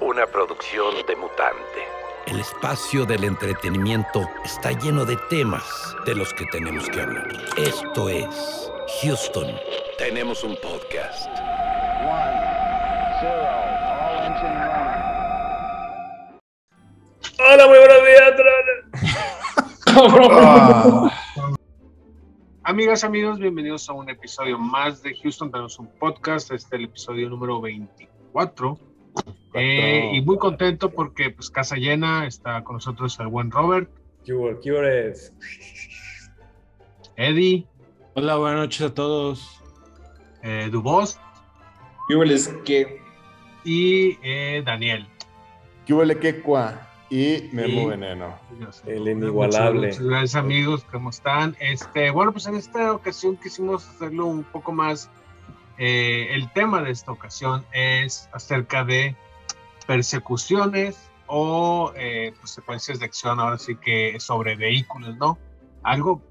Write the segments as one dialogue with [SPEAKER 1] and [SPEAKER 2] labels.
[SPEAKER 1] Una producción de mutante.
[SPEAKER 2] El espacio del entretenimiento está lleno de temas de los que tenemos que hablar. Esto es Houston. Tenemos un podcast.
[SPEAKER 3] Hola, muy buenos días,
[SPEAKER 4] Ah. Amigas, amigos, bienvenidos a un episodio más de Houston. Tenemos un podcast, este es el episodio número 24. Eh, y muy contento porque, pues, casa llena, está con nosotros el buen Robert,
[SPEAKER 3] ¿Qué es?
[SPEAKER 4] Eddie,
[SPEAKER 5] Hola, buenas noches a todos.
[SPEAKER 4] eh, Dubos
[SPEAKER 6] es que
[SPEAKER 4] y eh, Daniel.
[SPEAKER 7] ¿Qué huele quecua? Y Memo
[SPEAKER 4] Y-
[SPEAKER 7] Veneno.
[SPEAKER 3] El inigualable.
[SPEAKER 4] Muchas, muchas gracias, amigos, ¿cómo están? Este, bueno, pues en esta ocasión quisimos hacerlo un poco más. Eh, el tema de esta ocasión es acerca de persecuciones o eh, pues, secuencias de acción, ahora sí que sobre vehículos, ¿no? Algo,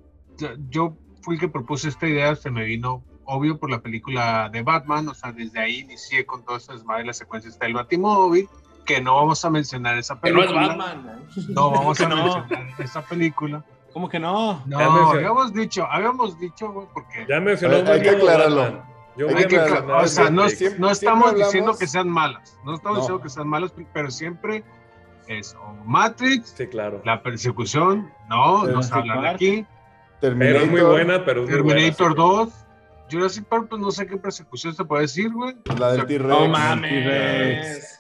[SPEAKER 4] yo- fui el que propuse esta idea, se me vino obvio por la película de Batman, o sea, desde ahí inicié con todas esas madres las secuencias del Batimóvil, que no vamos a mencionar esa
[SPEAKER 5] Que no es
[SPEAKER 4] película.
[SPEAKER 5] Batman.
[SPEAKER 4] No vamos a
[SPEAKER 5] no.
[SPEAKER 4] mencionar esa película.
[SPEAKER 5] ¿Cómo que no?
[SPEAKER 4] No, habíamos dicho, habíamos dicho, güey, porque
[SPEAKER 3] Ya mencionó
[SPEAKER 7] Hay- hay que
[SPEAKER 3] Batman. Yo
[SPEAKER 7] que
[SPEAKER 4] o sea, no,
[SPEAKER 7] siempre-
[SPEAKER 4] no
[SPEAKER 7] siempre
[SPEAKER 4] estamos
[SPEAKER 7] hablamos-
[SPEAKER 4] diciendo que sean malas, no estamos
[SPEAKER 7] No.
[SPEAKER 4] diciendo que sean malas, pero siempre es o Matrix,
[SPEAKER 3] Sí, claro.
[SPEAKER 4] la persecución, no, no se habla de aquí,
[SPEAKER 3] Pero
[SPEAKER 7] Terminator.
[SPEAKER 3] es muy buena, pero es muy buena, sí.
[SPEAKER 4] 2, Jurassic Park, pues no sé qué persecución se puede decir, güey.
[SPEAKER 7] La
[SPEAKER 4] O
[SPEAKER 7] del
[SPEAKER 4] sea,
[SPEAKER 7] T-Rex.
[SPEAKER 5] No mames.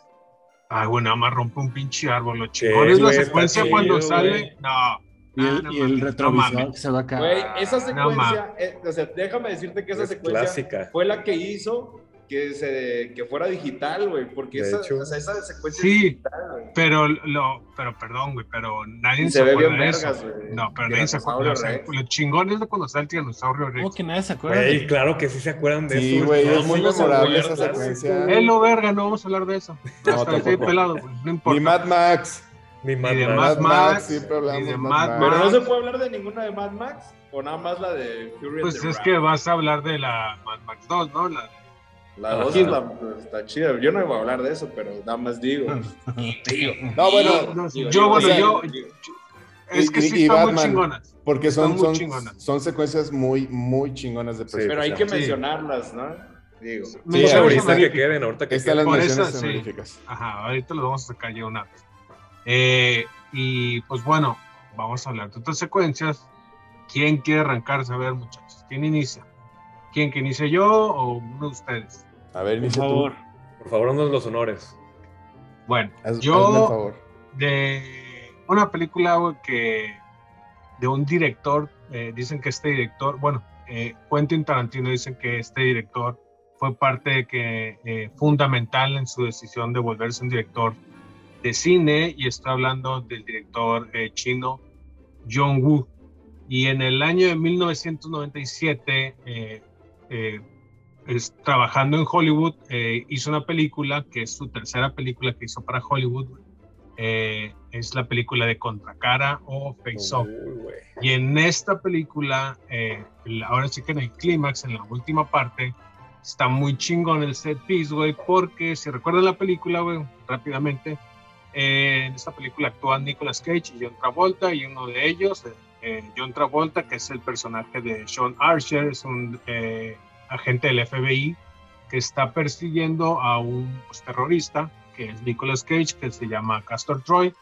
[SPEAKER 4] Ay, güey, nada más rompe un pinche árbol, lo
[SPEAKER 3] Sí,
[SPEAKER 4] chingón es la secuencia cuando sale, no.
[SPEAKER 5] Y
[SPEAKER 4] no,
[SPEAKER 5] el,
[SPEAKER 4] no
[SPEAKER 5] y el
[SPEAKER 4] no
[SPEAKER 5] retrovisor que se va acá.
[SPEAKER 6] Güey, esa
[SPEAKER 4] no
[SPEAKER 6] secuencia, eh, o sea, déjame decirte que esa
[SPEAKER 3] Es
[SPEAKER 6] secuencia
[SPEAKER 3] clásica.
[SPEAKER 6] fue la que hizo que, se, que fuera digital, güey, porque esa, o sea, esa secuencia
[SPEAKER 4] Sí.
[SPEAKER 6] es digital, güey.
[SPEAKER 4] Pero lo, pero perdón, güey, pero nadie se,
[SPEAKER 6] se ve
[SPEAKER 4] acuerda
[SPEAKER 6] bien
[SPEAKER 4] de
[SPEAKER 6] vergas,
[SPEAKER 4] eso.
[SPEAKER 6] güey.
[SPEAKER 4] No, pero nadie se acuerda. O sea,
[SPEAKER 6] Tiranosaurio
[SPEAKER 4] lo chingón es de cuando sale el tiranosaurio Rex.
[SPEAKER 5] ¿Cómo que nadie se acuerda?
[SPEAKER 3] Güey, claro que sí se acuerdan de
[SPEAKER 7] Sí,
[SPEAKER 3] eso.
[SPEAKER 7] güey, es muy memorable esa secuencia.
[SPEAKER 4] Es lo verga, no vamos a hablar de eso.
[SPEAKER 7] No, tampoco.
[SPEAKER 4] pelado, güey, no importa.
[SPEAKER 7] Ni Mad Max.
[SPEAKER 3] Ni Mad
[SPEAKER 4] Ni de
[SPEAKER 3] Max.
[SPEAKER 4] Mad
[SPEAKER 7] Mad Max,
[SPEAKER 4] Max,
[SPEAKER 7] siempre hablamos
[SPEAKER 4] ni de Mad Max.
[SPEAKER 6] Pero no se puede hablar de ninguna de Mad Max o nada más la de Fury
[SPEAKER 4] Pues
[SPEAKER 6] the
[SPEAKER 4] es que vas a hablar de la Mad Max 2, ¿no? La,
[SPEAKER 6] La dos
[SPEAKER 3] Ajá.
[SPEAKER 6] es la- está chida. Yo no iba a hablar de eso, pero nada más digo. digo.
[SPEAKER 7] No, bueno,
[SPEAKER 4] no,
[SPEAKER 6] digo,
[SPEAKER 4] yo, bueno, yo, es que
[SPEAKER 7] y-
[SPEAKER 4] sí
[SPEAKER 7] y
[SPEAKER 4] están muy chingonas.
[SPEAKER 7] porque son, son,
[SPEAKER 4] chingonas.
[SPEAKER 7] son secuencias muy, muy chingonas de
[SPEAKER 3] Sí,
[SPEAKER 7] persecución.
[SPEAKER 6] Pero hay que
[SPEAKER 4] Sí.
[SPEAKER 6] mencionarlas, ¿no? Digo.
[SPEAKER 7] Sí,
[SPEAKER 4] Menciones
[SPEAKER 7] ahorita
[SPEAKER 3] que queden, ahorita que
[SPEAKER 7] Están las menciones
[SPEAKER 4] eso, sí. Ajá, ahorita lo vamos a sacar ya una vez. Eh, y pues bueno, vamos a hablar de otras secuencias. ¿Quién quiere arrancarse? A ver, muchachos, ¿quién inicia? ¿Quién que inicie yo o uno de ustedes?
[SPEAKER 7] A ver,
[SPEAKER 5] Por
[SPEAKER 7] inicia tú.
[SPEAKER 5] favor.
[SPEAKER 3] Por favor, haznos los honores.
[SPEAKER 4] Bueno,
[SPEAKER 7] Haz-
[SPEAKER 4] yo
[SPEAKER 7] favor.
[SPEAKER 4] de una película que de un director, eh, dicen que este director, bueno, eh, Quentin Tarantino dicen que este director fue parte de que eh, fundamental en su decisión de volverse un director de cine y estoy hablando del director eh, chino John Woo. Y en el año de 1997, eh, eh, es- trabajando en Hollywood, eh, hizo una película que es su tercera película que hizo para Hollywood. eh, es la película de Contracara o Face Off. Y en esta película, eh, ahora sí que en el clímax, en la última parte, está muy chingón el set piece, güey, porque si recuerdan la película, güey, rápidamente, en esta película actúan Nicolas Cage y John Travolta, y uno de ellos, eh, eh, John Travolta, que es el personaje de Sean Archer, es un eh, agente del FBI que está persiguiendo a un pues, terrorista, que es Nicolas Cage, que se llama Castor Troy,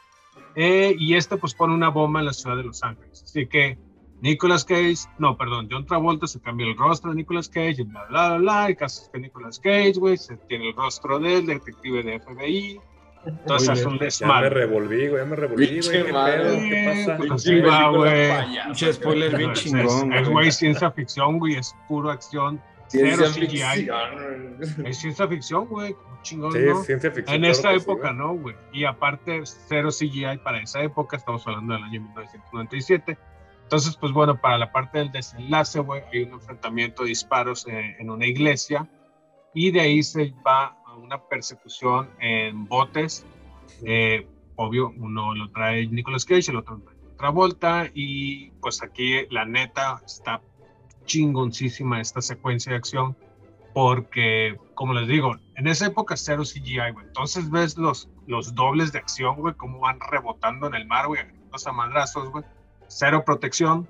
[SPEAKER 4] eh, y este pues pone una bomba en la ciudad de Los Ángeles. Así que Nicolas Cage, no, perdón, John Travolta se cambia el rostro de Nicolas Cage, y bla, bla, bla, bla, y caso es que Nicolas Cage, güey, se tiene el rostro del detective de FBI, entonces
[SPEAKER 3] Muy
[SPEAKER 4] hace un
[SPEAKER 3] bien. Ya me
[SPEAKER 4] desmadre.
[SPEAKER 3] revolví, güey, ya me revolví, güey. ¿Qué
[SPEAKER 6] madre.
[SPEAKER 3] pedo? ¿Qué pasa?
[SPEAKER 4] Pues así va, güey.
[SPEAKER 5] Pinche spoiler bien
[SPEAKER 4] Es- es-
[SPEAKER 5] chingón,
[SPEAKER 4] Es,
[SPEAKER 5] güey.
[SPEAKER 4] ciencia ficción, güey, es puro acción,
[SPEAKER 6] Ciencia
[SPEAKER 4] cero CGI. es ciencia ficción, güey, como chingón,
[SPEAKER 3] Sí,
[SPEAKER 4] ¿no?
[SPEAKER 3] es ciencia ficción.
[SPEAKER 4] En
[SPEAKER 3] claro
[SPEAKER 4] esta
[SPEAKER 3] sí,
[SPEAKER 4] época,
[SPEAKER 3] güey.
[SPEAKER 4] ¿no, güey? Y aparte, cero CGI para esa época, estamos hablando del año 1997. Entonces, pues bueno, para la parte del desenlace, güey, hay un enfrentamiento de disparos eh, en una iglesia y de ahí se va a una persecución en botes. Eh, obvio, uno lo trae Nicolas Cage, el otro lo trae Travolta y pues aquí la neta está chingoncísima esta secuencia de acción porque, como les digo, en esa época cero CGI, güey. Entonces ves los, los dobles de acción, güey, cómo van rebotando en el mar, güey, los amadrazos, güey. Cero protección.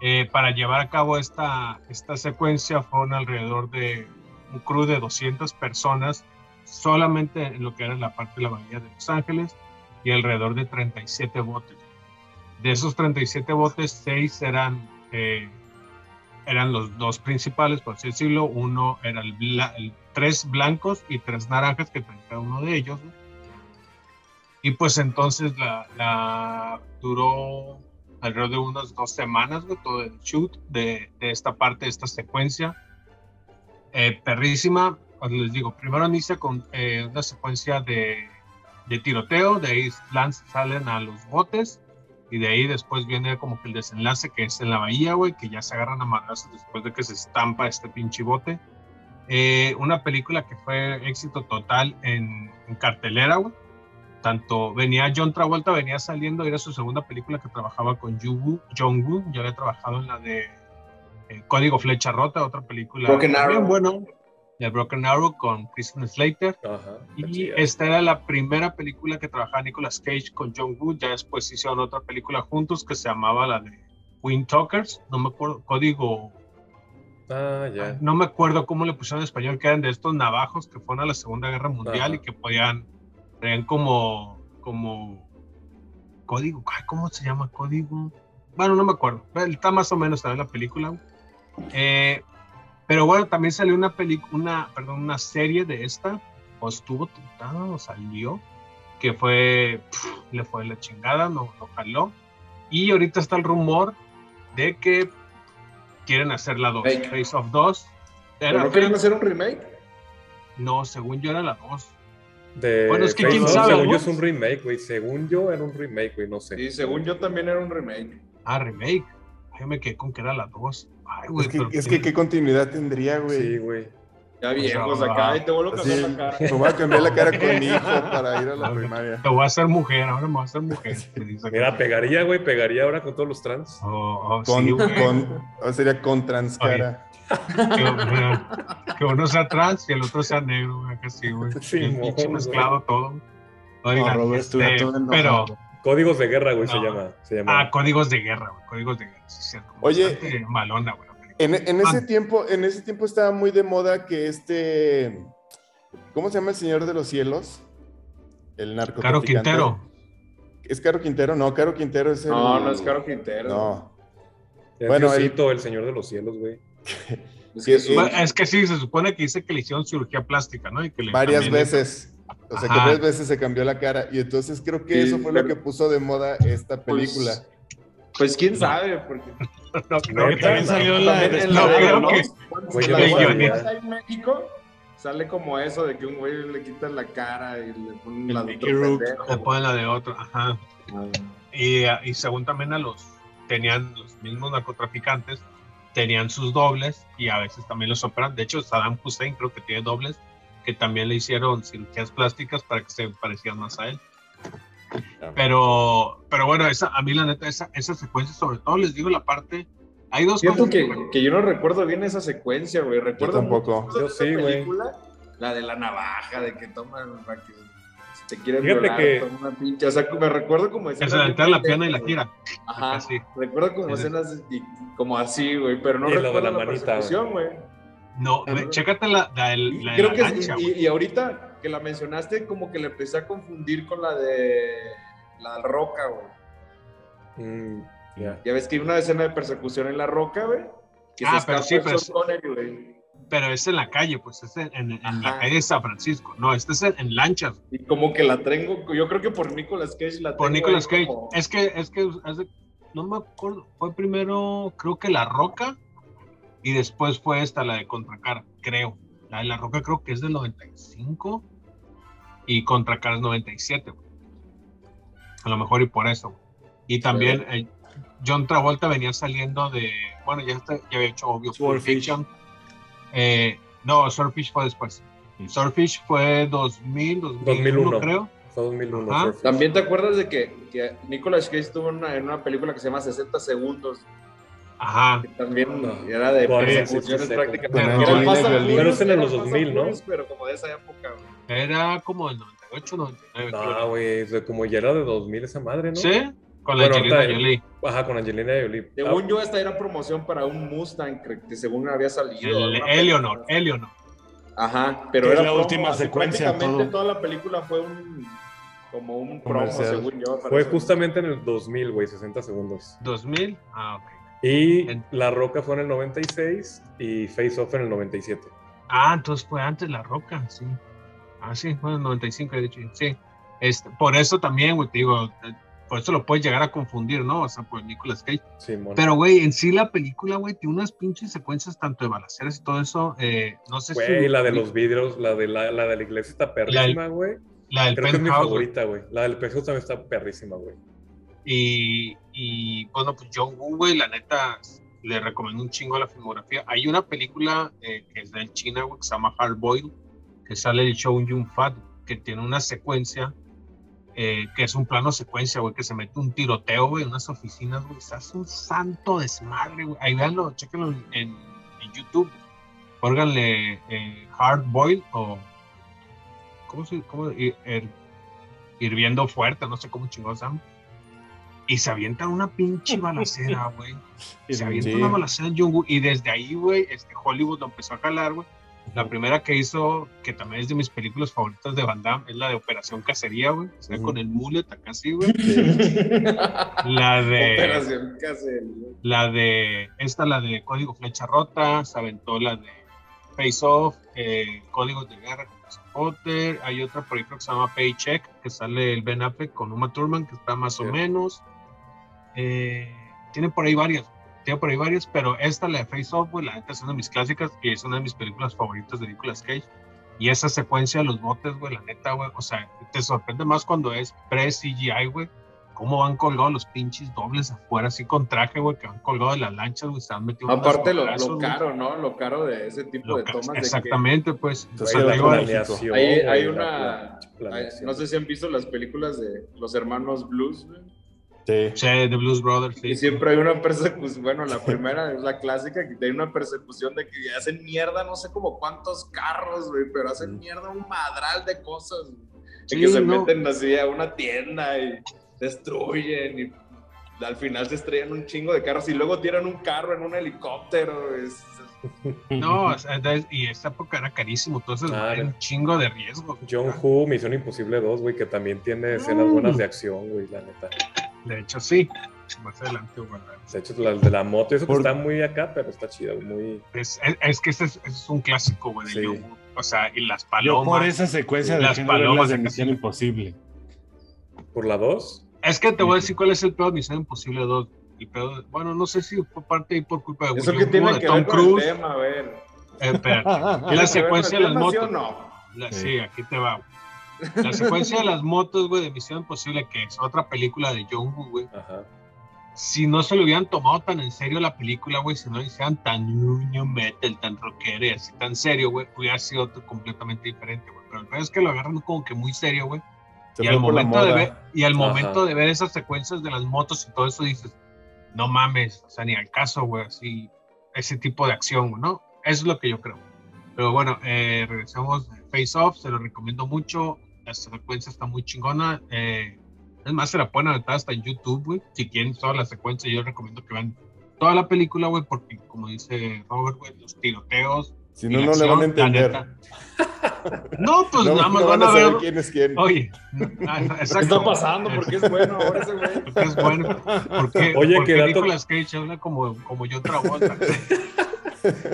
[SPEAKER 4] Eh, para llevar a cabo esta, esta secuencia fueron alrededor de un crew de 200 personas solamente en lo que era la parte de la bahía de Los Ángeles y alrededor de 37 botes. De esos 37 botes, 6 eran, eh, eran los dos principales, por así decirlo. Uno era el, bla- el- tres blancos y tres naranjas que traía cada uno de ellos. ¿no? Y pues entonces la, la duró alrededor de unas dos semanas, todo el shoot de, de esta parte, de esta secuencia. Eh, perrísima, cuando les digo, primero inicia con eh, una secuencia de, de tiroteo, de ahí lanz- salen a los botes y de ahí después viene como que el desenlace que es en la bahía, güey, que ya se agarran a madrazos después de que se estampa este pinche bote. Eh, una película que fue éxito total en, en cartelera, güey. Tanto venía John Travolta, venía saliendo, era su segunda película que trabajaba con Yu- John Woo, ya había trabajado en la de eh, Código Flecha Rota, otra película
[SPEAKER 6] Broken Arrow.
[SPEAKER 4] bueno, de Broken Arrow con Kristen Slater.
[SPEAKER 3] Ajá.
[SPEAKER 4] Y esta era la primera película que trabajaba Nicolas Cage con John Woo. Ya después hicieron otra película juntos que se llamaba la de Twin Talkers. No me acuerdo, código.
[SPEAKER 3] Ah, ya.
[SPEAKER 4] No me acuerdo cómo le pusieron en español, que eran de estos navajos que fueron a la Segunda Guerra Mundial
[SPEAKER 3] Ajá.
[SPEAKER 4] y que podían. Traían como. como código. ay, ¿Cómo se llama? Código. Bueno, no me acuerdo. Está más o menos también la película. Eh, pero bueno, también salió una película, una, perdón, una serie de esta, o estuvo tentada, o salió, que fue, le fue la chingada, no, no jaló. Y ahorita está el rumor de que quieren hacer la 2,
[SPEAKER 6] Fake.
[SPEAKER 4] Face of 2.
[SPEAKER 6] ¿Pero no quieren hacer un remake?
[SPEAKER 4] No, según yo era la 2.
[SPEAKER 3] De
[SPEAKER 4] Bueno, es que
[SPEAKER 3] Face
[SPEAKER 4] quién sabe,
[SPEAKER 3] Según yo es un remake, güey. Según yo era un remake, güey. No sé.
[SPEAKER 6] Sí, según yo también era un remake.
[SPEAKER 4] Ah, remake. Ay, me quedé con que era la 2. Ay, güey,
[SPEAKER 7] Es que,
[SPEAKER 4] pero
[SPEAKER 7] es
[SPEAKER 4] qué-
[SPEAKER 7] que qué continuidad tendría, güey.
[SPEAKER 3] Sí, güey.
[SPEAKER 6] Ya viejos
[SPEAKER 4] sea,
[SPEAKER 6] acá, y te vuelvo a cambiar la cara.
[SPEAKER 7] me voy a cambiar la cara con mi hijo para ir a la primaria.
[SPEAKER 4] Te voy a hacer mujer, ahora me voy a hacer mujer.
[SPEAKER 3] Mira, pegaría, güey. Pegaría ahora con todos los trans.
[SPEAKER 4] Oh, oh,
[SPEAKER 7] Con,
[SPEAKER 4] sí,
[SPEAKER 7] con, o sería con transcara.
[SPEAKER 4] que, mira, que uno sea trans y el otro sea negro, güey, que sí, güey.
[SPEAKER 3] Sí,
[SPEAKER 4] mezclado todo. Oigan,
[SPEAKER 5] No, Robert,
[SPEAKER 4] este, pero,
[SPEAKER 3] Códigos de guerra, güey, se llama. Se llama.
[SPEAKER 4] ah, códigos de guerra, güey, códigos de guerra, sí, es cierto.
[SPEAKER 7] Oye.
[SPEAKER 4] Malona, güey.
[SPEAKER 7] En, en ese
[SPEAKER 4] Ah.
[SPEAKER 7] tiempo, en ese tiempo estaba muy de moda que este, ¿cómo se llama el Señor de los Cielos? El
[SPEAKER 4] Caro
[SPEAKER 7] narcotraficante.
[SPEAKER 4] Quintero.
[SPEAKER 7] ¿Es Caro Quintero? No, Caro Quintero es el...
[SPEAKER 6] No, no es Caro Quintero.
[SPEAKER 7] No.
[SPEAKER 3] Es
[SPEAKER 7] bueno, el-
[SPEAKER 3] Diosito, el Señor de los cielos, güey.
[SPEAKER 6] Es
[SPEAKER 7] Sí,
[SPEAKER 6] que es
[SPEAKER 4] que sí, se supone que dice que le hicieron cirugía plástica, ¿no? Y que le-
[SPEAKER 7] Varias veces. O sea, que
[SPEAKER 4] Ajá.
[SPEAKER 7] varias veces se cambió la cara. Y entonces creo que
[SPEAKER 6] Sí,
[SPEAKER 7] eso fue
[SPEAKER 6] pero-
[SPEAKER 7] lo que puso de moda esta película.
[SPEAKER 6] Pues quién sabe, porque
[SPEAKER 4] No, creo que
[SPEAKER 5] También salió la de
[SPEAKER 6] en
[SPEAKER 4] No, creo
[SPEAKER 6] los-
[SPEAKER 4] que-
[SPEAKER 3] yo
[SPEAKER 6] la
[SPEAKER 3] no
[SPEAKER 6] en México sale como eso de que un güey le quita la cara y le ponen
[SPEAKER 5] El
[SPEAKER 6] la de
[SPEAKER 5] Mickey
[SPEAKER 6] otro
[SPEAKER 4] ponen la de otro, ajá. Y, ah, y según también a los, tenían los mismos narcotraficantes, tenían sus dobles y a veces también los operan. De hecho, Saddam Hussein creo que tiene dobles que también le hicieron cirugías plásticas para que se parecieran más a él. Pero, pero bueno, esa, a mí la neta, esa, esa secuencia, sobre todo les digo la parte, hay dos
[SPEAKER 6] Siento
[SPEAKER 4] cosas
[SPEAKER 6] que, que yo no recuerdo bien esa secuencia, güey. Recuerdo
[SPEAKER 7] tampoco.
[SPEAKER 6] mucho de
[SPEAKER 3] Yo sí, güey.
[SPEAKER 6] La de la navaja, de que toman para que si te quieren
[SPEAKER 3] Fíjate
[SPEAKER 6] violar,
[SPEAKER 3] que-
[SPEAKER 6] una pinche. O sea, me recuerdo como
[SPEAKER 4] que
[SPEAKER 6] escenas.
[SPEAKER 4] se le
[SPEAKER 6] bien
[SPEAKER 4] entra la pierna y la gira.
[SPEAKER 6] Ajá.
[SPEAKER 4] Así.
[SPEAKER 6] Recuerdo como escenas y- como así, güey. Pero no
[SPEAKER 3] Y lo de
[SPEAKER 6] recuerdo
[SPEAKER 3] la
[SPEAKER 6] la,
[SPEAKER 3] manita,
[SPEAKER 6] persecución, güey.
[SPEAKER 4] No, ve, chécate la, la, el-
[SPEAKER 6] Y
[SPEAKER 4] la de
[SPEAKER 6] Creo
[SPEAKER 4] la
[SPEAKER 6] que
[SPEAKER 4] lancha,
[SPEAKER 6] y, ahorita que la mencionaste, como que le empecé a confundir con la de la roca, güey.
[SPEAKER 3] Mm, ya.
[SPEAKER 6] Ya ves que hay una escena de persecución en la roca, güey. Que
[SPEAKER 4] Ah,
[SPEAKER 6] se
[SPEAKER 4] pero sí, pero
[SPEAKER 6] Connery, güey.
[SPEAKER 4] Pero es en la calle, pues es en, en- en la calle de San Francisco. No, este es en, en lanchas.
[SPEAKER 6] Y como que la tengo, yo creo que por Nicolas Cage la
[SPEAKER 4] Por
[SPEAKER 6] tengo
[SPEAKER 4] Nicolas
[SPEAKER 6] ahí
[SPEAKER 4] Cage.
[SPEAKER 6] como-
[SPEAKER 4] Es que, es que, hace- no me acuerdo, fue primero, creo que La Roca, y después fue esta, la de Contracara, creo. La de La Roca creo que es del 95, y Contracara es 97, güey. A lo mejor y por eso. güey. Y también eh, John Travolta venía saliendo de, bueno, ya, está- ya había hecho obvio
[SPEAKER 5] Swordfish.
[SPEAKER 4] Fiction. Eh, no, Swordfish fue después. Swordfish fue 2000, 2001,
[SPEAKER 3] 2001.
[SPEAKER 4] creo.
[SPEAKER 3] Fue 2001.
[SPEAKER 4] Ajá.
[SPEAKER 3] Surf.
[SPEAKER 6] También te acuerdas de que, que Nicolas Cage estuvo en una, en una película que se llama 60 segundos.
[SPEAKER 4] Ajá.
[SPEAKER 6] que también
[SPEAKER 3] No.
[SPEAKER 6] era de
[SPEAKER 3] Con
[SPEAKER 6] persecuciones prácticamente.
[SPEAKER 7] Con
[SPEAKER 6] Era
[SPEAKER 7] Angelina.
[SPEAKER 6] Furious,
[SPEAKER 3] Pero es en los
[SPEAKER 6] Fast and
[SPEAKER 3] 2000, ¿no?
[SPEAKER 6] Pero como de esa época, güey.
[SPEAKER 4] Era como del 98, 99. creo.
[SPEAKER 3] No, güey, como ya era de 2000 esa madre, ¿no?
[SPEAKER 4] ¿Sí? Con la
[SPEAKER 3] Bueno,
[SPEAKER 4] Angelina
[SPEAKER 3] ahorita-
[SPEAKER 4] Jolie.
[SPEAKER 3] Ajá, con Angelina Jolie.
[SPEAKER 6] Según yo, esta era promoción para un Mustang que, según había salido.
[SPEAKER 4] El
[SPEAKER 6] película.
[SPEAKER 4] Eleanor.
[SPEAKER 6] Ajá, pero era
[SPEAKER 5] la
[SPEAKER 6] promo,
[SPEAKER 5] última secuencia,
[SPEAKER 6] Prácticamente
[SPEAKER 5] todo.
[SPEAKER 6] toda la película fue un como un promo,
[SPEAKER 7] Comercial.
[SPEAKER 6] según yo.
[SPEAKER 3] Fue justamente en el 2000, güey, 60 segundos.
[SPEAKER 4] 2000. Ah, ok.
[SPEAKER 3] Y
[SPEAKER 4] En-
[SPEAKER 3] La Roca fue en el 96 y Face Off en el 97.
[SPEAKER 4] Ah, entonces fue antes La Roca, sí. Ah, sí, fue en el 95, he dicho. Sí. Este, por eso también, güey, te digo, eh, por eso lo puedes llegar a confundir, ¿no? O sea, por Nicolas Cage.
[SPEAKER 3] Simón.
[SPEAKER 4] Pero, güey, en sí la película, güey, tiene unas pinches secuencias tanto de balaceras y todo eso. eh, no sé si.
[SPEAKER 3] Güey, la de los vidrios, la de la, la de la iglesia está perrísima, güey.
[SPEAKER 4] La del
[SPEAKER 3] Creo que es mi favorita, güey. La del penthouse también está perrísima, güey.
[SPEAKER 4] Y, bueno, pues John Woo, la neta, le recomiendo un chingo la filmografía. Hay una película eh, que es de China, güey, que se llama Hard Boil, que sale el show Yun Fat, que tiene una secuencia, eh, que es un plano secuencia, güey, que se mete un tiroteo, güey, en unas oficinas, güey. Se hace un santo desmadre, güey. Ahí véanlo, chéquenlo en, YouTube. Pónganle eh, Hard Boil o. ¿Cómo se cómo, hi- her- Hirviendo fuerte, no sé cómo chingados se llama. Y se avienta una pinche balacera, güey. Se avienta
[SPEAKER 7] Sí.
[SPEAKER 4] una balacera en Jungwoo. Y desde ahí, güey, este Hollywood lo empezó a jalar, güey. La primera que hizo, que también es de mis películas favoritas de Van Damme, es la de Operación Cacería, güey. O sea, con el mullet acá así, güey. La de.
[SPEAKER 6] Operación Cacería.
[SPEAKER 4] La de. Esta, la de Código Flecha Rota. Se aventó la de Face Off. Eh, Códigos de Guerra con Potter. Hay otra por ahí creo que se llama Paycheck. Que sale el Ben Affleck con Uma Thurman, que está más o
[SPEAKER 3] Sí.
[SPEAKER 4] menos. Eh, tiene por ahí varias. Tiene por ahí varias, pero esta, la de Face Off, güey, la neta es una de mis clásicas y es una de mis películas favoritas de Nicolas Cage. Y esa secuencia de los botes, güey, la neta, güey, o sea, te sorprende más cuando es pre-CGI, güey, cómo van colgados los pinches dobles afuera, así con traje, güey, que van colgados de las lanchas, güey, se han metido
[SPEAKER 6] Aparte lo,
[SPEAKER 4] madrazos,
[SPEAKER 6] lo caro, ¿no? Lo caro de ese tipo
[SPEAKER 4] Lo
[SPEAKER 6] de tomas. de que
[SPEAKER 4] Exactamente, pues.
[SPEAKER 7] Entonces,
[SPEAKER 3] la
[SPEAKER 4] digo,
[SPEAKER 6] Hay, hay una... hay- no sé si han visto las películas de los hermanos Blues, güey.
[SPEAKER 7] Sí.
[SPEAKER 4] sí, The Blues Brothers, sí.
[SPEAKER 6] Y siempre hay una persecución, bueno, la primera es la clásica, que hay una persecución de que hacen mierda, no sé como cuántos carros, güey, pero hacen
[SPEAKER 7] Mm.
[SPEAKER 6] mierda un madral de cosas. De
[SPEAKER 4] Sí,
[SPEAKER 6] que se
[SPEAKER 4] no.
[SPEAKER 6] meten así a una tienda y destruyen y al final se estrellan un chingo de carros y luego tiran un carro en un helicóptero. Es-
[SPEAKER 4] No, o sea, de- y esta época era carísimo, entonces
[SPEAKER 3] Ah,
[SPEAKER 4] era un chingo de riesgo.
[SPEAKER 3] John Woo, Misión Imposible 2, güey, que también tiene escenas
[SPEAKER 4] Mm.
[SPEAKER 3] buenas de acción, güey, la neta.
[SPEAKER 4] De hecho, sí. Más adelante, güey.
[SPEAKER 3] De hecho, la de la moto, eso que
[SPEAKER 7] Por-
[SPEAKER 3] está muy acá, pero está chido, muy...
[SPEAKER 4] Es, es, es que ese es, ese es un clásico, güey, de
[SPEAKER 3] Sí.
[SPEAKER 4] O sea, y las
[SPEAKER 5] Yo
[SPEAKER 4] palomas.
[SPEAKER 5] por esa secuencia de
[SPEAKER 4] Las palomas
[SPEAKER 5] de. Misión Imposible.
[SPEAKER 3] ¿Por la 2?
[SPEAKER 4] Es que te voy a decir cuál es el peor de Misión Imposible 2. El peor, bueno, no sé si fue parte ahí por culpa de
[SPEAKER 6] Eso que tiene
[SPEAKER 4] de
[SPEAKER 6] que
[SPEAKER 4] Tom
[SPEAKER 6] ver con
[SPEAKER 4] Cruise.
[SPEAKER 6] el tema, a ver.
[SPEAKER 4] Eh.
[SPEAKER 6] ¿Tiene
[SPEAKER 4] la secuencia de las
[SPEAKER 6] tema, ¿sí
[SPEAKER 4] motos.
[SPEAKER 6] o no?
[SPEAKER 4] La-
[SPEAKER 5] Sí.
[SPEAKER 4] sí, aquí te va. La secuencia de las motos, güey, de Misión Imposible, que es otra película de John Woo, güey.
[SPEAKER 3] Ajá.
[SPEAKER 4] Si no se lo hubieran tomado tan en serio la película, güey, si no lo hicieran tan new metal, tan rockero y así tan serio, güey, hubiera sido completamente diferente, güey. Pero el peor es que lo agarran como que muy serio, güey. Y al, momento de ver, y al
[SPEAKER 3] Ajá.
[SPEAKER 4] momento de ver esas secuencias de las motos y todo eso, dices, no mames, o sea, ni al caso, güey, así, ese tipo de acción, ¿no? Eso es lo que yo creo. Pero bueno, eh, regresamos Face Off, se lo recomiendo mucho, la secuencia está muy chingona, eh, es más, se la pueden aventar hasta en YouTube, güey, si quieren toda la secuencia, yo recomiendo que vean toda la película, güey, porque como dice Robert, güey, los tiroteos.
[SPEAKER 7] Si no, no le van a entender.
[SPEAKER 4] neta. No, pues
[SPEAKER 7] No,
[SPEAKER 4] nada más
[SPEAKER 7] no
[SPEAKER 4] van a ver.
[SPEAKER 7] saber quién es quién.
[SPEAKER 4] Oye, ah,
[SPEAKER 6] ¿Qué
[SPEAKER 4] exacto.
[SPEAKER 6] está pasando? ¿Por qué es bueno ahora ese güey?
[SPEAKER 4] Porque es bueno. Porque,
[SPEAKER 3] Oye,
[SPEAKER 4] porque
[SPEAKER 3] qué dato-
[SPEAKER 4] Nicolas Cage habla como, como yo.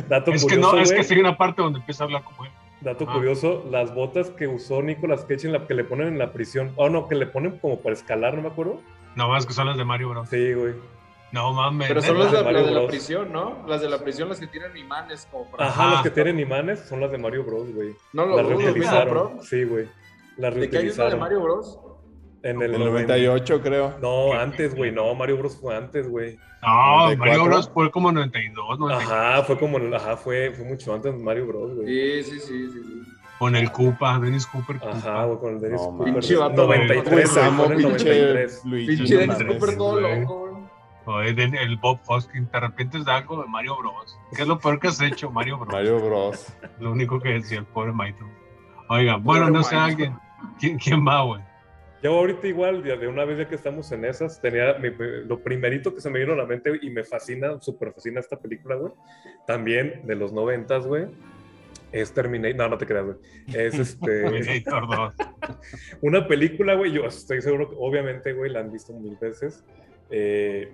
[SPEAKER 3] Dato
[SPEAKER 4] es que no, es que hay una parte donde empieza a hablar como él.
[SPEAKER 3] Dato
[SPEAKER 4] Ah.
[SPEAKER 3] curioso, las botas que usó Nicolas Cage en la que le ponen en la prisión. Oh, no, que le ponen como para escalar, no me acuerdo.
[SPEAKER 4] No más que son las de Mario Bros.
[SPEAKER 3] Sí, güey.
[SPEAKER 4] No mames.
[SPEAKER 6] Pero son las de,
[SPEAKER 3] de Mario
[SPEAKER 6] las de la prisión, ¿no? Las de la prisión, las que tienen imanes como para...
[SPEAKER 3] Ajá, las que tienen imanes son las de Mario Bros, güey.
[SPEAKER 6] No lo
[SPEAKER 3] Las reutilizaron.
[SPEAKER 6] ¿verdad,
[SPEAKER 3] Sí, güey. Las
[SPEAKER 6] ¿De qué hay una de
[SPEAKER 3] reutilizaron.
[SPEAKER 6] Mario Bros?
[SPEAKER 3] En el,
[SPEAKER 7] El
[SPEAKER 3] 90.
[SPEAKER 7] 98, creo.
[SPEAKER 3] No, antes, güey. No, Mario Bros fue antes, güey.
[SPEAKER 4] No, Mario
[SPEAKER 7] 94.
[SPEAKER 4] Bros fue como 92, 93.
[SPEAKER 3] Ajá, fue como, ajá, fue, fue mucho antes de Mario Bros, güey.
[SPEAKER 6] Sí, sí, sí, sí. sí.
[SPEAKER 4] Con el Koopa, Dennis Cooper. Koopa.
[SPEAKER 3] Ajá, güey, con el Dennis
[SPEAKER 7] No,
[SPEAKER 3] Cooper.
[SPEAKER 6] Pinche vato, güey.
[SPEAKER 3] 93, güey,
[SPEAKER 7] Pues
[SPEAKER 3] fue
[SPEAKER 7] amo, pinche
[SPEAKER 3] 93.
[SPEAKER 7] Luigi.
[SPEAKER 6] Pinche Dennis. Cooper todo loco, güey.
[SPEAKER 4] El, Bob Hoskins, ¿te arrepientes de algo de Mario Bros? ¿Qué es lo peor que has hecho, Mario Bros?
[SPEAKER 7] Mario Bros.
[SPEAKER 4] Lo único que decía el pobre Maito. Oiga, bueno, no sé, alguien. ¿Quién, quién va, güey?
[SPEAKER 3] Yo ahorita igual, de de una vez ya que estamos en esas, tenía mi- lo primerito que se me vino a la mente y me fascina, súper fascina esta película, güey. También de los noventas, güey. Es Terminator. No, no te creas, güey. Es este.
[SPEAKER 4] Terminator 2.
[SPEAKER 3] una película, güey. Yo estoy seguro que, obviamente, güey, la han visto mil veces. Eh,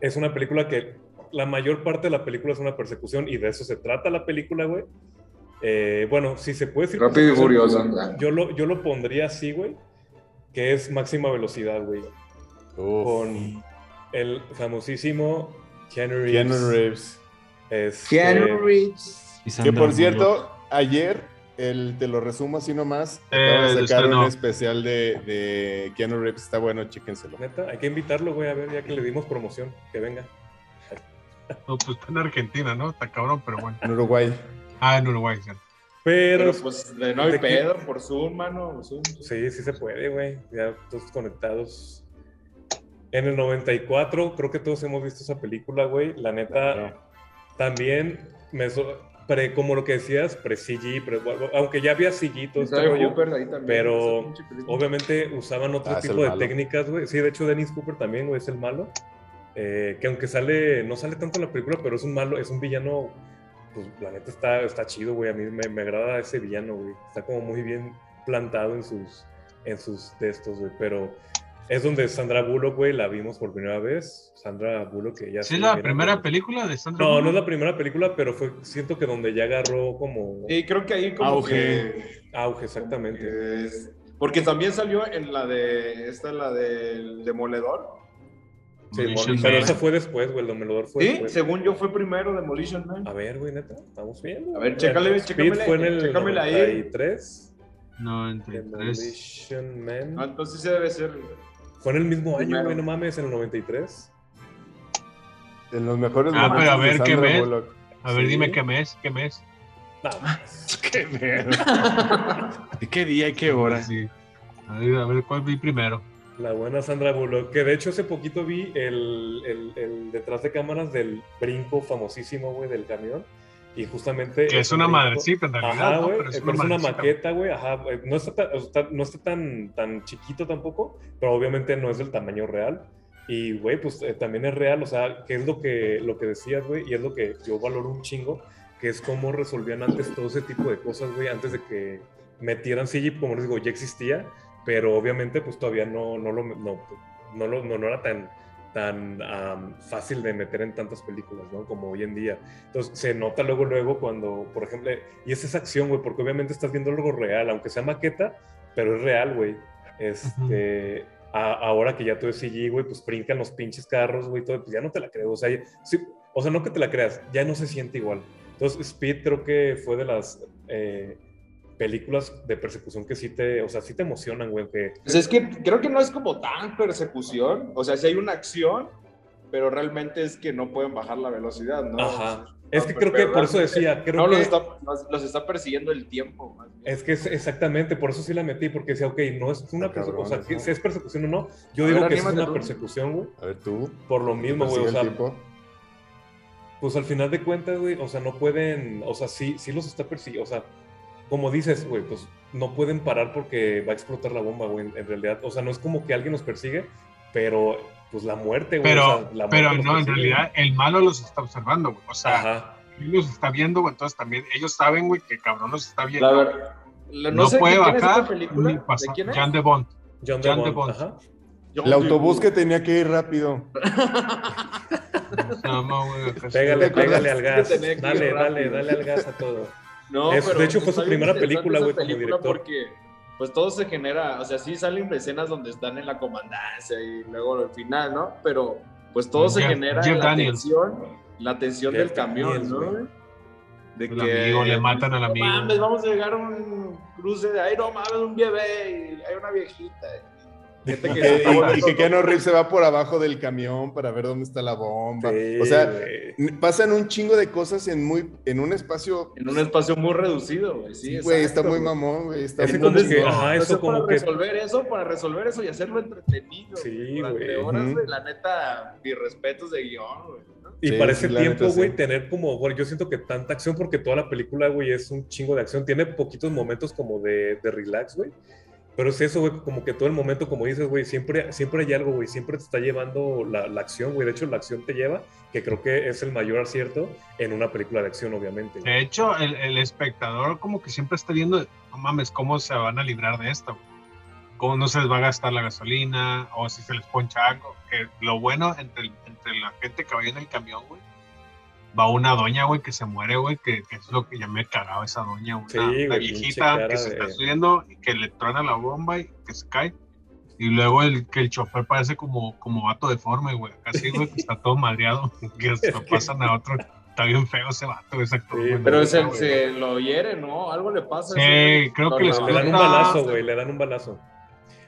[SPEAKER 3] es una película que la mayor parte de la película es una persecución y de eso se trata la película, güey. Eh, bueno, si se puede decir.
[SPEAKER 6] Rápido y furioso.
[SPEAKER 3] Yo lo, yo lo pondría así, güey. Que es máxima velocidad, güey. Con el famosísimo Keanu Reeves.
[SPEAKER 7] Keanu Reeves.
[SPEAKER 3] Este,
[SPEAKER 6] Keanu Reeves.
[SPEAKER 7] Que por cierto, ayer, el, te lo resumo así nomás,
[SPEAKER 4] Eh,
[SPEAKER 7] acaba de sacar un especial de, de Keanu Reeves, está bueno, chéquenselo.
[SPEAKER 3] Neta, hay que invitarlo, güey, a ver, ya que le dimos promoción, que venga.
[SPEAKER 4] No, pues está en Argentina, ¿no? Está cabrón, pero bueno.
[SPEAKER 7] En Uruguay.
[SPEAKER 4] Ah, en Uruguay, sí.
[SPEAKER 3] Pero,
[SPEAKER 6] Pero pues de no hay pedo por Zoom, mano. Zoom.
[SPEAKER 3] sí, sí se puede, güey. Ya todos conectados. En el 94, creo que todos hemos visto esa película, güey. La neta, también me so- pre, como lo que decías, pre-CG, pre- aunque ya había CG todo este rollo,
[SPEAKER 6] Hooper ahí también,
[SPEAKER 3] pero. Obviamente usaban otro
[SPEAKER 7] Ah,
[SPEAKER 3] tipo de
[SPEAKER 7] malo.
[SPEAKER 3] técnicas, güey. Sí, de hecho, Dennis Cooper también, güey, es el malo. Eh, que aunque sale, no sale tanto en la película, pero es un malo, es un villano, pues la neta está, está chido, güey. A mí me, me agrada ese villano, güey. Está como muy bien plantado en sus, en sus textos, güey. Pero es donde Sandra Bullock, güey, la vimos por primera vez. Sandra Bullock, que ya
[SPEAKER 4] ¿Sí es la primera película de Sandra
[SPEAKER 3] No, no es
[SPEAKER 4] Bullock?
[SPEAKER 3] la primera película, pero fue, siento que donde ya agarró como
[SPEAKER 6] Sí, creo que ahí como
[SPEAKER 7] Auge.
[SPEAKER 6] que-
[SPEAKER 3] auge, exactamente.
[SPEAKER 6] que es- Porque también salió en la de. Esta, la del Demoledor.
[SPEAKER 3] Pero esa fue después, güey. El Demoledor fue
[SPEAKER 6] Sí,
[SPEAKER 3] después.
[SPEAKER 6] según yo fue primero Demolition Man.
[SPEAKER 3] A ver, güey, neta, estamos viendo.
[SPEAKER 6] A ver, chécale, chécamela,
[SPEAKER 3] fue en el
[SPEAKER 6] chécamela ahí.
[SPEAKER 3] 93.
[SPEAKER 4] 93.
[SPEAKER 3] Demolition Man.
[SPEAKER 6] Ah, entonces sí debe ser.
[SPEAKER 3] Fue en el mismo año, güey, no mames, en el 93.
[SPEAKER 7] En los mejores
[SPEAKER 4] Ah,
[SPEAKER 7] momentos
[SPEAKER 4] pero a ver, ¿qué mes?
[SPEAKER 7] Bullock.
[SPEAKER 4] A ver,
[SPEAKER 3] Sí.
[SPEAKER 4] dime qué mes, qué mes.
[SPEAKER 3] No.
[SPEAKER 5] Qué. ¿De qué día y qué hora?
[SPEAKER 4] Sí. A ver, a ver cuál vi primero.
[SPEAKER 3] La buena Sandra Bullock. Que de hecho hace poquito vi el, el- el detrás de cámaras del brinco famosísimo, güey, del camión. Y justamente.
[SPEAKER 4] Que es una
[SPEAKER 3] brinco-
[SPEAKER 4] madrecita en realidad,
[SPEAKER 3] Ajá,
[SPEAKER 4] ¿no?
[SPEAKER 3] güey,
[SPEAKER 4] Pero es
[SPEAKER 3] pero
[SPEAKER 4] una
[SPEAKER 3] es una maqueta, güey, ajá, eh, no está, tan, sea, no está tan, tan chiquito tampoco, pero obviamente no es del tamaño real, y, güey, pues eh, también es real, o sea, que es lo que, lo que decías, güey, y es lo que yo valoro un chingo, que es cómo resolvían antes todo ese tipo de cosas, güey, antes de que metieran CG, como les digo, ya existía, pero obviamente, pues todavía no, no lo, no, no, lo- no, no era tan tan am, fácil de meter en tantas películas, ¿no? Como hoy en día. Entonces, se nota luego, luego cuando, por ejemplo, y es esa acción, güey, porque obviamente estás viendo algo real, aunque sea maqueta, pero es real, güey. Este, a- ahora que ya todo es CG, güey, pues brincan los pinches carros, güey, todo, pues ya no te la creo. O sea, ya- sí, o sea, no que te la creas, ya no se siente igual. Entonces, Speed creo que fue de las eh, películas de persecución que sí te, o sea, sí te emocionan, güey, que
[SPEAKER 6] Pues es que creo que no es como tan persecución. O sea, sí hay una acción, pero realmente es que no pueden bajar la velocidad, ¿no?
[SPEAKER 3] Ajá.
[SPEAKER 6] No,
[SPEAKER 3] Es que creo que por eso decía, creo
[SPEAKER 6] no,
[SPEAKER 3] que
[SPEAKER 6] los está, los, los está persiguiendo el tiempo. más bien.
[SPEAKER 3] es que es exactamente, por eso sí la metí, porque decía, ok, no es una persecución, o sea, que si es persecución o no, yo
[SPEAKER 6] A
[SPEAKER 3] digo
[SPEAKER 6] ver,
[SPEAKER 3] que es una
[SPEAKER 6] tú.
[SPEAKER 3] persecución, güey,
[SPEAKER 7] A ver, tú.
[SPEAKER 3] por lo mismo, güey, o sea, pues al final de cuentas, güey, o sea, no pueden, o sea, sí, sí los está persiguiendo, o sea, como dices, güey, pues no pueden parar porque va a explotar la bomba, güey, en, realidad, o sea, no es como que alguien los persigue, pero pues la muerte, güey,
[SPEAKER 4] Pero,
[SPEAKER 3] o sea, la muerte
[SPEAKER 4] pero no, en realidad el malo los está observando, güey. O sea,
[SPEAKER 3] Ajá,
[SPEAKER 4] él los está viendo, güey. Entonces también ellos saben, güey, que el cabrón los está viendo.
[SPEAKER 6] La verdad, la-
[SPEAKER 4] no,
[SPEAKER 6] sé
[SPEAKER 4] puede
[SPEAKER 6] es
[SPEAKER 4] bajar
[SPEAKER 6] película.
[SPEAKER 4] ni pasar.
[SPEAKER 6] ¿De quién es?
[SPEAKER 4] Jan de Bond.
[SPEAKER 3] John,
[SPEAKER 4] John
[SPEAKER 3] de Bond,
[SPEAKER 4] Bond.
[SPEAKER 3] ajá.
[SPEAKER 6] John
[SPEAKER 7] El autobús que tenía que ir rápido.
[SPEAKER 4] No, no, güey.
[SPEAKER 3] Pégale,
[SPEAKER 7] ¿Te acuerdas
[SPEAKER 3] pégale al gas, dale, dale, dale al gas a todo.
[SPEAKER 6] No,
[SPEAKER 3] Es-
[SPEAKER 6] pero
[SPEAKER 3] de hecho, fue su primera película, güey, como director.
[SPEAKER 6] Porque pues todo se genera, o sea, sí salen escenas donde están en la comandancia y luego al final, ¿no? Pero pues todo se
[SPEAKER 4] Jeff-
[SPEAKER 6] genera
[SPEAKER 4] Jeff
[SPEAKER 6] en la
[SPEAKER 4] Daniels.
[SPEAKER 6] tensión, la tensión
[SPEAKER 3] Jeff
[SPEAKER 6] del camión,
[SPEAKER 3] Daniels,
[SPEAKER 6] ¿no?
[SPEAKER 3] güey.
[SPEAKER 6] De
[SPEAKER 4] El amigo, le matan al
[SPEAKER 6] no
[SPEAKER 4] amigo.
[SPEAKER 6] mames, vamos a llegar a un cruce de, ay, no mames, un bebé, y hay una viejita. Gente que
[SPEAKER 7] y, y que Keanu Reeves se va por abajo del camión para ver dónde está la bomba.
[SPEAKER 3] Sí,
[SPEAKER 7] o sea,
[SPEAKER 3] güey.
[SPEAKER 7] pasan un chingo de cosas en muy en un espacio.
[SPEAKER 6] en un espacio muy reducido, güey. Sí,
[SPEAKER 7] Güey, está muy mamón, güey. Está muy
[SPEAKER 3] que-
[SPEAKER 7] chingón.
[SPEAKER 3] ajá,
[SPEAKER 6] Entonces,
[SPEAKER 3] eso como
[SPEAKER 6] para
[SPEAKER 3] que-
[SPEAKER 6] resolver eso, para resolver eso y hacerlo entretenido.
[SPEAKER 3] Sí, güey.
[SPEAKER 6] horas,
[SPEAKER 7] Ujú.
[SPEAKER 6] güey, la neta, mis respetos de guion, güey. ¿no?
[SPEAKER 3] Y
[SPEAKER 7] Sí,
[SPEAKER 3] para
[SPEAKER 7] sí,
[SPEAKER 3] ese tiempo, güey,
[SPEAKER 7] sí.
[SPEAKER 3] tener como, bueno, yo siento que tanta acción, porque toda la película, güey, es un chingo de acción. Tiene poquitos momentos como de, de relax, güey. Pero es eso, güey, como que todo el momento, como dices, güey, siempre, siempre hay algo, güey, siempre te está llevando la, la acción, güey. De hecho, la acción te lleva, que creo que es el mayor acierto en una película de acción, obviamente.
[SPEAKER 4] De hecho, el, el espectador como que siempre está viendo, no mames, cómo se van a librar de esto. Cómo no se les va a gastar la gasolina o si se les poncha algo. Que lo bueno entre, entre la gente que va en el camión, güey, va una doña, güey, que se muere, güey, que, que es lo que ya me cagaba esa doña, una,
[SPEAKER 3] Sí,
[SPEAKER 4] una
[SPEAKER 3] güey,
[SPEAKER 4] viejita que se
[SPEAKER 3] de-
[SPEAKER 4] está subiendo y que le truena la bomba y que se cae. Y luego el que el chofer parece como, como vato deforme, güey. Así, güey, que está todo madreado. Que se lo pasan a otro. Está bien feo ese vato, ese actor.
[SPEAKER 3] Sí,
[SPEAKER 4] güey.
[SPEAKER 6] Pero se,
[SPEAKER 4] güey.
[SPEAKER 6] se lo hiere, ¿no? Algo le pasa.
[SPEAKER 4] Sí,
[SPEAKER 6] ese
[SPEAKER 4] creo que les
[SPEAKER 3] Le dan un balazo, güey, le dan un balazo.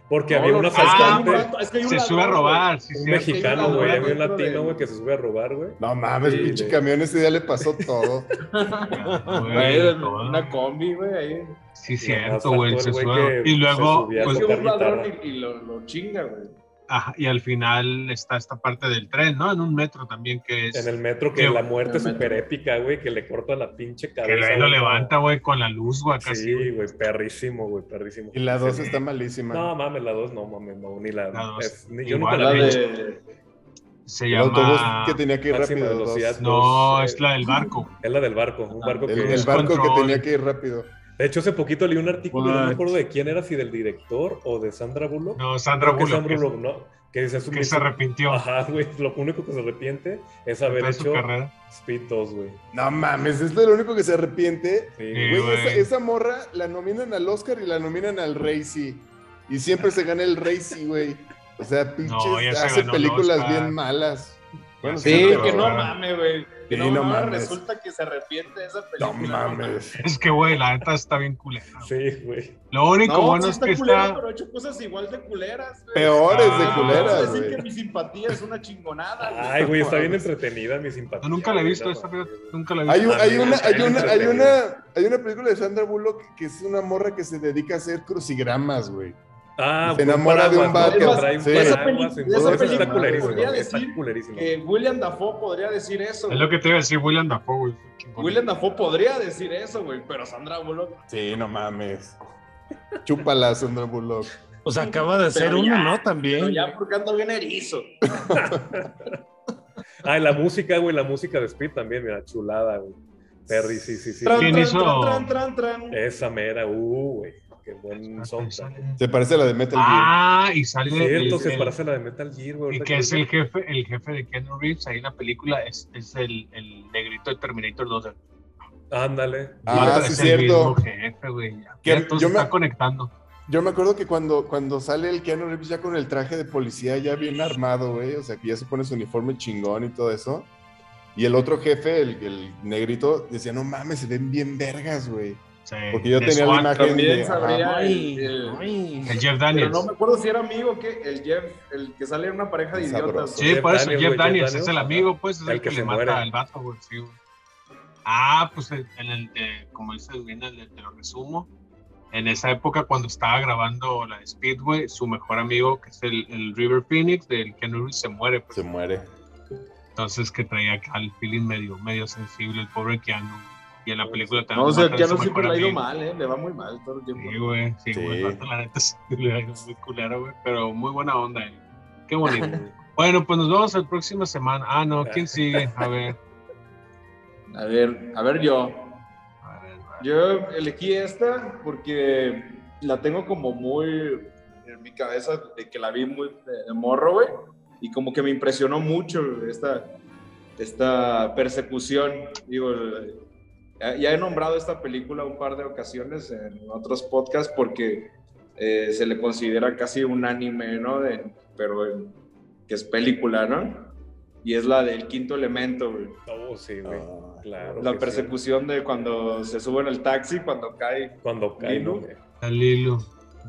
[SPEAKER 3] Porque
[SPEAKER 6] No,
[SPEAKER 3] había
[SPEAKER 6] lo-
[SPEAKER 3] un
[SPEAKER 6] es que hay un
[SPEAKER 3] asaltante,
[SPEAKER 6] vato- es que hay un
[SPEAKER 4] Se sube a robar, sí,
[SPEAKER 3] un
[SPEAKER 4] sí.
[SPEAKER 3] mexicano, güey, había un latino,
[SPEAKER 6] de-
[SPEAKER 3] güey, que se sube a robar, güey.
[SPEAKER 7] No mames,
[SPEAKER 3] Sí,
[SPEAKER 7] pinche
[SPEAKER 3] de-
[SPEAKER 7] camión ese día le pasó todo.
[SPEAKER 6] Güey, una combi, güey, ahí.
[SPEAKER 4] Sí, cierto, güey. Se sube. Y luego, pues,
[SPEAKER 6] un ladrón y, y lo, lo chinga, güey.
[SPEAKER 4] Ajá, y al final está esta parte del tren, ¿no? En un metro también, que es.
[SPEAKER 3] En el metro, que
[SPEAKER 4] Que-
[SPEAKER 3] la muerte es
[SPEAKER 6] el
[SPEAKER 3] súper épica, güey, que le corta la pinche cabeza.
[SPEAKER 4] que ahí lo levanta, güey, con la luz, güey, acá
[SPEAKER 3] Sí, güey, perrísimo, güey, perrísimo.
[SPEAKER 7] Y la 2
[SPEAKER 3] Sí.
[SPEAKER 7] está malísima.
[SPEAKER 3] No, mames, la 2 no, mames, no, ni la...
[SPEAKER 4] La dos.
[SPEAKER 3] es- ni- yo
[SPEAKER 4] Igual
[SPEAKER 3] nunca la
[SPEAKER 6] La
[SPEAKER 3] vi.
[SPEAKER 6] de.
[SPEAKER 4] Se
[SPEAKER 7] el autobús
[SPEAKER 4] llama.
[SPEAKER 7] que tenía que ir
[SPEAKER 3] Máxima
[SPEAKER 7] rápido.
[SPEAKER 3] velocidad.
[SPEAKER 4] No,
[SPEAKER 3] dos,
[SPEAKER 4] es
[SPEAKER 3] eh,
[SPEAKER 4] la del barco.
[SPEAKER 3] Es la del barco, un barco
[SPEAKER 7] El,
[SPEAKER 3] que...
[SPEAKER 7] el barco que tenía que ir rápido.
[SPEAKER 3] De hecho, hace poquito leí un artículo, no me acuerdo de quién era, si del director o de Sandra Bullock.
[SPEAKER 4] No, Sandra
[SPEAKER 3] Creo que
[SPEAKER 4] Bullock.
[SPEAKER 3] Sandra
[SPEAKER 4] que-
[SPEAKER 3] Bullock, ¿no? Que dice,
[SPEAKER 4] Que se arrepintió.
[SPEAKER 3] Ajá, güey, lo único que se arrepiente es haber hecho. Speed 2, güey.
[SPEAKER 7] No mames, esto es lo único que se arrepiente.
[SPEAKER 3] Sí,
[SPEAKER 4] Sí,
[SPEAKER 7] Güey,
[SPEAKER 4] güey.
[SPEAKER 7] esa, esa morra la nominan al Oscar y la nominan al Racy. Y siempre se gana el Racy, güey. O sea, pinches,
[SPEAKER 4] No,
[SPEAKER 7] hace películas bien malas. Bueno,
[SPEAKER 6] Sí,
[SPEAKER 7] pero-
[SPEAKER 6] que no mames, güey.
[SPEAKER 7] Sí,
[SPEAKER 6] no,
[SPEAKER 7] no
[SPEAKER 6] mames, resulta que se arrepiente de esa
[SPEAKER 7] No
[SPEAKER 6] película.
[SPEAKER 7] mames.
[SPEAKER 4] Es que, güey, la neta está bien culera. güey.
[SPEAKER 3] Sí, güey.
[SPEAKER 4] Lo único
[SPEAKER 6] No,
[SPEAKER 4] bueno
[SPEAKER 6] sí
[SPEAKER 4] es que
[SPEAKER 6] culera,
[SPEAKER 4] está.
[SPEAKER 6] pero ha hecho cosas igual de culeras, güey.
[SPEAKER 7] Peores de
[SPEAKER 4] Ah,
[SPEAKER 7] culeras,
[SPEAKER 6] Vamos a decir
[SPEAKER 7] güey.
[SPEAKER 6] que mi simpatía es una chingonada.
[SPEAKER 3] Ay, güey, está bien entretenida mi simpatía.
[SPEAKER 4] Nunca la he
[SPEAKER 3] güey,
[SPEAKER 4] visto,
[SPEAKER 3] no
[SPEAKER 4] fíjate,
[SPEAKER 3] güey.
[SPEAKER 4] nunca la he
[SPEAKER 7] Hay,
[SPEAKER 4] visto.
[SPEAKER 7] hay
[SPEAKER 3] También
[SPEAKER 7] una, hay, una, hay, una, hay una película de Sandra Bullock que es una morra que se dedica a hacer crucigramas, güey.
[SPEAKER 3] Ah,
[SPEAKER 7] Se enamora de un vato. Sí.
[SPEAKER 6] Esa
[SPEAKER 3] paraguas,
[SPEAKER 6] peli-
[SPEAKER 3] entonces
[SPEAKER 6] esa
[SPEAKER 3] está
[SPEAKER 6] película
[SPEAKER 3] culerísimo,
[SPEAKER 6] podría
[SPEAKER 3] güey, está
[SPEAKER 6] decir
[SPEAKER 3] culerísimo.
[SPEAKER 6] Que William Dafoe podría decir eso.
[SPEAKER 4] Es lo que te iba a decir William Dafoe, güey.
[SPEAKER 6] William Dafoe podría decir eso, güey, pero Sandra Bullock.
[SPEAKER 7] Sí, no mames. Chúpala, Sandra Bullock.
[SPEAKER 5] Pues acaba de ser uno, ¿no?
[SPEAKER 6] Pero
[SPEAKER 5] También.
[SPEAKER 6] ya porque ando bien erizo.
[SPEAKER 3] Ah, y la música, güey, la música de Speed también, mira, chulada, güey. Perry, sí, sí, sí.
[SPEAKER 6] Tran,
[SPEAKER 4] ¿Quién
[SPEAKER 6] tran,
[SPEAKER 4] hizo?
[SPEAKER 6] tran, tran, tran, tran.
[SPEAKER 3] Esa mera, uh, güey. Qué buen soundtrack.
[SPEAKER 7] Se parece a la de Metal Gear.
[SPEAKER 4] Ah, y sale.
[SPEAKER 3] Cierto,
[SPEAKER 4] el-
[SPEAKER 3] se parece a la de Metal Gear, güey.
[SPEAKER 4] Y que es el jefe, el jefe de Keanu Reeves ahí en la película, es, es el, el negrito de Terminator 2.
[SPEAKER 3] Ándale.
[SPEAKER 7] Ah,
[SPEAKER 4] es
[SPEAKER 7] sí,
[SPEAKER 4] el
[SPEAKER 7] cierto.
[SPEAKER 4] jefe, güey.
[SPEAKER 7] Que yo me-
[SPEAKER 4] está conectando.
[SPEAKER 7] Yo me acuerdo que cuando, cuando sale el Keanu Reeves ya con el traje de policía ya bien armado, güey, o sea, que ya se pone su uniforme chingón y todo eso. Y el otro jefe, el, el negrito, decía, no mames, se ven bien vergas, güey.
[SPEAKER 4] Sí,
[SPEAKER 7] Porque yo tenía la
[SPEAKER 4] SWAT.
[SPEAKER 7] imagen
[SPEAKER 6] También
[SPEAKER 7] de...
[SPEAKER 6] sabría el, el-
[SPEAKER 5] Ay.
[SPEAKER 4] El Jeff
[SPEAKER 6] pero
[SPEAKER 4] Daniels.
[SPEAKER 6] no me acuerdo si era amigo que el Jeff, el que sale en una pareja de idiotas.
[SPEAKER 4] Sí,
[SPEAKER 3] Jeff
[SPEAKER 4] por eso,
[SPEAKER 3] Daniels,
[SPEAKER 4] Jeff Daniels es el amigo, pues, es el,
[SPEAKER 3] El
[SPEAKER 4] que,
[SPEAKER 3] que
[SPEAKER 4] le mata al vato, güey, sí, güey. Ah, pues en el de, como dices bien, el de- te lo resumo. En esa época, cuando estaba grabando la de Speedway, su mejor amigo, que es el, el River Phoenix, del Keanu Reeves, se muere. pues.
[SPEAKER 7] Se muere.
[SPEAKER 4] Entonces, que traía acá el feeling medio, medio sensible, el pobre Keanu. Y en la película
[SPEAKER 6] No,
[SPEAKER 4] también.
[SPEAKER 6] o sea, ya no siempre le ha ido mal, ¿eh? Le va muy mal todo el tiempo.
[SPEAKER 4] Sí, güey, sí,
[SPEAKER 7] Sí.
[SPEAKER 4] güey. La neta sí, le ha ido muy culero, güey. Pero muy buena onda, eh. Qué bonito. bueno, pues nos vemos la próxima semana. Ah, no, ¿quién sigue? A ver.
[SPEAKER 6] A ver, a ver yo.
[SPEAKER 4] A ver, a ver.
[SPEAKER 6] Yo elegí esta porque la tengo como muy en mi cabeza de que la vi muy de morro, güey. Y como que me impresionó mucho esta, esta persecución. Digo, ya, he nombrado esta película un par de ocasiones en otros podcasts porque eh, se le considera casi un anime, ¿no? De- pero eh, que es película, ¿no? Y es la del quinto elemento, güey.
[SPEAKER 3] Oh, sí, güey.
[SPEAKER 7] Ah,
[SPEAKER 3] Claro.
[SPEAKER 6] La
[SPEAKER 3] que sí.
[SPEAKER 6] persecución de cuando se sube en el taxi, cuando cae.
[SPEAKER 3] Cuando cae,
[SPEAKER 6] Lilo.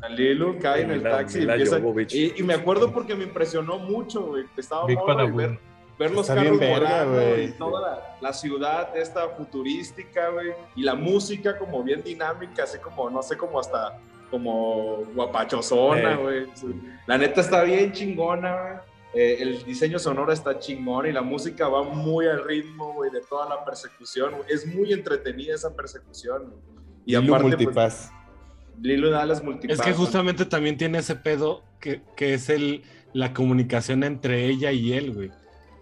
[SPEAKER 4] A
[SPEAKER 6] Lilu cae en el taxi y empieza. Y, y me acuerdo porque me impresionó mucho, güey. Estaba
[SPEAKER 4] Big
[SPEAKER 6] morro y
[SPEAKER 4] Badaboom.
[SPEAKER 6] ver, ver los
[SPEAKER 7] Está
[SPEAKER 6] carros volando
[SPEAKER 7] güey.
[SPEAKER 6] y toda la, la ciudad esta futurística, güey. Y la música como bien dinámica, así como, no sé, como hasta como guapachosona, güey. La neta está bien chingona, güey. Eh, el diseño sonoro está chingón y la música va muy al ritmo, güey, de toda la persecución. Es muy entretenida esa persecución. Y
[SPEAKER 7] Y
[SPEAKER 6] aparte, pues,
[SPEAKER 7] Multipass.
[SPEAKER 6] Lilo Dallas Multipass.
[SPEAKER 5] Es que justamente también tiene ese pedo que, que es el, la comunicación entre ella y él, güey.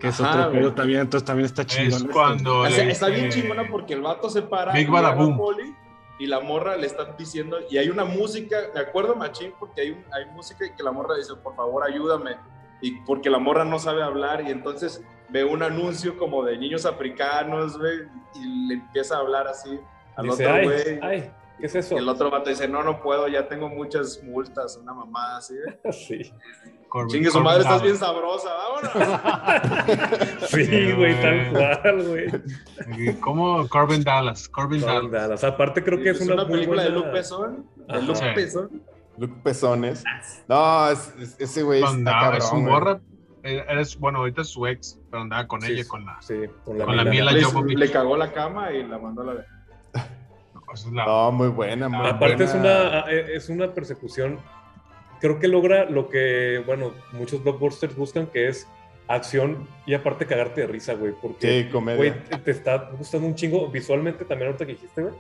[SPEAKER 5] Que es
[SPEAKER 6] Ajá,
[SPEAKER 5] otro pedo también, entonces también está chingón.
[SPEAKER 4] Es
[SPEAKER 5] esto.
[SPEAKER 4] cuando.
[SPEAKER 6] O sea, está bien chingona porque el vato se para
[SPEAKER 4] Big
[SPEAKER 6] y la poli y la morra le está diciendo, y hay una música, me acuerdo machín porque hay, un- hay música y que la morra dice, por favor ayúdame, y porque la morra no sabe hablar y entonces ve un anuncio como de niños africanos, güey, y le empieza a hablar así al
[SPEAKER 3] Dice,
[SPEAKER 6] otro
[SPEAKER 3] ay,
[SPEAKER 6] güey.
[SPEAKER 3] ay, ¿qué es eso?
[SPEAKER 6] Y el otro vato dice, no, no puedo, ya tengo muchas multas, una mamada así.
[SPEAKER 3] Sí,
[SPEAKER 4] Corbin-
[SPEAKER 6] Chingue su
[SPEAKER 4] Corbin
[SPEAKER 6] madre, estás bien sabrosa, vámonos.
[SPEAKER 3] sí, güey, tal cual, güey.
[SPEAKER 4] ¿Cómo? Corbin Dallas. Corbin
[SPEAKER 3] No,
[SPEAKER 4] Dallas.
[SPEAKER 3] Dallas. Aparte creo que es, una,
[SPEAKER 6] película de Luke Besson, de. Luke
[SPEAKER 4] Sí.
[SPEAKER 6] Besson.
[SPEAKER 7] Luke Pezones. No, es- es- ese güey está cabrón.
[SPEAKER 4] es
[SPEAKER 7] güey.
[SPEAKER 4] morra. eh, Eres, bueno, ahorita es su ex, pero andaba con
[SPEAKER 3] Sí,
[SPEAKER 4] ella, con la.
[SPEAKER 3] Sí, con la,
[SPEAKER 4] con la
[SPEAKER 3] Mila.
[SPEAKER 4] Mila
[SPEAKER 6] Le, le cagó la cama y la mandó a la...
[SPEAKER 4] no, es la-
[SPEAKER 7] No, muy buena, muy
[SPEAKER 3] Aparte es
[SPEAKER 7] buena.
[SPEAKER 3] una, eh, es una persecución, creo que logra lo que, bueno, muchos blockbusters buscan, que es acción y aparte cagarte de risa, güey, porque,
[SPEAKER 7] Sí, comedia.
[SPEAKER 3] güey, te, te está gustando un chingo visualmente también ahorita que dijiste, güey.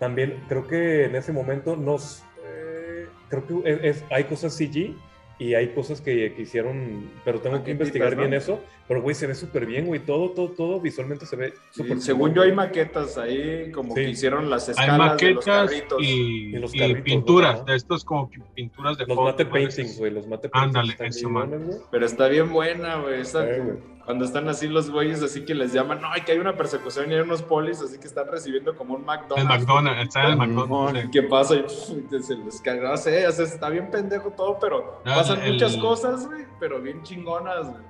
[SPEAKER 3] También creo que en ese momento nos, eh, creo que es- es- hay cosas CG y hay cosas que, que hicieron, pero tengo que
[SPEAKER 6] Maquetitas,
[SPEAKER 3] investigar bien
[SPEAKER 6] ¿no?
[SPEAKER 3] eso, pero güey, se ve súper bien, güey, todo, todo, todo visualmente se ve
[SPEAKER 6] Sí,
[SPEAKER 3] súper
[SPEAKER 6] según
[SPEAKER 3] chingón,
[SPEAKER 6] yo hay maquetas ahí como
[SPEAKER 3] Sí.
[SPEAKER 6] que hicieron las
[SPEAKER 4] Hay
[SPEAKER 6] escalas de los
[SPEAKER 4] maquetas
[SPEAKER 6] carritos.
[SPEAKER 4] y,
[SPEAKER 3] Y los
[SPEAKER 4] y
[SPEAKER 3] carritos,
[SPEAKER 4] pinturas,
[SPEAKER 3] ¿no?
[SPEAKER 4] de estos como que pinturas de
[SPEAKER 3] Los mate paintings, güey, los mate paintings.
[SPEAKER 4] Ándale,
[SPEAKER 3] chingones,
[SPEAKER 4] man.
[SPEAKER 3] güey.
[SPEAKER 6] Pero está bien buena, güey. esa-
[SPEAKER 3] Sí, güey.
[SPEAKER 6] Cuando están así los güeyes, así que les llaman, no, hay que hay una persecución y hay unos polis, así que están recibiendo como un
[SPEAKER 4] El
[SPEAKER 6] McDonald's.
[SPEAKER 4] McDonald's, está el McDonald's.
[SPEAKER 6] ¿Qué pasa? Y pff, se les cae, no sé, o sea, está bien pendejo todo, pero
[SPEAKER 4] No,
[SPEAKER 6] pasan
[SPEAKER 4] el-
[SPEAKER 6] muchas cosas, güey, pero bien chingonas, güey.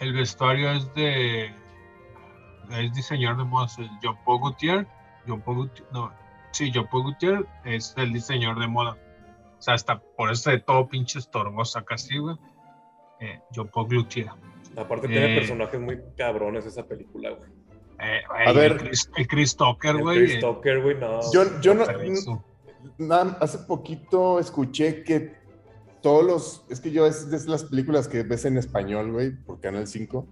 [SPEAKER 4] El vestuario es de. Es diseñador de modas, el John Paul Gaultier. John Paul no, sí, John Paul es el diseñador de moda. O sea, hasta por eso de todo pinche estorboso acá así, güey. Eh, John Paul Gaultier.
[SPEAKER 3] Aparte tiene
[SPEAKER 4] Eh.
[SPEAKER 3] personajes muy cabrones esa película, güey.
[SPEAKER 4] Eh,
[SPEAKER 7] A
[SPEAKER 4] el
[SPEAKER 7] ver.
[SPEAKER 4] Chris, el Chris Tucker,
[SPEAKER 3] El
[SPEAKER 4] güey.
[SPEAKER 3] Chris
[SPEAKER 4] eh,
[SPEAKER 3] Tucker, güey, no.
[SPEAKER 7] Yo, yo no. Nada, hace poquito escuché que todos los. Es que yo es de las películas que ves en español, güey, por Canal 5.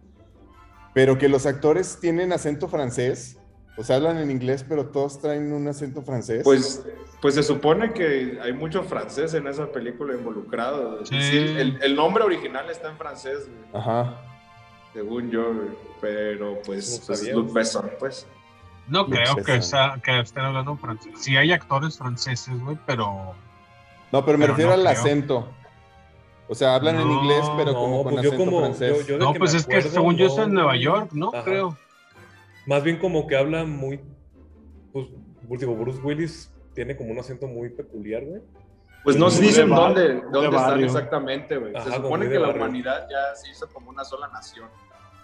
[SPEAKER 7] Pero que los actores tienen acento francés. O sea, hablan en inglés, pero todos traen un acento francés.
[SPEAKER 6] Pues, pues se supone que hay mucho francés en esa película involucrado. güey.
[SPEAKER 4] Sí.
[SPEAKER 6] Sí, el, el nombre original está en francés, güey,
[SPEAKER 7] Ajá.
[SPEAKER 6] según yo, güey. Pero pues,
[SPEAKER 3] No
[SPEAKER 6] pues. Luc Besson, pues.
[SPEAKER 4] No
[SPEAKER 7] Luke
[SPEAKER 4] creo que, sea, que estén hablando francés. Sí hay actores franceses, güey, pero
[SPEAKER 7] No, pero me
[SPEAKER 4] Pero
[SPEAKER 7] refiero
[SPEAKER 4] no
[SPEAKER 7] al
[SPEAKER 4] creo.
[SPEAKER 7] acento. O sea, hablan en inglés, pero
[SPEAKER 3] no,
[SPEAKER 7] como con
[SPEAKER 3] pues yo
[SPEAKER 7] acento
[SPEAKER 3] como-
[SPEAKER 7] francés.
[SPEAKER 3] yo- yo- de
[SPEAKER 4] no, pues es que según yo está en Nueva. York, ¿no?
[SPEAKER 3] Ajá.
[SPEAKER 4] Creo.
[SPEAKER 3] Más bien como que habla muy. Pues, digo, Bruce Willis tiene como un acento muy peculiar, güey.
[SPEAKER 6] Pues no se dicen dónde,
[SPEAKER 5] de
[SPEAKER 6] dónde están
[SPEAKER 5] barrio.
[SPEAKER 6] exactamente, güey. Se supone que la
[SPEAKER 3] barrio.
[SPEAKER 6] humanidad ya se hizo como una sola nación.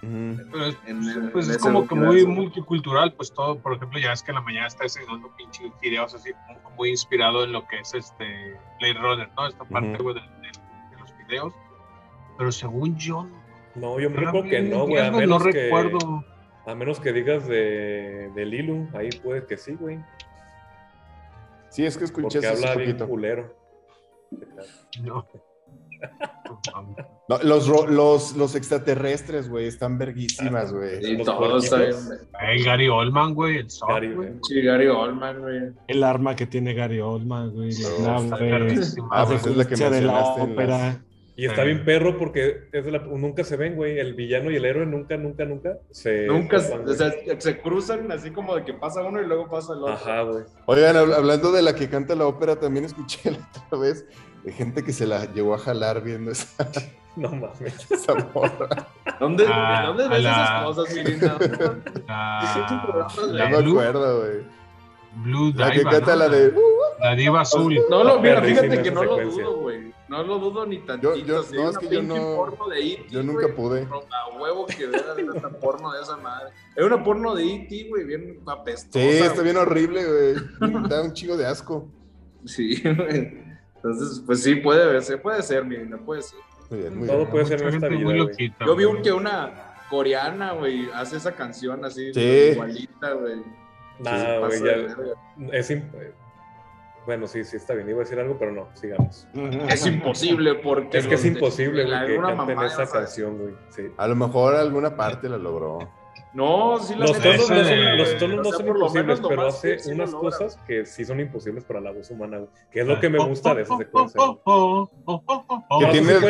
[SPEAKER 4] Pero es,
[SPEAKER 6] En-
[SPEAKER 4] pues
[SPEAKER 6] en
[SPEAKER 4] es
[SPEAKER 6] ese
[SPEAKER 4] como que muy multicultural, pues todo, por ejemplo, ya es que en la mañana está desayunando pinche videos así, muy inspirado en lo que es este Blade Runner, ¿no? Esta parte, güey, de, de- de los videos. Pero según yo,
[SPEAKER 3] No, yo creo que no, güey.
[SPEAKER 4] No
[SPEAKER 3] que.
[SPEAKER 4] recuerdo.
[SPEAKER 3] A menos que digas de, de Lilu, ahí puede que sí, güey.
[SPEAKER 7] Sí, es que escuché
[SPEAKER 3] Porque habla bien
[SPEAKER 7] poquito.
[SPEAKER 3] culero.
[SPEAKER 4] No.
[SPEAKER 7] No, los, los, los extraterrestres, güey, están verguísimas, güey.
[SPEAKER 3] Los
[SPEAKER 6] todos
[SPEAKER 3] cuernitos.
[SPEAKER 6] saben.
[SPEAKER 4] El Gary Oldman, güey, el
[SPEAKER 3] Gary,
[SPEAKER 4] güey.
[SPEAKER 3] güey.
[SPEAKER 6] Sí, Gary Oldman, güey.
[SPEAKER 5] El arma que tiene Gary Oldman, güey.
[SPEAKER 7] Sí, está
[SPEAKER 5] naves.
[SPEAKER 4] perrísimo.
[SPEAKER 7] Ah,
[SPEAKER 5] la
[SPEAKER 7] pues es la que
[SPEAKER 5] la
[SPEAKER 7] mencionaste en
[SPEAKER 5] ópera.
[SPEAKER 7] las-
[SPEAKER 3] Y está bien perro porque es la- nunca se ven, güey. El villano y el héroe nunca, nunca, nunca se.
[SPEAKER 6] Nunca, o sea, se cruzan así como de que pasa uno y luego pasa el otro.
[SPEAKER 3] Ajá, güey.
[SPEAKER 7] Oigan, hab- hablando de la que canta la ópera, también escuché la otra vez de gente que se la llegó a jalar viendo esa,
[SPEAKER 3] No mames.
[SPEAKER 7] esa morra.
[SPEAKER 6] ¿Dónde,
[SPEAKER 4] Ah,
[SPEAKER 6] ¿dónde ves
[SPEAKER 4] la-
[SPEAKER 6] esas cosas, mi linda?
[SPEAKER 4] La,
[SPEAKER 7] No me acuerdo, güey.
[SPEAKER 4] Blue
[SPEAKER 7] La que canta
[SPEAKER 4] ¿no?
[SPEAKER 7] la de...
[SPEAKER 4] La diva azul.
[SPEAKER 6] No lo, mira, fíjate que no lo dudo, güey. No lo dudo ni tantito.
[SPEAKER 7] Yo- yo-
[SPEAKER 6] Si
[SPEAKER 7] no,
[SPEAKER 6] hay
[SPEAKER 7] es
[SPEAKER 6] una
[SPEAKER 7] que yo
[SPEAKER 6] pinche
[SPEAKER 7] no-
[SPEAKER 6] porno de E.T.,
[SPEAKER 7] yo nunca pude.
[SPEAKER 6] A huevo que vea esta porno de esa madre. Es una porno de E.T., güey, bien apestosa.
[SPEAKER 7] Sí, está bien horrible, güey. Da un chingo de asco.
[SPEAKER 6] Sí, güey. Entonces, pues sí, puede ser, puede ser, mi no puede ser.
[SPEAKER 7] Muy bien, muy
[SPEAKER 3] Todo
[SPEAKER 7] bien.
[SPEAKER 3] puede ser en esta vida,
[SPEAKER 4] loquita,
[SPEAKER 6] Yo vi un que una coreana, güey, hace esa canción así,
[SPEAKER 7] Sí.
[SPEAKER 6] igualita, güey.
[SPEAKER 3] Nah, güey, ya. Es imp- Bueno, sí, sí está bien. Iba a decir algo, pero no, sigamos.
[SPEAKER 6] Es imposible porque...
[SPEAKER 3] Es que es imposible, güey, que
[SPEAKER 6] alguna
[SPEAKER 3] canten esa canción, güey. Sí.
[SPEAKER 7] A lo mejor alguna parte la logró.
[SPEAKER 6] No, sí la
[SPEAKER 3] Los tonos no son, los tonos
[SPEAKER 6] O
[SPEAKER 3] no
[SPEAKER 6] sea,
[SPEAKER 3] son
[SPEAKER 6] por lo
[SPEAKER 3] imposibles, pero hace unas cosas que sí son imposibles para la voz humana, güey. Que es lo que me gusta de esa secuencia.
[SPEAKER 7] Que tiene-.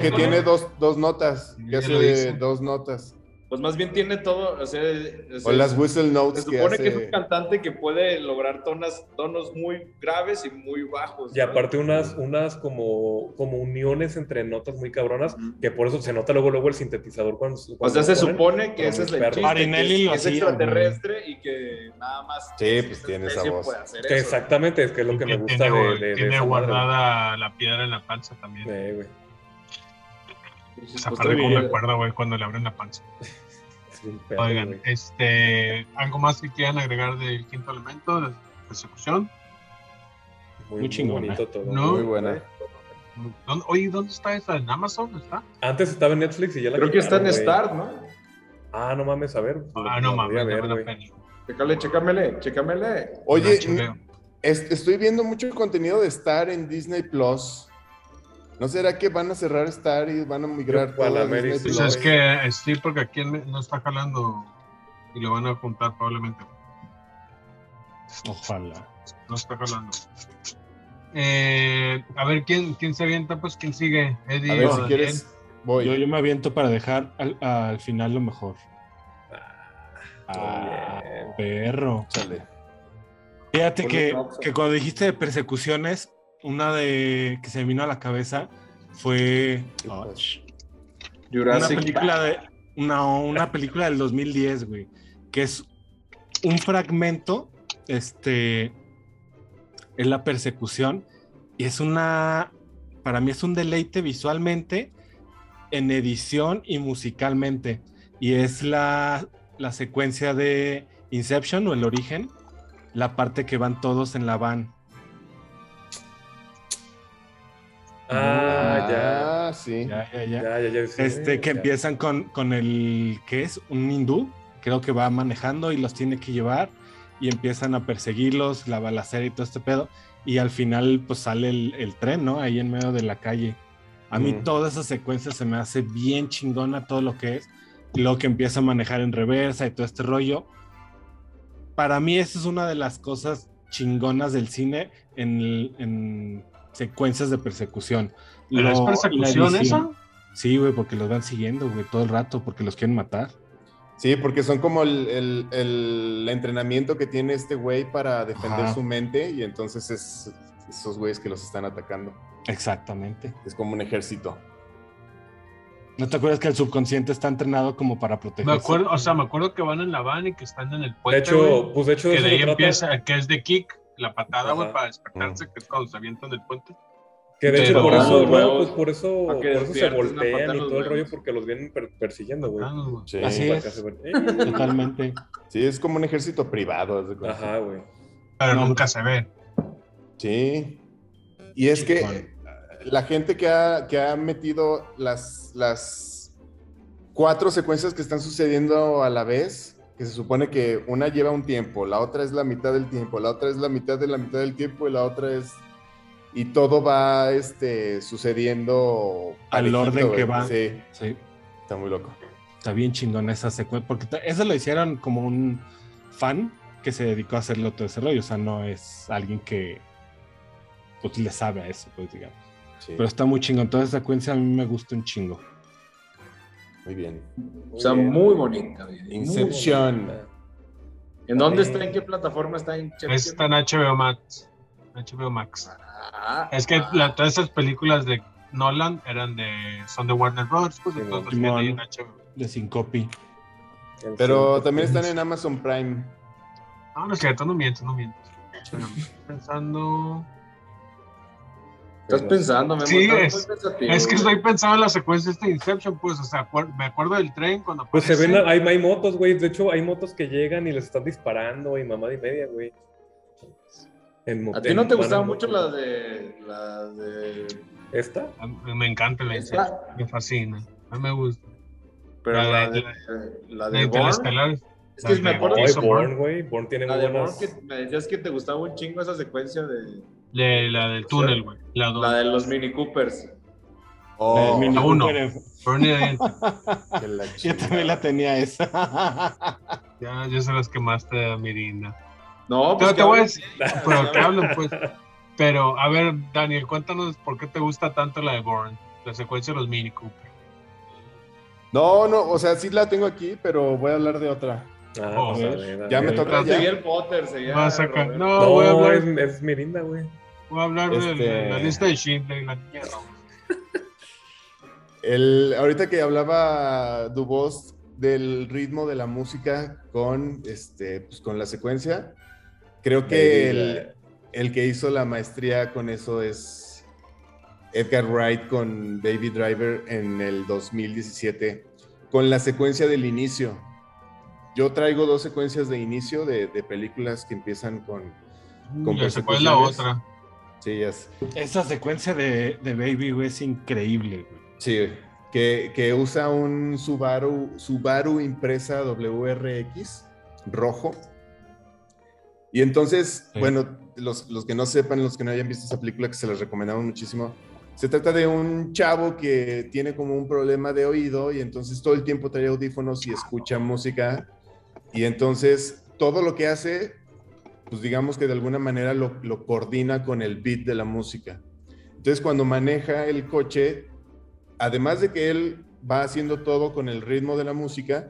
[SPEAKER 7] Que tiene dos, dos notas.
[SPEAKER 4] Ya
[SPEAKER 7] Que hace dos notas.
[SPEAKER 6] Pues más bien tiene todo, o sea... o sea,
[SPEAKER 7] O las whistle
[SPEAKER 6] Se
[SPEAKER 7] que
[SPEAKER 6] supone que es un cantante que puede lograr tonas, tonos muy graves y muy bajos.
[SPEAKER 3] Y
[SPEAKER 6] ¿no?
[SPEAKER 3] aparte unas, unas como, como uniones entre notas muy cabronas, que por eso se nota luego luego el sintetizador cuando,
[SPEAKER 6] O
[SPEAKER 3] cuando
[SPEAKER 6] sea, se
[SPEAKER 3] ponen.
[SPEAKER 6] supone que ese es el
[SPEAKER 3] perro.
[SPEAKER 6] chiste,
[SPEAKER 5] Marinelli
[SPEAKER 6] que es,
[SPEAKER 5] lo
[SPEAKER 6] extraterrestre y que nada más
[SPEAKER 7] Sí, pues tiene esa voz.
[SPEAKER 3] Que exactamente, es que es lo que me gusta
[SPEAKER 4] tiene,
[SPEAKER 3] de, de, de
[SPEAKER 4] tiene
[SPEAKER 3] esa madre,
[SPEAKER 4] guardada la piedra en la panza también.
[SPEAKER 3] Eh, güey.
[SPEAKER 4] Esa
[SPEAKER 6] pues,
[SPEAKER 4] parte como me acuerdo, güey, cuando le abren la panza.
[SPEAKER 3] Perro,
[SPEAKER 4] Oigan,
[SPEAKER 3] güey.
[SPEAKER 4] este, ¿algo más que quieran agregar del quinto elemento de persecución?
[SPEAKER 3] Muy,
[SPEAKER 5] muy chingón,
[SPEAKER 3] bonito todo.
[SPEAKER 4] No.
[SPEAKER 7] Muy buena.
[SPEAKER 4] ¿Dónde- oye, ¿dónde está esa? ¿En Amazon está?
[SPEAKER 3] Antes estaba en Netflix y ya la
[SPEAKER 6] Creo que está en
[SPEAKER 3] güey.
[SPEAKER 6] Star, ¿no?
[SPEAKER 3] Ah, no mames, a ver.
[SPEAKER 4] Ah,
[SPEAKER 3] la
[SPEAKER 4] no
[SPEAKER 3] a
[SPEAKER 4] mames,
[SPEAKER 3] ver,
[SPEAKER 4] la.
[SPEAKER 6] Chécale, chécamele, chécamele.
[SPEAKER 7] Oye, estoy viendo mucho contenido de Star en Disney Plus. ¿No será que van a cerrar Star y van a migrar
[SPEAKER 3] Yo,
[SPEAKER 7] todo
[SPEAKER 3] la
[SPEAKER 7] a Disney
[SPEAKER 4] Pues es que eh, sí, porque aquí no está jalando y lo van a juntar probablemente.
[SPEAKER 5] Ojalá.
[SPEAKER 4] No está jalando. Eh, a ver, ¿quién, ¿quién se avienta? Pues, ¿quién sigue? Eddie
[SPEAKER 7] A ver,
[SPEAKER 4] o
[SPEAKER 7] si quieres, voy.
[SPEAKER 5] Yo, yo me aviento para dejar al, al final lo mejor. Ah,
[SPEAKER 3] bien.
[SPEAKER 5] perro.
[SPEAKER 7] Échale.
[SPEAKER 5] Fíjate que, que cuando dijiste de persecuciones, una de que se me vino a la cabeza fue una
[SPEAKER 6] Jurassic
[SPEAKER 5] película de una, una película del 2010, güey, que es un fragmento, este, es la persecución y es una, para mí es un deleite visualmente, en edición y musicalmente. Y es la, la secuencia de Inception o El Origen, la parte que van todos en la van.
[SPEAKER 3] Ah, ya.
[SPEAKER 7] Ah, sí.
[SPEAKER 5] Ya, ya, ya.
[SPEAKER 3] Ya, ya, ya. sí,
[SPEAKER 5] Este, que
[SPEAKER 3] ya.
[SPEAKER 5] empiezan con, con el que es un hindú, creo que va manejando y los tiene que llevar y empiezan a perseguirlos, la balacera y todo este pedo. Y al final, pues sale el, el tren, ¿no? Ahí en medio de la calle. A mí
[SPEAKER 7] Ujú.
[SPEAKER 5] toda esa secuencia se me hace bien chingona todo lo que es. Luego que empieza a manejar en reversa y todo este rollo. Para mí, esa es una de las cosas chingonas del cine en, en secuencias de persecución.
[SPEAKER 4] ¿Pero es
[SPEAKER 5] Lo- la
[SPEAKER 4] persecución eso?
[SPEAKER 5] Sí, güey, porque los van siguiendo, güey, todo el rato, porque los quieren matar.
[SPEAKER 7] Sí, porque son como el, el- el entrenamiento que tiene este güey para defender
[SPEAKER 5] Ajá.
[SPEAKER 7] su mente y entonces es esos güeyes que los están atacando.
[SPEAKER 5] Exactamente.
[SPEAKER 7] Es como un ejército.
[SPEAKER 5] ¿No te acuerdas que el subconsciente está entrenado como para protegerse?
[SPEAKER 4] Me acuerdo, o sea, me acuerdo que van en la van y que están en el
[SPEAKER 3] De
[SPEAKER 4] puente,
[SPEAKER 3] hecho,
[SPEAKER 4] güey,
[SPEAKER 3] pues de hecho,
[SPEAKER 4] que de ahí
[SPEAKER 3] trata-
[SPEAKER 4] empieza, que es de kick, la patada, güey, para despertarse, que es cuando se avientan del puente.
[SPEAKER 3] Que de hecho
[SPEAKER 4] Pero-
[SPEAKER 3] por eso,
[SPEAKER 6] Ah,
[SPEAKER 3] no, pues por eso, por eso se voltean y todo el rollo porque los vienen per- persiguiendo, güey.
[SPEAKER 4] Ah.
[SPEAKER 7] Sí.
[SPEAKER 5] Así es.
[SPEAKER 3] ven-
[SPEAKER 5] Totalmente.
[SPEAKER 7] Sí, es como un ejército privado.
[SPEAKER 3] Ajá, güey.
[SPEAKER 4] Pero
[SPEAKER 5] No.
[SPEAKER 4] nunca se ve.
[SPEAKER 7] Sí. Y es que eh, la gente que ha, que ha metido las, las cuatro secuencias que están sucediendo a la vez, que se supone que una lleva un tiempo, la otra es la mitad del tiempo, la otra es la mitad de la mitad del tiempo y la otra es... Y todo va este, sucediendo...
[SPEAKER 5] Al orden que va.
[SPEAKER 7] Sí,
[SPEAKER 5] Sí.
[SPEAKER 7] está muy loco.
[SPEAKER 5] Está bien chingón esa secuencia. Porque eso lo hicieron como un fan que se dedicó a hacerlo todo ese rollo. O sea, no es alguien que pues le sabe a eso, pues digamos.
[SPEAKER 7] Sí,
[SPEAKER 5] Pero está muy chingón. Toda esa secuencia a mí me gusta un chingo.
[SPEAKER 7] Muy bien.
[SPEAKER 6] O sea,
[SPEAKER 3] bien.
[SPEAKER 6] muy bonita. Muy
[SPEAKER 7] Inception.
[SPEAKER 6] bonita. ¿En dónde está? ¿En qué plataforma está? ¿En
[SPEAKER 4] Está en HBO Max. HBO Max.
[SPEAKER 6] Ah,
[SPEAKER 4] Es que la- todas esas películas de Nolan eran de, son de Warner Bros. Pues,
[SPEAKER 3] Sí,
[SPEAKER 4] entonces en HBO.
[SPEAKER 5] De Syncopi.
[SPEAKER 7] Pero
[SPEAKER 3] Sí,
[SPEAKER 7] también están en Amazon Prime.
[SPEAKER 4] No, no es cierto, no miento, no miento. Pensando.
[SPEAKER 6] Estás pensando, me
[SPEAKER 4] Sí, es- Es que estoy pensando en la secuencia de este Inception, pues, o sea, me acuerdo del tren cuando
[SPEAKER 3] Pues se ven, hay, hay motos, güey. De hecho, hay motos que llegan y les están disparando y mamada y media, güey. En
[SPEAKER 6] ¿A ti no te gustaba mucho la de. La de.
[SPEAKER 3] ¿Esta?
[SPEAKER 4] Me encanta la
[SPEAKER 6] Esta?
[SPEAKER 4] escena, me fascina. A mí me gusta.
[SPEAKER 6] Pero
[SPEAKER 4] La
[SPEAKER 6] la
[SPEAKER 4] de-
[SPEAKER 6] de. La
[SPEAKER 4] La
[SPEAKER 6] de
[SPEAKER 4] de
[SPEAKER 6] Bourne.
[SPEAKER 4] Interestelar.
[SPEAKER 6] Es
[SPEAKER 4] la
[SPEAKER 6] que
[SPEAKER 4] de
[SPEAKER 6] me acuerdo de
[SPEAKER 3] Bourne, güey. Bourne tiene
[SPEAKER 6] La
[SPEAKER 3] muy
[SPEAKER 6] de
[SPEAKER 3] buenas.
[SPEAKER 6] que me decías que te gustaba un chingo esa secuencia de.
[SPEAKER 4] De, la del túnel, güey. La
[SPEAKER 6] de los Mini Coopers.
[SPEAKER 7] Oh,
[SPEAKER 4] la uno.
[SPEAKER 5] Yo también la tenía esa.
[SPEAKER 4] Ya, ya se las quemaste a Mirinda.
[SPEAKER 6] No,
[SPEAKER 4] Pero
[SPEAKER 6] pues
[SPEAKER 4] te voy a
[SPEAKER 6] que-
[SPEAKER 4] decir, pero te hablo, pues. Pero, a ver, Daniel, cuéntanos por qué te gusta tanto la de Bourne, la secuencia de los Mini Cooper.
[SPEAKER 7] No, no, o sea, sí la tengo aquí, pero voy a hablar de otra.
[SPEAKER 3] Ah,
[SPEAKER 4] Oh,
[SPEAKER 3] pues, a ver, a
[SPEAKER 7] Ya me
[SPEAKER 3] ver.
[SPEAKER 7] toca.
[SPEAKER 6] Seguía el Potter,
[SPEAKER 4] a
[SPEAKER 6] Roberto.
[SPEAKER 4] No, voy a
[SPEAKER 3] No,
[SPEAKER 4] hablar,
[SPEAKER 3] es, es Mirinda, güey.
[SPEAKER 4] Voy a hablar de
[SPEAKER 7] Este-
[SPEAKER 4] la, la lista de Schindler y la niña.
[SPEAKER 7] El, ahorita que hablaba Dubos del ritmo de la música con, este, pues, con la secuencia, creo que el, el que hizo la maestría con eso es Edgar Wright con Baby Driver en el 2017, con la secuencia del inicio. Yo traigo dos secuencias de inicio de, de películas que empiezan con... Con
[SPEAKER 4] cuál es la otra.
[SPEAKER 7] Sí, sé.
[SPEAKER 5] Esa secuencia de, de Baby, güey, es increíble, güey.
[SPEAKER 7] Sí, que, que usa un Subaru, Subaru impresa WRX rojo. Y entonces,
[SPEAKER 5] Sí.
[SPEAKER 7] bueno, los, los que no sepan, los que no hayan visto esa película, que se les recomendamos muchísimo, se trata de un chavo que tiene como un problema de oído y entonces todo el tiempo trae audífonos y escucha música. Y entonces todo lo que hace, pues digamos que de alguna manera lo, lo coordina con el beat de la música. Entonces cuando maneja el coche, además de que él va haciendo todo con el ritmo de la música,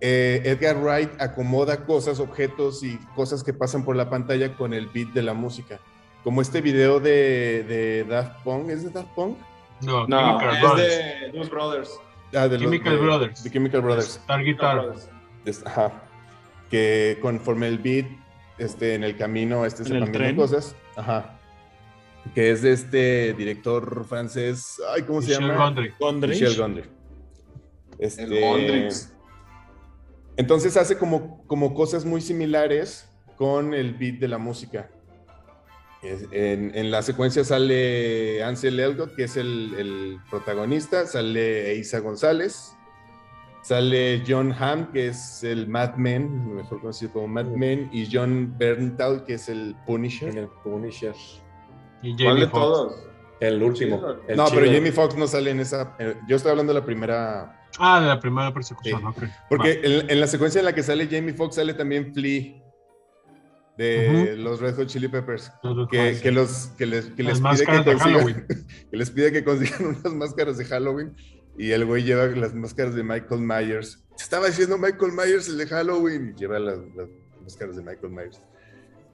[SPEAKER 7] eh, Edgar Wright acomoda cosas, objetos y cosas que pasan por la pantalla con el beat de la música. Como este video de, de Daft Punk, ¿es de Daft Punk?
[SPEAKER 4] No,
[SPEAKER 6] No,
[SPEAKER 4] Chemical
[SPEAKER 6] es
[SPEAKER 4] Brothers.
[SPEAKER 6] de Blues Brothers.
[SPEAKER 7] Ah, de los-
[SPEAKER 4] Chemical
[SPEAKER 7] de-
[SPEAKER 4] Brothers.
[SPEAKER 7] De Chemical Brothers.
[SPEAKER 4] Star Guitar.
[SPEAKER 7] Ajá. Que conforme el beat este, en el camino este, se
[SPEAKER 5] ¿En el
[SPEAKER 7] van viendo
[SPEAKER 5] tren?
[SPEAKER 7] cosas. Ajá. Que es de este director francés. Ay, ¿cómo se llama?
[SPEAKER 4] Gondry.
[SPEAKER 5] Gondry.
[SPEAKER 7] Michel Gondry. Este,
[SPEAKER 6] El Gondrix.
[SPEAKER 7] Entonces hace como, como cosas muy similares con el beat de la música. En, en la secuencia sale Ansel Elgort, que es el, el protagonista, sale Isa González, sale John Hamm, que es el Mad Men, mejor conocido como Mad Men, y John Berntal, que es el
[SPEAKER 3] En
[SPEAKER 7] Punisher.
[SPEAKER 3] el Punisher.
[SPEAKER 4] Y
[SPEAKER 6] ¿Cuál
[SPEAKER 4] Jamie
[SPEAKER 6] de
[SPEAKER 4] Foxx.
[SPEAKER 6] todos?
[SPEAKER 3] El último. El
[SPEAKER 7] No, pero. Jamie Foxx no sale en esa. eh, Yo estoy hablando de la primera
[SPEAKER 4] Ah, de la primera persecución,
[SPEAKER 7] Sí.
[SPEAKER 4] ok.
[SPEAKER 7] Porque en, en la secuencia en la que sale Jamie Foxx sale también Flea de los Red Hot Chili Peppers.
[SPEAKER 4] Va.
[SPEAKER 7] Que, que los, que les, que
[SPEAKER 4] Las
[SPEAKER 7] les pide que
[SPEAKER 4] máscaras de
[SPEAKER 7] consigan,
[SPEAKER 4] Halloween.
[SPEAKER 7] que les pide que consigan unas máscaras de Halloween y el güey lleva las máscaras de Michael Myers. Estaba diciendo Michael Myers el de Halloween y lleva las, las máscaras de Michael Myers.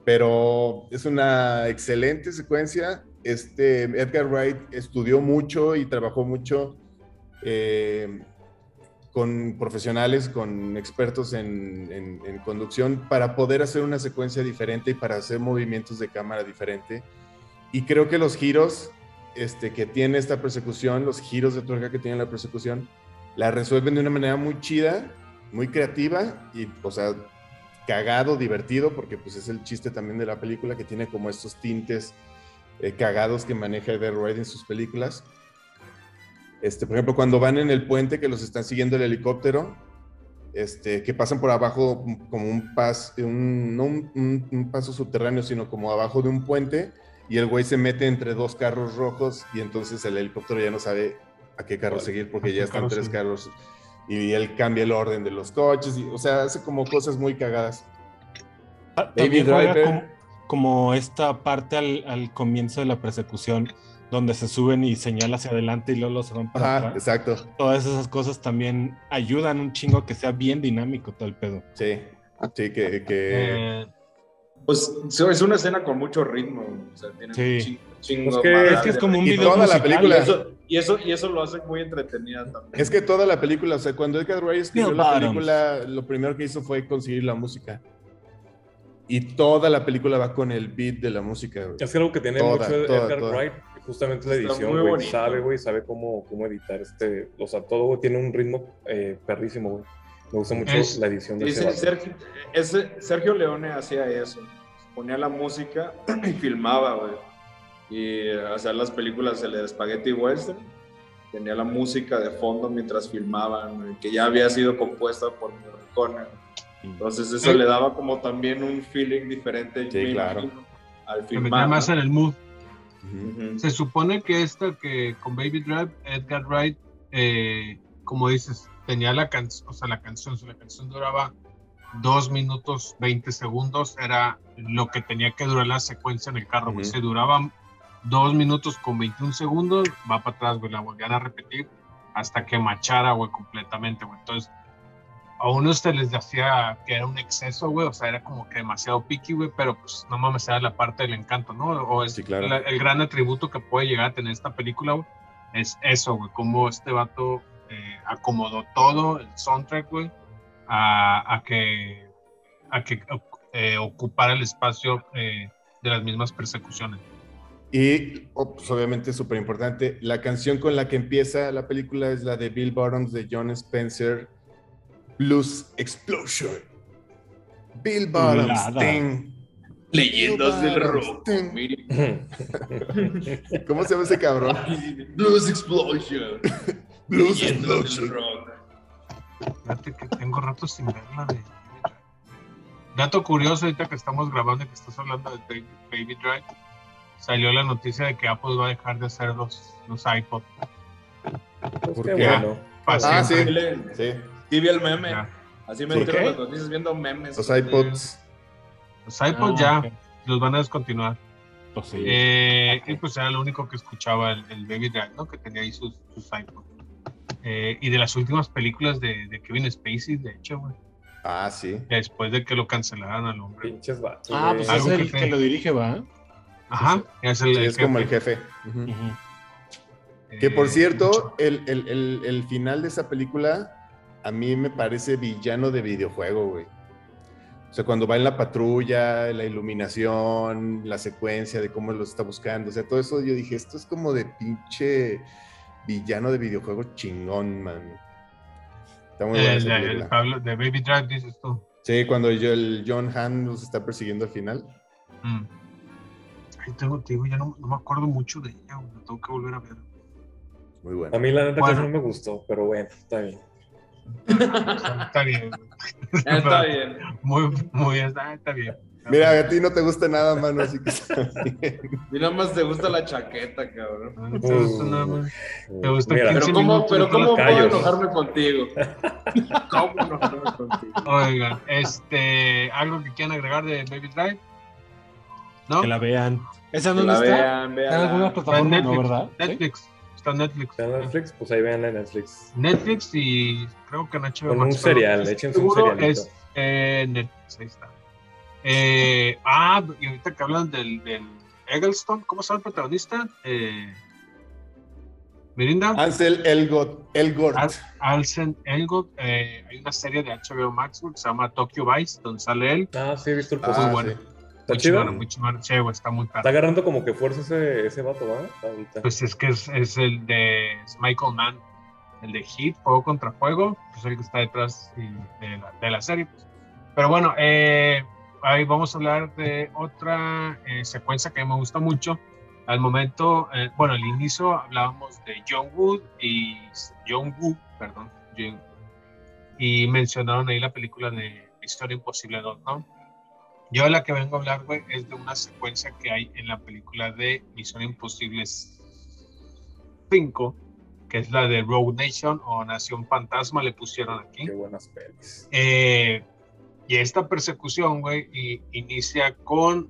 [SPEAKER 7] Pero es una excelente secuencia. Este Edgar Wright estudió mucho y trabajó mucho eh, con profesionales, con expertos en, en- en conducción para poder hacer una secuencia diferente y para hacer movimientos de cámara diferente. Y creo que los giros este, que tiene esta persecución, los giros de tuerca que tiene la persecución, la resuelven de una manera muy chida, muy creativa y, o sea, cagado, divertido, porque pues es el chiste también de la película que tiene como estos tintes eh, cagados que maneja Edgar Wright en sus películas. Este, por ejemplo, cuando van en el puente que los están siguiendo el helicóptero, este, que pasan por abajo como un, pas, un, no un, paso subterráneo, sino como abajo de un puente, y el güey se mete entre dos carros rojos y entonces el helicóptero ya no sabe a qué carro seguir porque
[SPEAKER 4] ¿A qué
[SPEAKER 7] ya están
[SPEAKER 4] carro
[SPEAKER 7] tres carros y él cambia el orden de los coches, y, o sea, hace como cosas muy cagadas.
[SPEAKER 5] También juega
[SPEAKER 7] Driver.
[SPEAKER 5] como, como esta parte al, al comienzo de la persecución, donde se suben y señala hacia adelante y luego los van para
[SPEAKER 7] Ajá,
[SPEAKER 5] atrás.
[SPEAKER 7] exacto.
[SPEAKER 5] Todas esas cosas también ayudan un chingo a que sea bien dinámico todo el pedo.
[SPEAKER 7] Sí, sí, que, que
[SPEAKER 4] Eh,
[SPEAKER 6] Pues es una escena con mucho ritmo. O sea, tiene
[SPEAKER 5] Sí.
[SPEAKER 6] un chingo, chingo
[SPEAKER 3] Es que-
[SPEAKER 5] Es que es como un
[SPEAKER 7] Y
[SPEAKER 5] video
[SPEAKER 7] toda la
[SPEAKER 5] musical.
[SPEAKER 7] película-
[SPEAKER 6] Y eso, y, eso, y eso lo hace muy entretenida también.
[SPEAKER 7] Es que toda la película, o sea, cuando Edgar Wright escribió
[SPEAKER 5] Bill
[SPEAKER 7] la
[SPEAKER 5] Bottoms.
[SPEAKER 7] película, lo primero que hizo fue conseguir la música. Y toda la película va con el beat de la música, güey.
[SPEAKER 3] Es algo que tiene
[SPEAKER 7] Toda,
[SPEAKER 3] mucho
[SPEAKER 7] toda,
[SPEAKER 3] Edgar
[SPEAKER 7] toda.
[SPEAKER 3] Wright, justamente la edición,
[SPEAKER 6] muy
[SPEAKER 3] güey. Sabe, güey, sabe cómo, cómo editar este. O sea, todo güey, tiene un ritmo eh, perrísimo, güey. Me gusta mucho
[SPEAKER 4] Es-
[SPEAKER 3] la edición de ese.
[SPEAKER 6] Sergio, ese- Sergio Leone hacía eso. ponía la música y filmaba, güey. Y hacer las películas el de Spaghetti Western. Tenía la música de fondo mientras filmaban, que ya había sido compuesta por Morricone. Entonces eso
[SPEAKER 4] Sí.
[SPEAKER 6] le daba como también un feeling diferente
[SPEAKER 7] Sí,
[SPEAKER 6] me
[SPEAKER 7] claro.
[SPEAKER 6] al filmar.
[SPEAKER 4] más en el mood. Se supone que esta que con Baby Drive, Edgar Wright, eh, como dices, tenía la canción, o sea, la canción, si la canción duraba dos minutos 20 segundos, era lo que tenía que durar la secuencia en el carro, güey.
[SPEAKER 7] Ujú.
[SPEAKER 4] Si duraba dos minutos con 21 segundos, va para atrás, güey, la volvían a repetir hasta que machara, güey, completamente, güey. Entonces, a unos se les hacía que era un exceso, güey, o sea, era como que demasiado picky, güey, pero pues no mames, era la parte del encanto, ¿no? O es
[SPEAKER 7] Sí, claro.
[SPEAKER 4] la- el gran atributo que puede llegar a tener esta película, güey, es eso, güey, cómo este vato eh, acomodó todo, el soundtrack, güey, a, a que, a que eh, ocupara el espacio eh, de las mismas persecuciones.
[SPEAKER 7] Y oh, pues, obviamente súper importante, la canción con la que empieza la película es la de Bill Bottoms de John Spencer, Blues Explosion. Bill Bottoms.
[SPEAKER 6] Leyendas del rock.
[SPEAKER 7] ¿Cómo se llama ese cabrón?
[SPEAKER 6] Blues Explosion.
[SPEAKER 7] Blues Explosion.
[SPEAKER 6] rock.
[SPEAKER 4] Fíjate que tengo rato sin verla de Dato curioso, ahorita que estamos grabando y que estás hablando de Baby, Baby Drive, salió la noticia de que Apple va a dejar de hacer los, los iPod.
[SPEAKER 3] Pues
[SPEAKER 7] ¿Por
[SPEAKER 3] qué
[SPEAKER 7] qué?
[SPEAKER 3] bueno.
[SPEAKER 7] Ah, sí. Sí,
[SPEAKER 6] Sí, vi el meme.
[SPEAKER 4] Ya.
[SPEAKER 6] Así me
[SPEAKER 7] ¿Por
[SPEAKER 6] entero las noticias viendo memes.
[SPEAKER 7] los iPods.
[SPEAKER 4] Los iPod
[SPEAKER 5] Ah,
[SPEAKER 4] ya
[SPEAKER 5] ok.
[SPEAKER 4] los van a descontinuar.
[SPEAKER 5] Pues sí.
[SPEAKER 4] Eh, y pues era lo único que escuchaba el, el Baby Drive, ¿no? Que tenía ahí sus, sus iPod. Eh, y de las últimas películas de, de Kevin Spacey, de hecho, güey.
[SPEAKER 7] Ah, sí.
[SPEAKER 4] Después de que lo cancelaran al hombre.
[SPEAKER 3] Pinches vatos.
[SPEAKER 5] ah, pues es el que lo dirige, ¿va?
[SPEAKER 4] Ajá, es, el,
[SPEAKER 7] Sí,
[SPEAKER 4] el
[SPEAKER 7] es como el
[SPEAKER 4] jefe.
[SPEAKER 7] Que por
[SPEAKER 4] Eh,
[SPEAKER 7] cierto, el, el- el- el final de esa película a mí me parece villano de videojuego, güey. O sea, cuando va en la patrulla, la iluminación, la secuencia de cómo los está buscando, o sea, todo eso yo dije, esto es como de pinche villano de videojuego chingón, man. Está muy buena
[SPEAKER 4] el,
[SPEAKER 7] esa
[SPEAKER 4] el
[SPEAKER 7] película.
[SPEAKER 4] Pablo- de Baby Drive, dices tú.
[SPEAKER 7] Sí, cuando yo, el John Han los está persiguiendo al final.
[SPEAKER 4] Mm. Ahí tengo, te digo, ya no, no me acuerdo mucho de ella, lo tengo que volver a ver.
[SPEAKER 7] Muy bueno.
[SPEAKER 3] A mí la neta
[SPEAKER 4] Bueno.
[SPEAKER 3] casi no me gustó, pero bueno, está bien.
[SPEAKER 4] Está bien.
[SPEAKER 6] Está bien.
[SPEAKER 4] Muy, muy bien, ah, está bien.
[SPEAKER 7] Mira, a ti no te gusta nada, mano, así que está bien.
[SPEAKER 6] Nada más te gusta la chaqueta, cabrón.
[SPEAKER 4] No te gusta nada más. Te gusta
[SPEAKER 3] Mira,
[SPEAKER 4] 15
[SPEAKER 6] Pero cómo, pero cómo puedo
[SPEAKER 3] callos.
[SPEAKER 6] enojarme contigo. ¿Cómo enojarme contigo?
[SPEAKER 4] Oigan, este, algo que quieran agregar de Baby Drive. ¿No?
[SPEAKER 5] Que la vean. ¿Esa dónde
[SPEAKER 6] la
[SPEAKER 5] está?
[SPEAKER 6] vean,
[SPEAKER 5] ¿En
[SPEAKER 6] vean.
[SPEAKER 5] alguna plataforma? No,
[SPEAKER 4] Netflix.
[SPEAKER 5] ¿verdad? ¿Sí?
[SPEAKER 4] Netflix. Está en Netflix.
[SPEAKER 3] ¿Está en Netflix? Pues ahí vean en Netflix.
[SPEAKER 4] Netflix y creo que en HBO
[SPEAKER 3] Con un
[SPEAKER 4] Max,
[SPEAKER 3] cereal,
[SPEAKER 4] estoy
[SPEAKER 3] échense un cerealito.
[SPEAKER 4] es eh, Netflix, ahí está. Eh, ah, y ahorita que hablan del, del Eggleston, ¿cómo se llama el protagonista? Eh, Mirinda.
[SPEAKER 7] Ansel Elgot, Elgort.
[SPEAKER 4] Al- Alsen Elgot, eh, hay una serie de HBO Max que se llama Tokyo Vice, donde sale él.
[SPEAKER 3] Ah, sí, he visto el
[SPEAKER 7] Ah,
[SPEAKER 3] post.
[SPEAKER 4] muy bueno.
[SPEAKER 7] sí.
[SPEAKER 3] ¿Está
[SPEAKER 4] Muy
[SPEAKER 3] chido?
[SPEAKER 4] muy está muy
[SPEAKER 3] Está
[SPEAKER 4] padre.
[SPEAKER 3] agarrando como que fuerza ese, ese vato, ¿va? Ahorita.
[SPEAKER 4] Pues es que es, es el de es Michael Mann, el de Hit, Fuego contra Fuego, pues el que está detrás y de, la, de la serie. pues. Pero bueno, eh, ahí vamos a hablar de otra eh, secuencia que me gusta mucho. Al momento, eh, bueno, al inicio hablábamos de John Wood y John Woo, perdón, John- y mencionaron ahí la película de Historia Imposible 2, ¿no? Yo la que vengo a hablar, güey, es de una secuencia que hay en la película de Misión Imposible 5, que es la de Rogue Nation o Nación Fantasma, le pusieron aquí.
[SPEAKER 3] Qué buenas pelis.
[SPEAKER 4] Eh, y esta persecución, güey, inicia con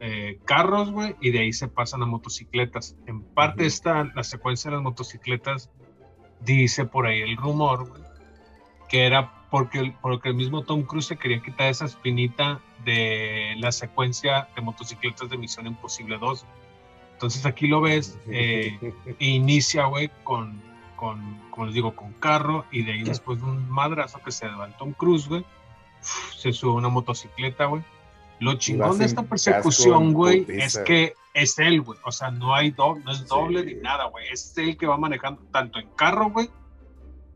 [SPEAKER 4] eh, carros, güey, y de ahí se pasan a motocicletas. En parte
[SPEAKER 7] Ujú.
[SPEAKER 4] está la secuencia de las motocicletas, dice por ahí el rumor, güey, que era porque, el- porque el mismo Tom Cruise se quería quitar esa espinita de la secuencia de motocicletas de Misión Imposible 2. Entonces aquí lo ves, eh, inicia, güey, con, con, como les digo, con carro y de ahí después de un madrazo que se da el Tom Cruise, güey, se sube una motocicleta, güey. Lo chingón de esta persecución, güey, es que es él, güey. O sea, no hay doble, no es doble
[SPEAKER 7] Sí.
[SPEAKER 4] ni nada, güey. Es él que va manejando tanto en carro, güey,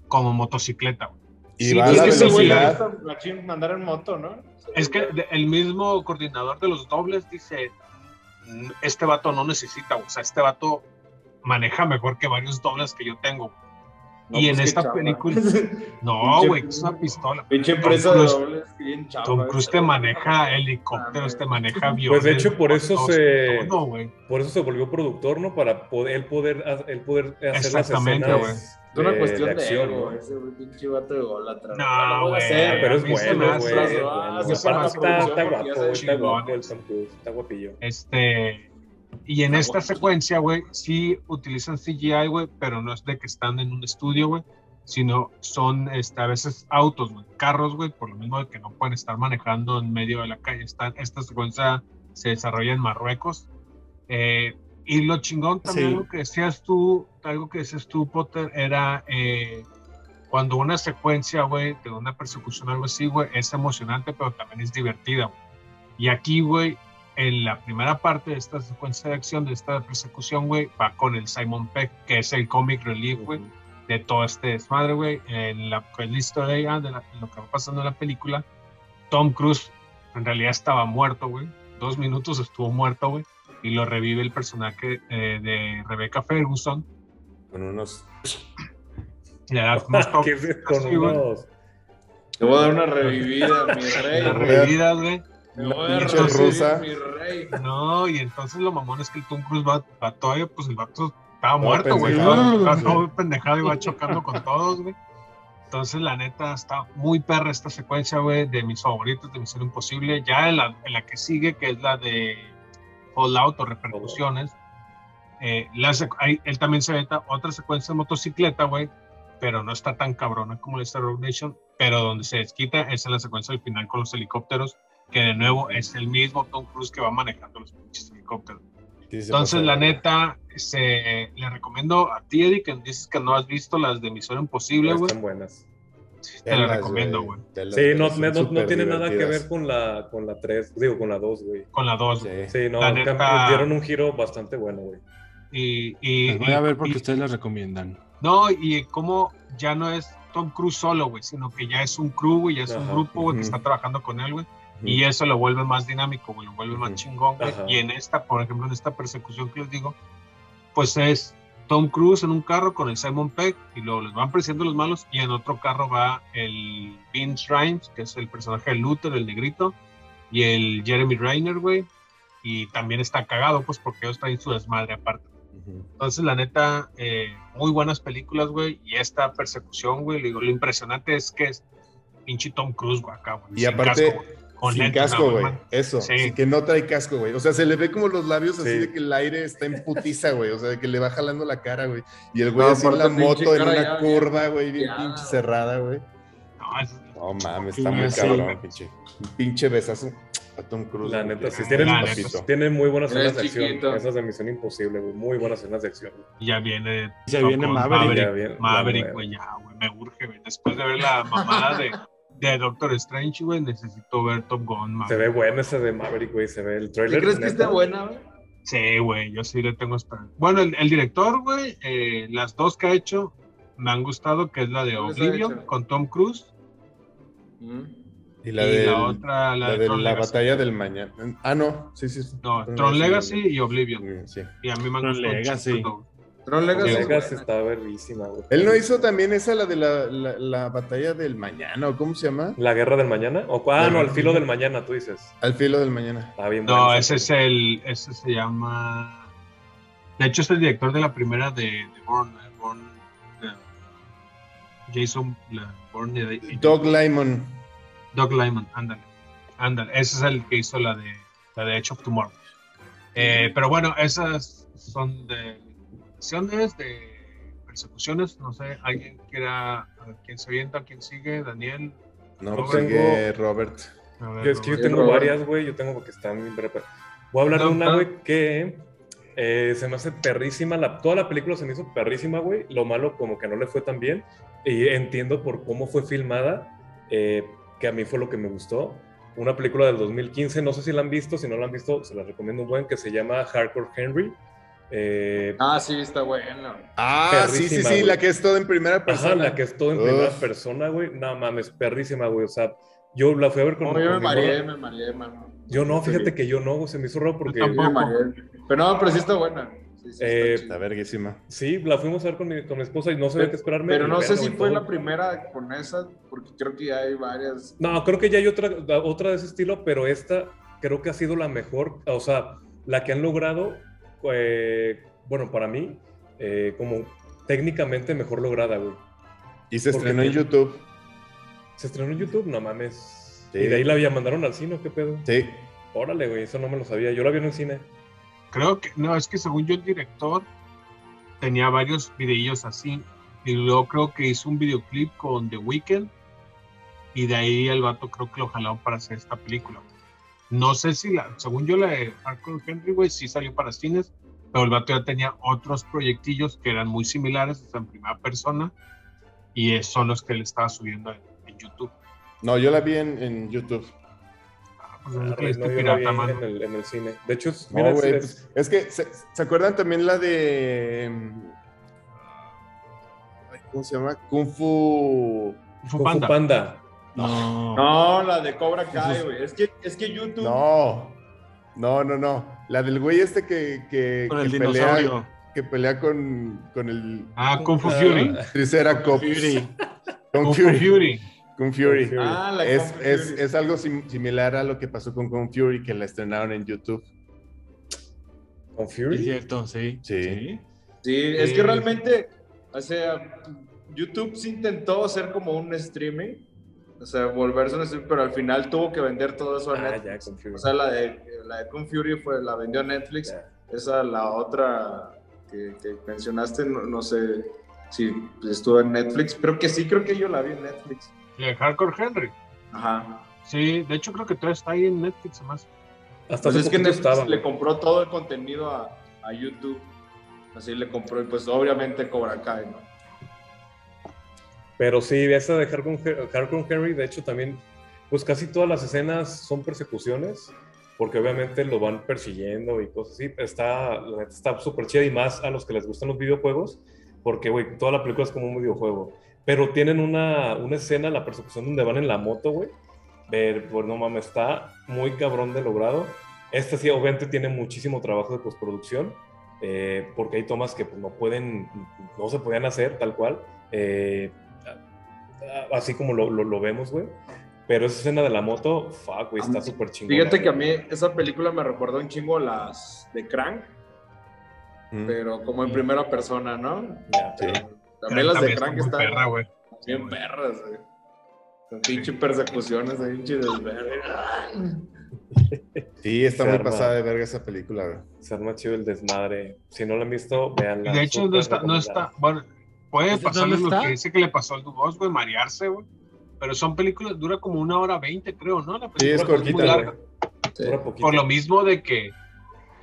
[SPEAKER 4] como motocicleta, güey.
[SPEAKER 7] Y
[SPEAKER 4] Sí,
[SPEAKER 7] va a
[SPEAKER 4] es
[SPEAKER 7] la
[SPEAKER 4] que
[SPEAKER 7] velocidad.
[SPEAKER 6] mandar en moto, ¿no?
[SPEAKER 4] Es que el mismo coordinador de los dobles dice, "Mm, este vato no necesita, o sea, este vato maneja mejor que varios dobles que yo tengo.
[SPEAKER 6] No,
[SPEAKER 4] y
[SPEAKER 6] pues,
[SPEAKER 4] en esta película, no, güey, es una pistola.
[SPEAKER 6] Pinche
[SPEAKER 4] Tom
[SPEAKER 6] empresa de
[SPEAKER 4] Cruise-
[SPEAKER 6] dobles, bien.
[SPEAKER 4] Tom Cruise te maneja helicópteros, te maneja aviones.
[SPEAKER 3] Pues de hecho, por eso se-
[SPEAKER 4] todo.
[SPEAKER 3] Por eso se volvió productor, ¿no? Para poder, él poder, él poder hacer las
[SPEAKER 4] Exactamente,
[SPEAKER 3] escenas
[SPEAKER 4] güey.
[SPEAKER 6] Es una
[SPEAKER 3] de-
[SPEAKER 6] cuestión
[SPEAKER 3] de
[SPEAKER 6] de,
[SPEAKER 3] acción,
[SPEAKER 6] ego,
[SPEAKER 3] ¿no?
[SPEAKER 6] ese güey, pinche vato de golatra.
[SPEAKER 4] No, güey,
[SPEAKER 3] pero es bueno, güey. Está, guapo, está guapo el. Tom Cruise, está guapillo.
[SPEAKER 4] Este, y en
[SPEAKER 6] Está
[SPEAKER 4] esta secuencia, güey, sí utilizan CGI, güey, pero no es de que están en un estudio, güey, sino son este, a veces autos, güey, carros, güey, por lo mismo de que no pueden estar manejando en medio de la calle. Están, esta secuencia se desarrolla en Marruecos. Eh, y lo chingón también,
[SPEAKER 5] Sí.
[SPEAKER 4] algo que decías tú, algo que decías tú, Potter, era eh, cuando una secuencia, güey, de una persecución o algo así, güey, es emocionante, pero también es divertida, güey. Y aquí, güey, en la primera parte de esta secuencia de acción, de esta persecución, güey, va con el Simon Peck, que es el comic relief, güey, de todo este desmadre, güey. En la, en la historia de la- lo que va pasando en la película, Tom Cruise en realidad estaba muerto, güey. Dos minutos estuvo muerto, güey. Y lo revive el personaje eh, de Rebecca Ferguson.
[SPEAKER 7] Con unos.
[SPEAKER 4] Le da unos
[SPEAKER 3] con unos-
[SPEAKER 6] Te voy a dar una revivida, mi rey.
[SPEAKER 4] las revividas, güey.
[SPEAKER 6] Te voy a dar
[SPEAKER 7] pinche rusa.
[SPEAKER 4] No, y entonces lo mamón es que el Tom Cruise va, va todavía, pues el vato estaba
[SPEAKER 3] Todo
[SPEAKER 4] muerto, güey. Estaba, todo pendejado y va chocando con todos, güey. Entonces, la neta, está muy perra esta secuencia, güey, de mis favoritos de Misión Imposible. Ya en la, en la que sigue, que es la de Fallout o Repercusiones, eh, la ahí- él también se aventa otra secuencia de motocicleta, güey, pero no está tan cabrona como la de Rogue Nation, pero donde se desquita es en la secuencia del final con los helicópteros, que de nuevo es el mismo Tom Cruise que va manejando los pinches helicópteros.
[SPEAKER 7] Sí,
[SPEAKER 4] Entonces, la neta, se, le recomiendo a ti, Eddie, que dices que no has visto las de Misión Imposible, güey.
[SPEAKER 3] están buenas.
[SPEAKER 4] Te la
[SPEAKER 7] Telas,
[SPEAKER 4] recomiendo, güey.
[SPEAKER 3] Sí, no, no, tiene nada que ver con la, con la 3, digo, con la 2, güey.
[SPEAKER 4] Con la 2.
[SPEAKER 7] Sí.
[SPEAKER 3] Sí, no,
[SPEAKER 4] La neta-
[SPEAKER 3] dieron un giro bastante bueno, güey.
[SPEAKER 4] Y, y,
[SPEAKER 5] Las voy a ver porque
[SPEAKER 4] y-
[SPEAKER 5] ustedes las recomiendan.
[SPEAKER 4] No, y como ya no es Tom Cruise solo, güey, sino que ya es un crew, güey, ya es un grupo, güey, que está trabajando con él, güey. Y eso lo vuelve más dinámico, güey, lo vuelve más chingón.
[SPEAKER 3] Ajá.
[SPEAKER 4] Y en esta, por ejemplo, en esta persecución que les digo, pues es Tom Cruise en un carro con el Simon Peck y luego les van persiguiendo los malos y en otro carro va el Vince Rhymes, que es el personaje de Luther, el negrito, y el Jeremy Rainer, güey. Y también está cagado, pues, porque ellos traen su desmadre aparte.
[SPEAKER 7] Ujú.
[SPEAKER 4] Entonces, la neta, eh, muy buenas películas, güey. Y esta persecución, güey, lo impresionante es que es pinche Tom Cruise, güey, acá, güey.
[SPEAKER 7] Y aparte,
[SPEAKER 4] casco, güey, con
[SPEAKER 7] sin
[SPEAKER 4] lentes,
[SPEAKER 7] casco, güey. Eso,
[SPEAKER 4] Sí.
[SPEAKER 7] sí, que no trae casco, güey. O sea, se le ve como los labios así
[SPEAKER 3] Sí.
[SPEAKER 7] de que el aire está en putiza, güey. O sea, de que le va jalando la cara, güey. Y el güey
[SPEAKER 6] No,
[SPEAKER 7] así en la moto, en una
[SPEAKER 6] ya
[SPEAKER 7] curva, güey, bien pinche cerrada, güey.
[SPEAKER 4] No, es-
[SPEAKER 7] No mames, está muy
[SPEAKER 5] sí.
[SPEAKER 7] cabrón, pinche. Un pinche besazo a Tom Cruise.
[SPEAKER 3] La neta, sí,
[SPEAKER 4] sí.
[SPEAKER 3] tienen muy buenas escenas de acción. Esas de Misión Imposible, güey. Muy buenas escenas de acción.
[SPEAKER 4] ya viene.
[SPEAKER 5] Ya viene Maverick.
[SPEAKER 3] Ya viene la
[SPEAKER 4] Maverick, güey, ya, güey, me urge, güey. Después de ver la mamada de, de Doctor Strange, güey, necesito ver Top Gun,
[SPEAKER 3] Se
[SPEAKER 4] Maverick.
[SPEAKER 3] ve buena esa de Maverick, güey. Se ve el
[SPEAKER 6] ¿Sí
[SPEAKER 3] trailer.
[SPEAKER 6] crees que esté buena, güey?
[SPEAKER 4] Sí, güey, yo sí le tengo esperanza. Bueno, el, el director, güey, eh, las dos que ha hecho me han gustado, que es la de
[SPEAKER 6] ¿Cuáles ha
[SPEAKER 4] Oblivion con Tom Cruise
[SPEAKER 6] Mm.
[SPEAKER 7] Y
[SPEAKER 4] y
[SPEAKER 7] la
[SPEAKER 4] la,
[SPEAKER 7] de
[SPEAKER 4] otra, la,
[SPEAKER 7] la,
[SPEAKER 4] de,
[SPEAKER 7] de
[SPEAKER 4] Tron
[SPEAKER 7] la
[SPEAKER 4] Legacy.
[SPEAKER 7] batalla del mañana. Ah, no, sí, sí. sí.
[SPEAKER 4] No,
[SPEAKER 7] Tron
[SPEAKER 4] Tron
[SPEAKER 7] Legacy,
[SPEAKER 4] Legacy y Oblivion.
[SPEAKER 7] Sí.
[SPEAKER 4] Y a mí me han
[SPEAKER 5] Tron
[SPEAKER 4] gustado.
[SPEAKER 5] Legacy.
[SPEAKER 6] Tron Legacy buena.
[SPEAKER 3] está verguísima, güey.
[SPEAKER 7] Él no hizo también esa, la de la, la, la batalla del mañana, ¿o cómo se llama?
[SPEAKER 3] ¿La guerra del mañana? O, ah, no, al filo del mañana, tú dices.
[SPEAKER 7] Al filo del mañana.
[SPEAKER 3] Está bien
[SPEAKER 4] No,
[SPEAKER 3] buena
[SPEAKER 4] ese es el, ese se llama. De hecho, es el director de la primera de, de Bourne, eh, Bourne, eh, Jason la, Bourne de,
[SPEAKER 7] Doug Lyman.
[SPEAKER 4] Doug Lyman, ándale, ándale. Ese es el que hizo la de la de Edge of Tomorrow. Eh, pero bueno, esas son de acciones, de persecuciones. No sé, alguien quiera, a ver, quién se avienta, quién sigue, Daniel.
[SPEAKER 7] No,
[SPEAKER 3] Yo tengo-
[SPEAKER 7] sigue Robert.
[SPEAKER 4] Ver,
[SPEAKER 3] Que es que yo
[SPEAKER 4] Robert.
[SPEAKER 3] tengo
[SPEAKER 6] Robert.
[SPEAKER 3] varias, güey. Yo tengo que están bien Voy a hablar de una, güey, que eh, se me hace perrísima. La, toda la película se me hizo perrísima, güey. Lo malo, como que no le fue tan bien. Y entiendo por cómo fue filmada, eh, que a mí fue lo que me gustó. Una película del 2015, no sé si la han visto. Si no la han visto, se la recomiendo un buen, que se llama Hardcore Henry. Eh,
[SPEAKER 6] Ah, sí, está bueno.
[SPEAKER 7] Ah, sí, sí, sí,
[SPEAKER 3] güey.
[SPEAKER 7] la que es todo en primera
[SPEAKER 3] Ajá,
[SPEAKER 7] persona.
[SPEAKER 3] la que es todo en primera persona, güey. No mames, perrísima, güey. O sea, yo la fui a ver con,
[SPEAKER 6] No, yo me mareé, me mareé, mano.
[SPEAKER 3] Yo no,
[SPEAKER 6] Sí.
[SPEAKER 3] fíjate que yo no, güey, se me hizo raro porque.
[SPEAKER 4] Yo
[SPEAKER 6] me mareé. Pero no, pero sí está buena. Sí, sí, está
[SPEAKER 3] Eh.
[SPEAKER 7] Está verguísima.
[SPEAKER 3] Sí, la fuimos a ver con mi, con mi esposa y no sabía qué esperarme.
[SPEAKER 6] Pero no sé si fue
[SPEAKER 3] todo.
[SPEAKER 6] la primera con esa, porque creo que ya hay varias.
[SPEAKER 3] No, creo que ya hay otra, otra de ese estilo, pero esta creo que ha sido la mejor, o sea, la que han logrado, eh, bueno, para mí, eh, como técnicamente mejor lograda, güey.
[SPEAKER 7] Y se
[SPEAKER 3] Porque
[SPEAKER 7] estrenó en YouTube.
[SPEAKER 3] ¿Se estrenó en YouTube? No mames.
[SPEAKER 7] Sí.
[SPEAKER 3] Y de ahí la ya mandaron al cine, ¿o ¿qué pedo?
[SPEAKER 7] Sí.
[SPEAKER 3] Órale, güey, eso no me lo sabía. Yo la vi en el cine.
[SPEAKER 4] Creo que, no, es que según yo el director tenía varios videillos así. Y luego creo que hizo un videoclip con The Weeknd. Y de ahí el vato creo que lo jalaron para hacer esta película. No sé si la, según yo la de Hardcore Henry, güey, sí salió para cines. Pero el vato ya tenía otros proyectillos que eran muy similares, o sea, en primera persona. Y son los que él estaba subiendo en, en YouTube.
[SPEAKER 7] No, yo la vi en, en YouTube.
[SPEAKER 4] Ah, pues,
[SPEAKER 3] Arre,
[SPEAKER 4] es que este
[SPEAKER 3] no, la
[SPEAKER 4] pirata,
[SPEAKER 3] vi en el, en el cine. De hecho, es-
[SPEAKER 7] No,
[SPEAKER 3] mira, es-
[SPEAKER 7] güey,
[SPEAKER 3] es-
[SPEAKER 7] pues, es que, ¿se, se acuerdan también la de... ay, ¿Cómo se llama? Kung Fu...
[SPEAKER 4] Kung Fu
[SPEAKER 3] Kung Fu
[SPEAKER 4] Panda.
[SPEAKER 5] No.
[SPEAKER 6] No, la de Cobra Kai, güey. Es que, es que YouTube.
[SPEAKER 7] No, no, no, no. La del güey este que, que,
[SPEAKER 5] Con el
[SPEAKER 7] que
[SPEAKER 5] dinosaurio.
[SPEAKER 7] pelea, que pelea con, con el
[SPEAKER 4] Ah, Kung Fu
[SPEAKER 3] Ah,
[SPEAKER 4] Fury.
[SPEAKER 7] Triceratops.
[SPEAKER 5] Fury.
[SPEAKER 7] Con
[SPEAKER 4] Kung
[SPEAKER 7] Fury.
[SPEAKER 4] Fury.
[SPEAKER 7] Kung Fury.
[SPEAKER 3] Kung Fury.
[SPEAKER 6] Ah, la
[SPEAKER 7] Es,
[SPEAKER 6] Kung
[SPEAKER 7] es,
[SPEAKER 6] Fury.
[SPEAKER 7] es algo sim- similar a lo que pasó con Kung Fury, que la estrenaron en YouTube.
[SPEAKER 3] Con
[SPEAKER 5] Es
[SPEAKER 3] Fury.
[SPEAKER 5] cierto, sí.
[SPEAKER 7] Sí.
[SPEAKER 6] Sí, es
[SPEAKER 4] Sí.
[SPEAKER 6] que realmente, o sea, YouTube se intentó hacer como un streaming, o sea, volverse un streaming, pero al final tuvo que vender todo eso a
[SPEAKER 3] Ah, ya,
[SPEAKER 6] Netflix.
[SPEAKER 3] con Fury.
[SPEAKER 6] O sea, la de, la de Kung Fury fue, la vendió Netflix.
[SPEAKER 3] Ya.
[SPEAKER 6] Esa, la otra que, que mencionaste, no, no sé si estuvo en Netflix. Creo que sí, creo que yo la vi en Netflix.
[SPEAKER 4] La de Hardcore Henry.
[SPEAKER 6] Ajá.
[SPEAKER 4] Sí, de hecho creo que todavía está ahí en Netflix además.
[SPEAKER 3] Hasta
[SPEAKER 6] Pues es que Netflix
[SPEAKER 3] estaba.
[SPEAKER 6] le compró todo el contenido a, a YouTube. Así le compró, y pues obviamente Cobra Kai, ¿no?
[SPEAKER 3] Pero sí, esa de Hardcore, Henry, de hecho, también, pues casi todas las escenas son persecuciones, porque obviamente lo van persiguiendo y cosas así. Está está súper chida y más a los que les gustan los videojuegos, porque, güey, toda la película es como un videojuego. Pero tienen una, una escena, la persecución, donde van en la moto, güey. Pues no mames, está muy cabrón de logrado. Esta sí, obviamente, tiene muchísimo trabajo de postproducción, eh, porque hay tomas que pues, no pueden, no se podían hacer tal cual. Eh, así como lo, lo, lo vemos, güey. Pero esa escena de la moto, fuck, güey, está súper chingón.
[SPEAKER 6] Fíjate que a mí esa película me recordó un chingo las de Crank,
[SPEAKER 7] Mm.
[SPEAKER 6] pero como en primera persona, ¿no?
[SPEAKER 7] Sí.
[SPEAKER 6] También las de Crank están
[SPEAKER 4] perra, güey.
[SPEAKER 6] bien perras, güey. Son pinche persecuciones, ahí, pinche desvergue.
[SPEAKER 7] Sí, está
[SPEAKER 3] Se
[SPEAKER 7] muy
[SPEAKER 3] arma.
[SPEAKER 7] pasada de verga esa película, güey.
[SPEAKER 3] Se arma chido el desmadre. Si no lo han visto, veanla.
[SPEAKER 4] De hecho no está, no está, bueno, puede
[SPEAKER 5] ¿Ese
[SPEAKER 4] pasarle lo que dice que le pasó al Dubos, güey, marearse, güey. Pero son películas, dura como una hora veinte, creo, ¿no? La
[SPEAKER 7] Sí, es cortita,
[SPEAKER 4] muy larga.
[SPEAKER 3] güey.
[SPEAKER 6] Sí.
[SPEAKER 3] Dura poquito.
[SPEAKER 4] Por lo mismo de que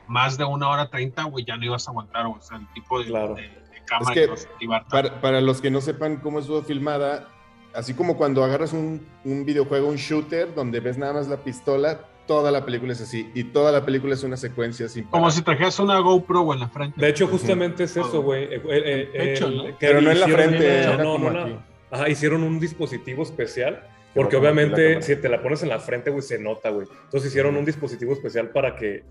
[SPEAKER 4] más de una hora treinta, güey, ya no ibas a aguantar, güey. O sea, el tipo de,
[SPEAKER 3] Claro.
[SPEAKER 4] de, de cámara
[SPEAKER 7] Es que
[SPEAKER 4] no se
[SPEAKER 7] Para, para los que no sepan cómo estuvo filmada, así como cuando agarras un, un videojuego, un shooter, donde ves nada más la pistola, toda la película es así. Y toda la película es una secuencia sin
[SPEAKER 4] Como si trajeras una GoPro, en la frente.
[SPEAKER 3] De hecho, justamente es eso, güey. Eh, eh, eh,
[SPEAKER 5] ¿no?
[SPEAKER 3] que
[SPEAKER 7] Pero no en la frente,
[SPEAKER 3] no,
[SPEAKER 7] era
[SPEAKER 3] no,
[SPEAKER 7] como
[SPEAKER 3] no,
[SPEAKER 7] aquí.
[SPEAKER 3] Ajá, hicieron un dispositivo especial.
[SPEAKER 7] Que
[SPEAKER 3] Porque obviamente, si te la pones en la frente, güey, se nota, güey. Entonces hicieron un dispositivo especial para que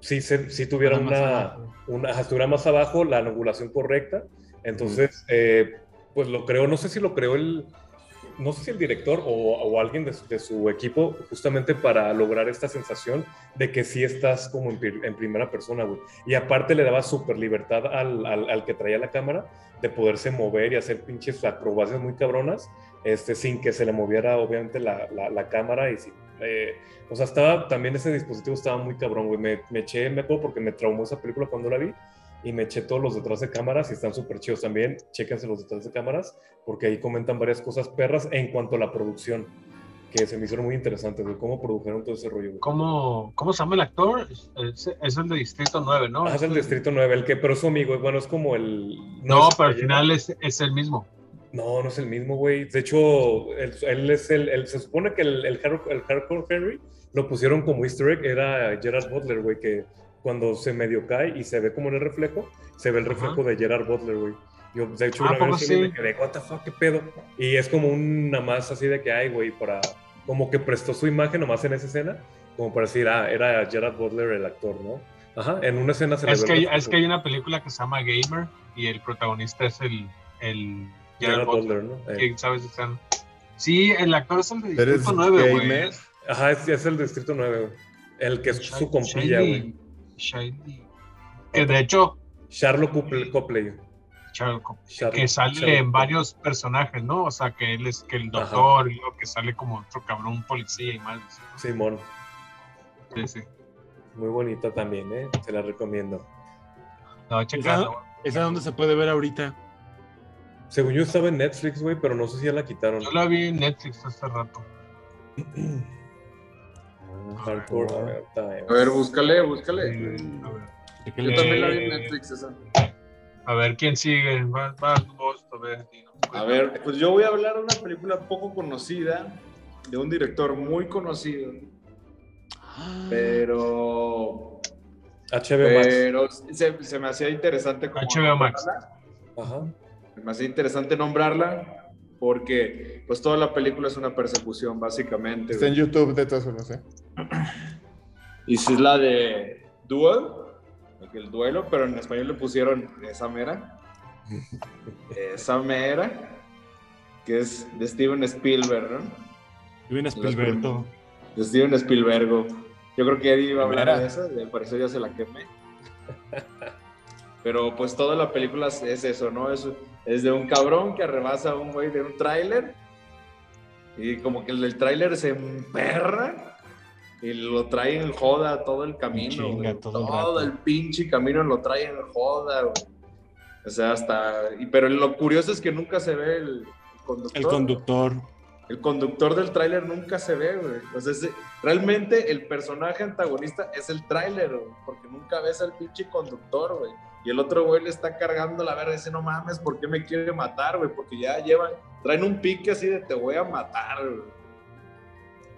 [SPEAKER 3] sí, se, sí tuviera una, una ajá, estuviera más abajo, la angulación correcta. Entonces, eh, pues lo creó, no sé si lo creó el, no sé si el director o, alguien de su, equipo, justamente para lograr esta sensación de que sí estás como en, pri- en primera persona, güey. Y aparte le daba súper libertad al, que traía la cámara de poderse mover y hacer pinches acrobacias muy cabronas, este, sin que se le moviera obviamente la, cámara y sin, eh, o sea, estaba, también ese dispositivo estaba muy cabrón, güey. Me, me eché, me acuerdo porque me traumó esa película cuando la vi y me eché todos los detrás de cámaras y están súper chidos también. Chéquense los detrás de cámaras porque ahí comentan varias cosas perras en cuanto a la producción que se me hicieron muy interesantes, güey. Cómo produjeron todo ese rollo.
[SPEAKER 4] ¿Cómo, ¿Cómo se llama el actor? Es, es- el de Distrito 9, ¿no?
[SPEAKER 3] Ah, es el Distrito 9, el que, pero es su amigo. Bueno, es como el...
[SPEAKER 4] No,
[SPEAKER 3] es-
[SPEAKER 4] pero al final es, es el mismo.
[SPEAKER 3] No, no es el mismo, güey. De hecho, él, él es el, el- Se supone que el, el, Hard- el Hardcore Henry lo pusieron como easter egg. Era Gerard Butler, güey, que cuando se medio cae y se ve como en el reflejo, se ve el
[SPEAKER 4] Ajá.
[SPEAKER 3] reflejo de Gerard Butler, güey. Yo, de hecho,
[SPEAKER 4] Ah,
[SPEAKER 3] una vez
[SPEAKER 4] ¿poco
[SPEAKER 3] sí me quedé, what the fuck, qué pedo. Y es como una más así de que hay, güey, para. Como que prestó su imagen nomás en esa escena, como para decir, ah, era Gerard Butler el actor, ¿no? Ajá, en una escena se le
[SPEAKER 4] Es
[SPEAKER 3] ve
[SPEAKER 4] que, hay, es que hay una película que se llama Gamer y el protagonista es el, el
[SPEAKER 3] Gerard
[SPEAKER 4] Gerard Butler.
[SPEAKER 3] Butler, ¿no? Eh.
[SPEAKER 4] ¿Quién sabe si están? Sí, el actor es el de
[SPEAKER 7] ¿Eres
[SPEAKER 4] Distrito 9, güey.
[SPEAKER 3] Ajá, es, es el Distrito 9, güey. El que es su compilla, güey.
[SPEAKER 4] Shiley. Que de hecho,
[SPEAKER 3] Charlo Copley. Copley. Charlo-
[SPEAKER 4] que sale
[SPEAKER 3] Charlo
[SPEAKER 4] en
[SPEAKER 3] Copley.
[SPEAKER 4] varios personajes, ¿no? O sea, que él es que el doctor y luego que sale como otro cabrón, un policía y más.
[SPEAKER 3] Simón.
[SPEAKER 4] Sí, sí.
[SPEAKER 3] Muy bonita también, ¿eh? Se la recomiendo.
[SPEAKER 4] No, checando.
[SPEAKER 5] ¿Esa dónde se puede ver ahorita?
[SPEAKER 3] Según yo estaba en Netflix, güey, pero no sé si ya la quitaron.
[SPEAKER 4] Yo la vi en Netflix hace rato.
[SPEAKER 3] Hardcore, a ver.
[SPEAKER 6] A búscale, búscale.
[SPEAKER 4] A ver,
[SPEAKER 6] Yo también la vi en Netflix esa.
[SPEAKER 4] a ver, ¿quién sigue? Va, va, vos, a ver. dinos.
[SPEAKER 6] A ver, pues yo voy a hablar de una película poco conocida, de un director muy conocido, pero,
[SPEAKER 3] HBO Max.
[SPEAKER 6] pero se, se me hacía interesante como
[SPEAKER 4] HBO Max.
[SPEAKER 6] nombrarla.
[SPEAKER 3] Ajá.
[SPEAKER 6] Se me hacía interesante nombrarla porque pues toda la película es una persecución básicamente.
[SPEAKER 7] Está en. YouTube de todas formas, ¿eh?
[SPEAKER 6] Y si es la de Duel, el duelo, pero en español le pusieron esa mera. Esa mera, que es de Steven Spielberg, ¿no?
[SPEAKER 5] Steven Spielberg.
[SPEAKER 6] de Steven Spielberg. Yo creo que Eddie iba a hablar de eso, de- por eso ya se la quemé. Pero pues toda la película es- es eso, ¿no? Es, es de un cabrón que arrebasa a un güey de un tráiler y como que el del tráiler se emperra y lo trae en joda todo el camino.
[SPEAKER 5] Chinga,
[SPEAKER 6] güey.
[SPEAKER 5] todo el
[SPEAKER 6] todo el pinche camino lo trae en joda, güey. O sea, hasta... y- pero lo curioso es que nunca se ve el conductor.
[SPEAKER 5] El conductor.
[SPEAKER 6] El conductor del tráiler nunca se ve, güey. O sea, es- realmente el personaje antagonista es el tráiler, güey. Porque nunca ves al pinche conductor, güey. Y el otro güey le está cargando la verga y dice, no mames, ¿por qué me quiere matar, güey? Porque ya llevan, traen un pique así de te voy a matar, güey.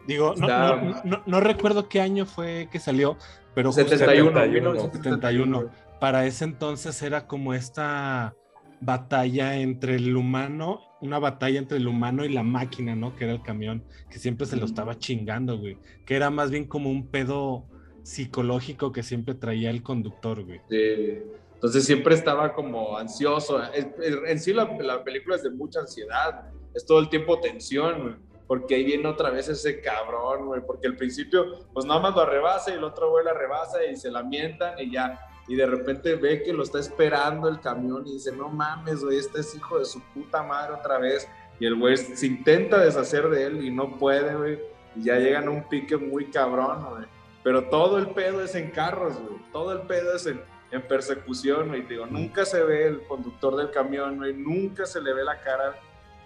[SPEAKER 5] Digo, no,
[SPEAKER 6] Está-
[SPEAKER 5] no, no- no recuerdo qué año fue que salió, pero justo
[SPEAKER 6] 71,
[SPEAKER 3] 71,
[SPEAKER 6] 1971.
[SPEAKER 5] para ese entonces era como esta batalla entre el humano, una batalla entre el humano y la máquina, ¿no? Que era el camión, que siempre se lo estaba chingando, güey. Que era más bien como un pedo psicológico que siempre traía el conductor, güey.
[SPEAKER 6] Sí. Entonces siempre estaba como ansioso. En sí la, la película es de mucha ansiedad. Es todo el tiempo tensión, güey, Porque ahí viene otra vez ese cabrón, güey. Porque al principio, pues nada más lo arrebasa y el otro güey la rebasa y se lamentan y ya. Y de repente ve que lo está esperando el camión y dice, no mames, güey, este es hijo de su puta madre otra vez. Y el güey se intenta deshacer de él y no puede, güey. Y ya llegan a un pique muy cabrón, güey. Pero todo el pedo es en carros, güey. Todo el pedo es en, en persecución, güey. Digo, nunca se ve el conductor del camión, güey. Nunca se le ve la cara.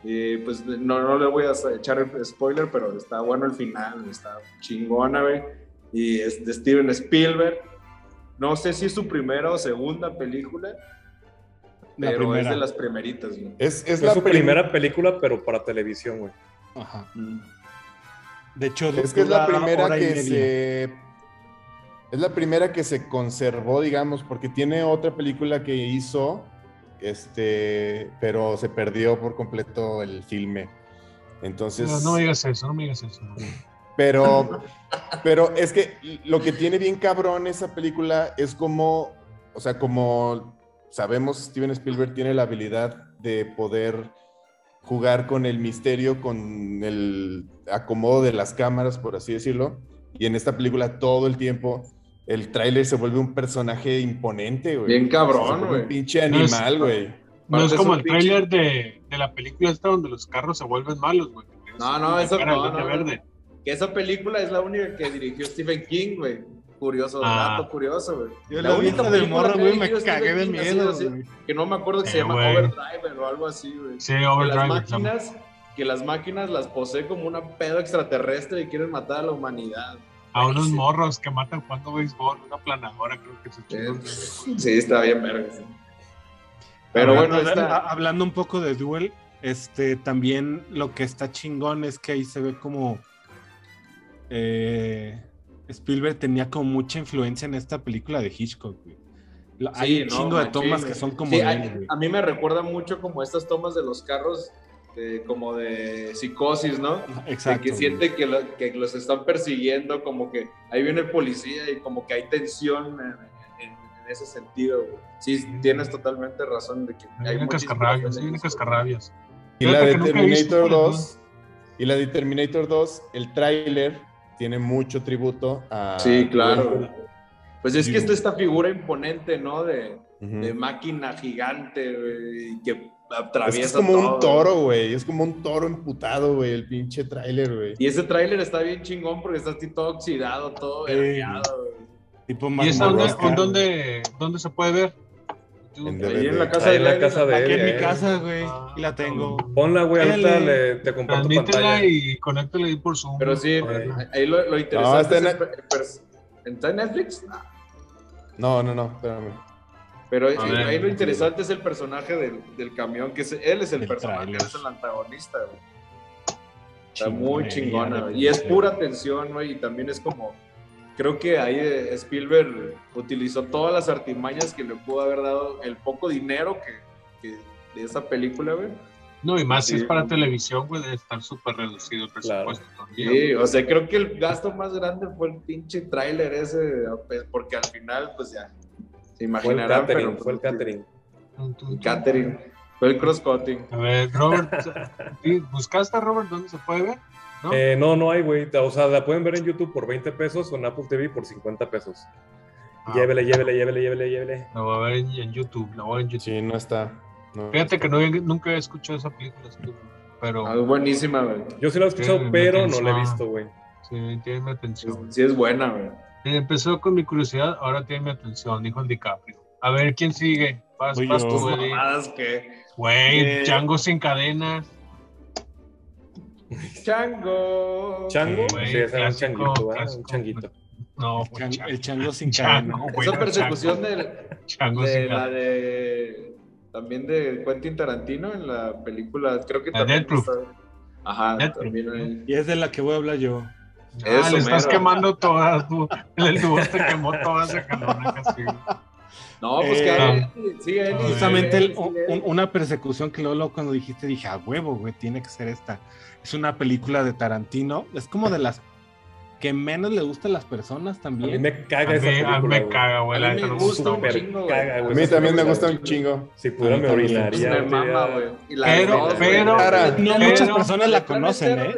[SPEAKER 6] Y pues no, no le voy a echar el spoiler, pero está bueno el final. Está chingona, güey. Y es de Steven Spielberg. No sé si es su primera o segunda película,
[SPEAKER 5] La
[SPEAKER 6] pero
[SPEAKER 5] primera.
[SPEAKER 6] es de las primeritas, güey.
[SPEAKER 7] Es, es
[SPEAKER 3] Es
[SPEAKER 7] la
[SPEAKER 3] su
[SPEAKER 7] prim-
[SPEAKER 3] primera película, pero para televisión, güey.
[SPEAKER 5] Ajá.
[SPEAKER 6] Mm.
[SPEAKER 5] De hecho,
[SPEAKER 7] Es que es la primera que se. Es la primera que se conservó, digamos, porque tiene otra película que hizo, este, pero se perdió por completo el filme. Entonces.
[SPEAKER 4] No, no me digas eso, no me digas eso.
[SPEAKER 7] Pero, pero es que lo que tiene bien cabrón esa película es como, o sea, como sabemos, Steven Spielberg tiene la habilidad de poder jugar con el misterio, con el acomodo de las cámaras, por así decirlo. Y en esta película todo el tiempo el tráiler se vuelve un personaje imponente, güey.
[SPEAKER 6] Bien cabrón, güey.
[SPEAKER 7] Un pinche animal, güey.
[SPEAKER 4] No es como el
[SPEAKER 6] pinche-
[SPEAKER 4] tráiler de, de la película esta donde los carros se vuelven malos, güey.
[SPEAKER 6] No, no,
[SPEAKER 4] Es
[SPEAKER 6] eso no,
[SPEAKER 4] verde.
[SPEAKER 6] Que esa película es la única que dirigió Stephen King, güey. Curioso,
[SPEAKER 4] Ah.
[SPEAKER 6] dato curioso, güey.
[SPEAKER 5] Yo la vi esa de
[SPEAKER 6] película
[SPEAKER 5] morro, güey, me cagué de miedo,
[SPEAKER 6] así. Que no me acuerdo que se
[SPEAKER 4] Eh,
[SPEAKER 6] llama
[SPEAKER 4] güey.
[SPEAKER 6] Overdriver o algo así, güey.
[SPEAKER 4] Sí,
[SPEAKER 6] que las
[SPEAKER 4] Overdrive.
[SPEAKER 6] máquinas, que las máquinas las posee como una pedo extraterrestre y quieren matar a la humanidad.
[SPEAKER 4] A unos
[SPEAKER 6] Sí.
[SPEAKER 4] morros que matan jugando béisbol, una planadora, creo que se chingó.
[SPEAKER 6] Eh, Sí, está bien, verga. sí. Pero
[SPEAKER 5] hablando,
[SPEAKER 6] bueno,
[SPEAKER 5] a- hablando un poco de Duel, este también lo que está chingón es que ahí se ve como eh, Spielberg tenía como mucha influencia en esta película de Hitchcock, güey.
[SPEAKER 6] Sí,
[SPEAKER 5] Hay un
[SPEAKER 6] no,
[SPEAKER 5] chingo de tomas que son como
[SPEAKER 6] Sí,
[SPEAKER 5] de
[SPEAKER 6] a, mí me recuerda mucho como estas tomas de los carros, de- como de psicosis, ¿no?
[SPEAKER 5] Exacto.
[SPEAKER 6] de que
[SPEAKER 5] güey.
[SPEAKER 6] siente que, lo- que los están persiguiendo, como que ahí viene el policía y como que hay tensión en, en- en ese sentido. güey. Sí, tienes totalmente razón de que hay muchísimas
[SPEAKER 4] cascarrabias,
[SPEAKER 6] referencias.
[SPEAKER 4] cascarrabias.
[SPEAKER 7] Y la de
[SPEAKER 4] visto
[SPEAKER 7] Terminator
[SPEAKER 4] las
[SPEAKER 7] 2. Y la de Terminator 2, el tráiler tiene mucho tributo a.
[SPEAKER 6] Sí, claro. Pues es que está esta figura imponente, ¿no? De, máquina gigante, güey, y que
[SPEAKER 7] Es
[SPEAKER 6] atraviesa
[SPEAKER 7] que es como
[SPEAKER 6] todo,
[SPEAKER 7] un toro, güey. Es como un toro emputado, güey. El pinche tráiler, güey.
[SPEAKER 6] Y ese tráiler está bien chingón porque está así todo oxidado, todo
[SPEAKER 5] Sí,
[SPEAKER 6] verdeado, güey.
[SPEAKER 5] Tipo
[SPEAKER 4] ¿Y esa dónde, dónde, dónde se puede ver?
[SPEAKER 7] En
[SPEAKER 6] Ahí en la casa
[SPEAKER 3] Ahí
[SPEAKER 6] de
[SPEAKER 3] en la casa de
[SPEAKER 5] Aquí en mi
[SPEAKER 3] Eh,
[SPEAKER 5] casa, güey.
[SPEAKER 4] ah,
[SPEAKER 5] Y la tengo.
[SPEAKER 3] Ponla, güey, ahorita le, te comparto pantalla.
[SPEAKER 4] y conéctela ahí por Zoom.
[SPEAKER 6] Pero sí,
[SPEAKER 3] Ok.
[SPEAKER 6] ahí lo, lo interesante
[SPEAKER 7] No, está
[SPEAKER 6] es
[SPEAKER 7] en-
[SPEAKER 6] el pers- ¿Está en Netflix?
[SPEAKER 7] No, no, no, espérame.
[SPEAKER 6] Pero
[SPEAKER 4] A
[SPEAKER 6] sí,
[SPEAKER 4] ver.
[SPEAKER 6] ahí lo interesante es el personaje del, del camión, que es, él es el
[SPEAKER 5] El
[SPEAKER 6] personaje, él es el antagonista, güey. Está
[SPEAKER 5] Chingonería
[SPEAKER 6] muy
[SPEAKER 5] de
[SPEAKER 6] chingona, güey. Y es pura tensión, güey, y también es como... Creo que ahí eh, Spielberg utilizó todas las artimañas que le pudo haber dado el poco dinero que, que de esa película, güey.
[SPEAKER 4] No, y más si
[SPEAKER 6] Sí.
[SPEAKER 4] es para televisión, güey, debe estar súper reducido el presupuesto también.
[SPEAKER 6] Sí, o sea, creo que el gasto más grande fue el pinche tráiler ese, pues, porque al final, pues ya, se
[SPEAKER 3] Fue el
[SPEAKER 6] imaginarán,
[SPEAKER 3] catering,
[SPEAKER 6] pero...
[SPEAKER 3] fue el catering.
[SPEAKER 6] Catering, fue el cross-cutting.
[SPEAKER 4] A ver, Robert, ¿sí? ¿buscaste, Robert, dónde se puede ver? ¿No?
[SPEAKER 3] Eh, no, no hay, güey. O sea, la pueden ver en YouTube por 20 pesos o en Apple TV por 50 pesos.
[SPEAKER 4] Ah,
[SPEAKER 3] Llévele, llévele, llévele, llévele, llévele.
[SPEAKER 4] La voy a ver en, YouTube, la voy a ver en YouTube.
[SPEAKER 7] Sí, no está. No.
[SPEAKER 4] Fíjate que no, he- nunca he escuchado esa película, pero
[SPEAKER 6] Ah, buenísima, güey.
[SPEAKER 3] Yo sí la he escuchado,
[SPEAKER 4] Sí,
[SPEAKER 3] pero no la he visto, güey.
[SPEAKER 4] sí, tiene mi atención.
[SPEAKER 6] Sí es buena, güey.
[SPEAKER 4] Empezó con mi curiosidad, ahora tiene mi atención, dijo el DiCaprio. A ver, ¿quién sigue? Vas, vas tú,
[SPEAKER 6] que...
[SPEAKER 4] Güey,
[SPEAKER 5] Eh.
[SPEAKER 4] Django sin cadenas.
[SPEAKER 6] Chango.
[SPEAKER 3] ¿Chango?
[SPEAKER 4] Güey,
[SPEAKER 3] sí, ese era un
[SPEAKER 4] clásico,
[SPEAKER 3] changuito, ¿verdad?
[SPEAKER 4] clásico.
[SPEAKER 3] Un changuito.
[SPEAKER 4] No,
[SPEAKER 5] El chan- el chango sin
[SPEAKER 4] Chango.
[SPEAKER 6] Esa persecución del, de
[SPEAKER 4] sin
[SPEAKER 6] la de... También de Quentin Tarantino en la película, creo que
[SPEAKER 4] La
[SPEAKER 6] también está- Ajá, también.
[SPEAKER 5] Y es de la que voy a hablar yo.
[SPEAKER 4] Ah,
[SPEAKER 6] Eso,
[SPEAKER 4] le estás
[SPEAKER 6] mero.
[SPEAKER 4] quemando todas, tú. El dúo te quemó todas esa canona casi.
[SPEAKER 6] No, pues que
[SPEAKER 5] Eh,
[SPEAKER 6] hable, sí, Eli,
[SPEAKER 4] justamente
[SPEAKER 5] el- una persecución que luego, luego cuando dijiste dije, a huevo, güey, tiene que ser esta. Es una película de Tarantino. Es como de las que menos le gustan a las personas
[SPEAKER 3] A mí
[SPEAKER 5] también.
[SPEAKER 3] me caga
[SPEAKER 4] A
[SPEAKER 3] esa
[SPEAKER 4] mí, a mí me caga, güey.
[SPEAKER 6] A mí me gusta un
[SPEAKER 4] güey.
[SPEAKER 6] chingo, güey.
[SPEAKER 3] caga,
[SPEAKER 7] A mí también me gusta un chingo.
[SPEAKER 3] Si pudiera me
[SPEAKER 5] también.
[SPEAKER 3] orinaría.
[SPEAKER 6] me mama, güey.
[SPEAKER 4] Pero- pero-
[SPEAKER 7] Rara.
[SPEAKER 5] No
[SPEAKER 4] Pero-
[SPEAKER 5] muchas personas la conocen, ¿eh?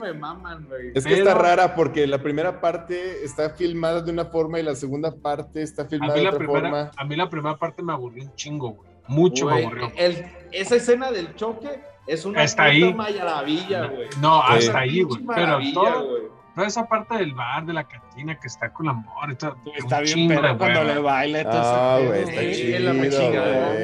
[SPEAKER 6] me maman, güey.
[SPEAKER 7] Es que está rara porque la primera parte está filmada de una forma y la segunda parte está filmada de otra
[SPEAKER 4] primera,
[SPEAKER 7] forma.
[SPEAKER 4] a mí la primera parte me aburrió un chingo, güey. Mucho me aburrió.
[SPEAKER 6] el- esa escena del choque es una puta
[SPEAKER 4] ahí.
[SPEAKER 6] maravilla, güey.
[SPEAKER 4] No, hasta ahí, güey. Pero todo-. Toda esa parte del bar, de la cantina que está con la amor, está,
[SPEAKER 5] Está bien, pero cuando le baila y todo
[SPEAKER 7] Ah, güey, está
[SPEAKER 6] Sí,
[SPEAKER 7] chido,
[SPEAKER 6] la.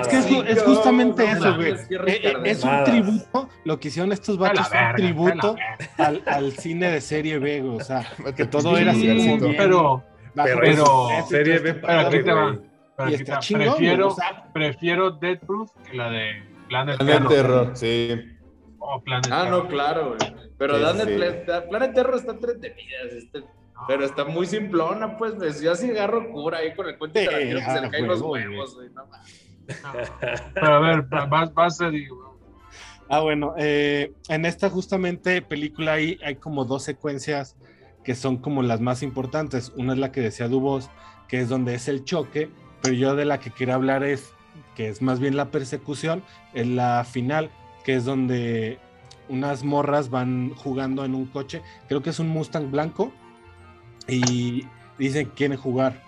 [SPEAKER 5] Es que es, es justamente
[SPEAKER 6] no
[SPEAKER 5] eso, güey. Eh, eh. Es un tributo, lo que hicieron estos vatos fue un tributo al, al cine de serie B, güey. O sea, que todo
[SPEAKER 7] Sí,
[SPEAKER 5] era así bien-
[SPEAKER 4] Pero,
[SPEAKER 3] Pero,
[SPEAKER 4] Pero-
[SPEAKER 3] serie B
[SPEAKER 4] pero aquí te va. pero aquí
[SPEAKER 5] chingón,
[SPEAKER 4] prefiero,
[SPEAKER 5] o sea-
[SPEAKER 4] prefiero Dead Proof que la de Planet
[SPEAKER 7] Planet
[SPEAKER 4] Terror.
[SPEAKER 7] Terror, sí.
[SPEAKER 4] Oh, Planet
[SPEAKER 6] Ah,
[SPEAKER 4] Terror.
[SPEAKER 6] no, claro, güey. Pero
[SPEAKER 7] Sí,
[SPEAKER 6] Planet,
[SPEAKER 7] sí.
[SPEAKER 6] Planet, Planet Terror está entretenida, este- pero está muy simplona, pues. pues, Yo así agarro cura ahí con el cuento
[SPEAKER 5] Sí,
[SPEAKER 6] Tarantino que se
[SPEAKER 5] ah,
[SPEAKER 6] le caen los huevos, güey. No mames.
[SPEAKER 4] Pero a ver, va- vas, vas a digo,
[SPEAKER 5] Ah, bueno, eh, en esta justamente película ahí hay como dos secuencias que son como las más importantes. Una es la que decía Dubos, que es donde es el choque, pero yo de la que quiero hablar es que es más bien la persecución, es la final, que es donde unas morras van jugando en un coche, creo que es un Mustang blanco, y dicen que quieren jugar.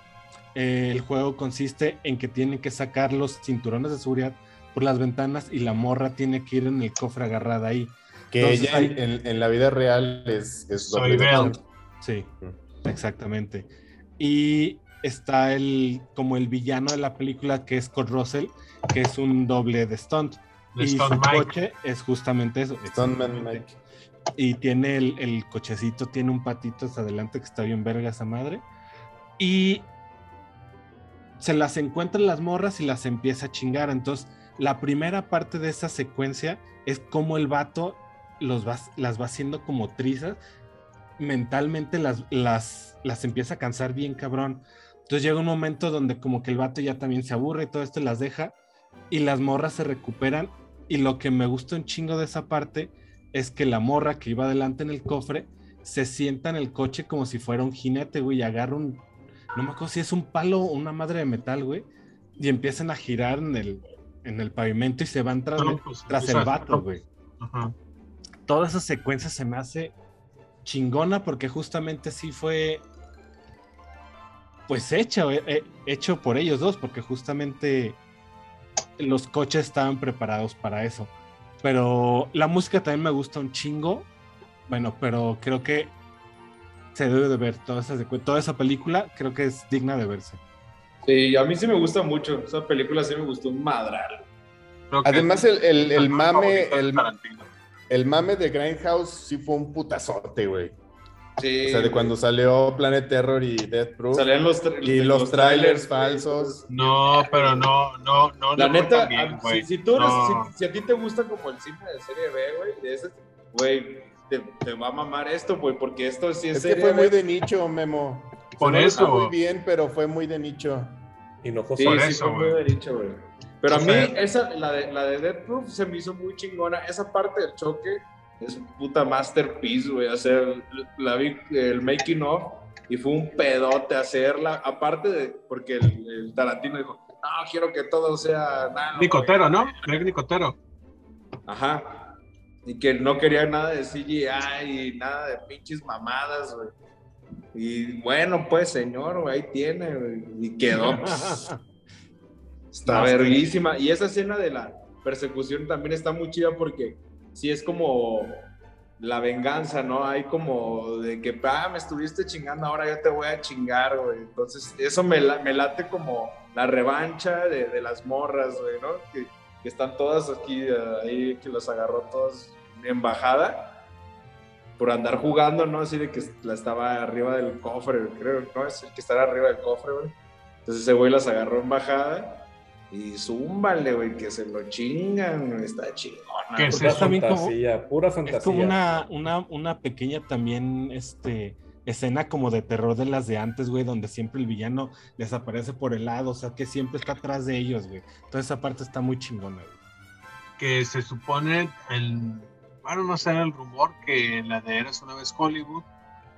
[SPEAKER 5] Eh, el juego consiste en que tienen que sacar los cinturones de seguridad por las ventanas y la morra tiene que ir en el cofre agarrada ahí.
[SPEAKER 7] Que
[SPEAKER 5] Entonces,
[SPEAKER 7] ella en, en la vida real es, es
[SPEAKER 4] Soy.
[SPEAKER 5] Sí, exactamente. Y está el como el villano de la película que es Kurt Russell, que es un doble de stunt.
[SPEAKER 4] De
[SPEAKER 5] y
[SPEAKER 4] Stone
[SPEAKER 5] su
[SPEAKER 4] Mike.
[SPEAKER 5] coche es justamente eso. Exactamente.
[SPEAKER 7] Mike.
[SPEAKER 5] Y tiene el, el cochecito, tiene un patito hasta adelante que está bien verga esa madre. Y se las encuentran las morras y las empieza a chingar. Entonces, la primera parte de esa secuencia es como el vato los va, las va haciendo como trizas mentalmente las, las, las empieza a cansar bien cabrón. Entonces llega un momento donde como que el vato ya también se aburre y todo esto las deja y las morras se recuperan y lo que me gusta un chingo de esa parte es que la morra que iba adelante en el cofre se sienta en el coche como si fuera un jinete, güey, y agarra un, no me acuerdo si es un palo o una madre de metal, güey, y empiezan a girar en el, en el pavimento y se van tras,
[SPEAKER 4] No, pues,
[SPEAKER 5] tras el vato, güey.
[SPEAKER 4] Ajá.
[SPEAKER 5] Toda esa secuencia se me hace chingona porque justamente sí fue pues hecho, eh, eh, hecho por ellos dos, porque justamente los coches estaban preparados para eso. Pero la música también me gusta un chingo. Bueno, pero creo que se debe de ver toda esa, toda esa película, creo que es digna de verse.
[SPEAKER 6] Sí, a mí sí me gusta mucho. Esa película sí me gustó un madral.
[SPEAKER 7] Además, el, el, mame, el, el mame de Grindhouse sí fue un putazote, güey.
[SPEAKER 6] Sí.
[SPEAKER 7] O sea, de cuando salió Planet Terror y Death Proof.
[SPEAKER 6] salían los, tra-
[SPEAKER 7] Y los trailers
[SPEAKER 6] güey.
[SPEAKER 7] falsos.
[SPEAKER 4] No, pero no, no, no.
[SPEAKER 6] La
[SPEAKER 4] no fue
[SPEAKER 6] neta,
[SPEAKER 4] tan bien,
[SPEAKER 6] a-
[SPEAKER 4] güey.
[SPEAKER 6] si, si tú eres-
[SPEAKER 4] No.
[SPEAKER 6] si, si a ti te gusta como el cine de serie B, güey, de ese, güey, te, te va a mamar esto, güey, porque esto sí es,
[SPEAKER 7] Es que
[SPEAKER 6] serie
[SPEAKER 7] fue muy
[SPEAKER 6] B.
[SPEAKER 7] de nicho, Memo.
[SPEAKER 4] Por
[SPEAKER 7] no
[SPEAKER 4] eso.
[SPEAKER 7] muy bien, pero fue muy de nicho.
[SPEAKER 3] Hinojoso.
[SPEAKER 6] Sí,
[SPEAKER 4] Por
[SPEAKER 6] sí,
[SPEAKER 4] eso,
[SPEAKER 6] fue muy
[SPEAKER 4] güey.
[SPEAKER 6] de nicho, güey. Pero a mí, esa, la de, la de Death Proof se me hizo muy chingona. Esa parte del choque es un puta masterpiece, güey. Hacer, la el making of, y fue un pedote hacerla. Aparte de, porque el, el Tarantino dijo, no, quiero que todo sea nada.
[SPEAKER 4] Nicotero, ¿no? Greg Nicotero.
[SPEAKER 6] Ajá. Y que no quería nada de CGI y nada de pinches mamadas, güey. Y bueno, pues, señor, güey, ahí tiene, güey. Y quedó. Está verguísima. Y esa escena de la persecución también está muy chida porque sí es como la venganza, ¿no? Hay como de que, ah, me estuviste chingando, ahora yo te voy a chingar, güey. Entonces, eso me, me late como la revancha de, de las morras, güey, ¿no? Que, están todas aquí, ahí, que los agarró todos en bajada por andar jugando, ¿no? Así de que la estaba arriba del cofre, creo, ¿no? Es el que está arriba del cofre, güey. Entonces ese güey las agarró en bajada y zúmbale, güey, que se lo chingan, está chingona.
[SPEAKER 4] Que
[SPEAKER 3] Pura
[SPEAKER 5] Es también como-
[SPEAKER 3] fantasía, pura fantasía.
[SPEAKER 5] Es como una, una, una pequeña también este, escena como de terror de las de antes, güey, donde siempre el villano les aparece por el lado, o sea, que siempre está atrás de ellos, güey. Toda esa parte está muy chingona, güey.
[SPEAKER 4] Que se supone, el, bueno, no sé, el rumor que en la de Eres una vez Hollywood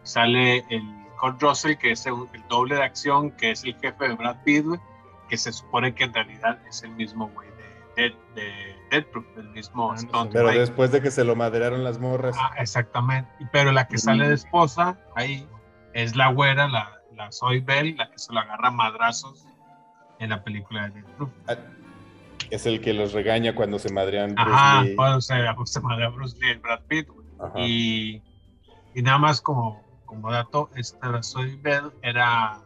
[SPEAKER 4] sale el Kurt Russell, que es el, el doble de acción, que es el jefe de Brad Pitt, güey, que se supone que en realidad es el mismo güey de, Dead, de Death Proof, el mismo
[SPEAKER 5] Ah,
[SPEAKER 4] stunt
[SPEAKER 7] Pero después de que se lo madrearon las morras.
[SPEAKER 4] Ah, exactamente. Pero la que sale de esposa ahí es la güera, la, la Soy Bell, la que se lo agarra a madrazos en la película de Death Proof.
[SPEAKER 7] Ah, Es el que los regaña cuando se madrean. Bruce
[SPEAKER 4] Ajá,
[SPEAKER 7] Lee.
[SPEAKER 4] cuando se, se madrea Bruce Lee y Brad Pitt. Y, y nada más como, como dato, esta Soy Bell era,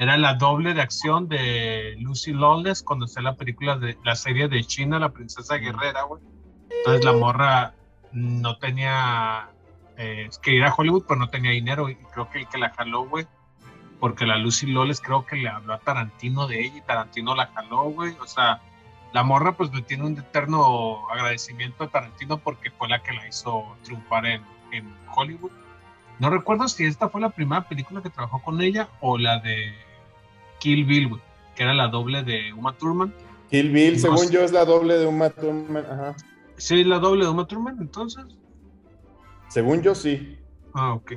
[SPEAKER 4] era la doble de acción de Lucy Lawless cuando está la película de la serie de China, La Princesa Guerrera, güey. Entonces la morra no tenía eh, que ir a Hollywood, pero no tenía dinero. Y creo que el que la jaló, güey, porque la Lucy Lawless creo que le habló a Tarantino de ella y Tarantino la jaló, güey. O sea, la morra pues le tiene un eterno agradecimiento a Tarantino porque fue la que la hizo triunfar en, en Hollywood. No recuerdo si esta fue la primera película que trabajó con ella o la de Kill Bill, güey, que era la doble de Uma Thurman.
[SPEAKER 7] Kill Bill,
[SPEAKER 4] No
[SPEAKER 7] según yo, es la doble de Uma Thurman. Ajá.
[SPEAKER 4] Sí, la doble de Uma Thurman, entonces.
[SPEAKER 7] Según yo, sí.
[SPEAKER 4] Ah, ok.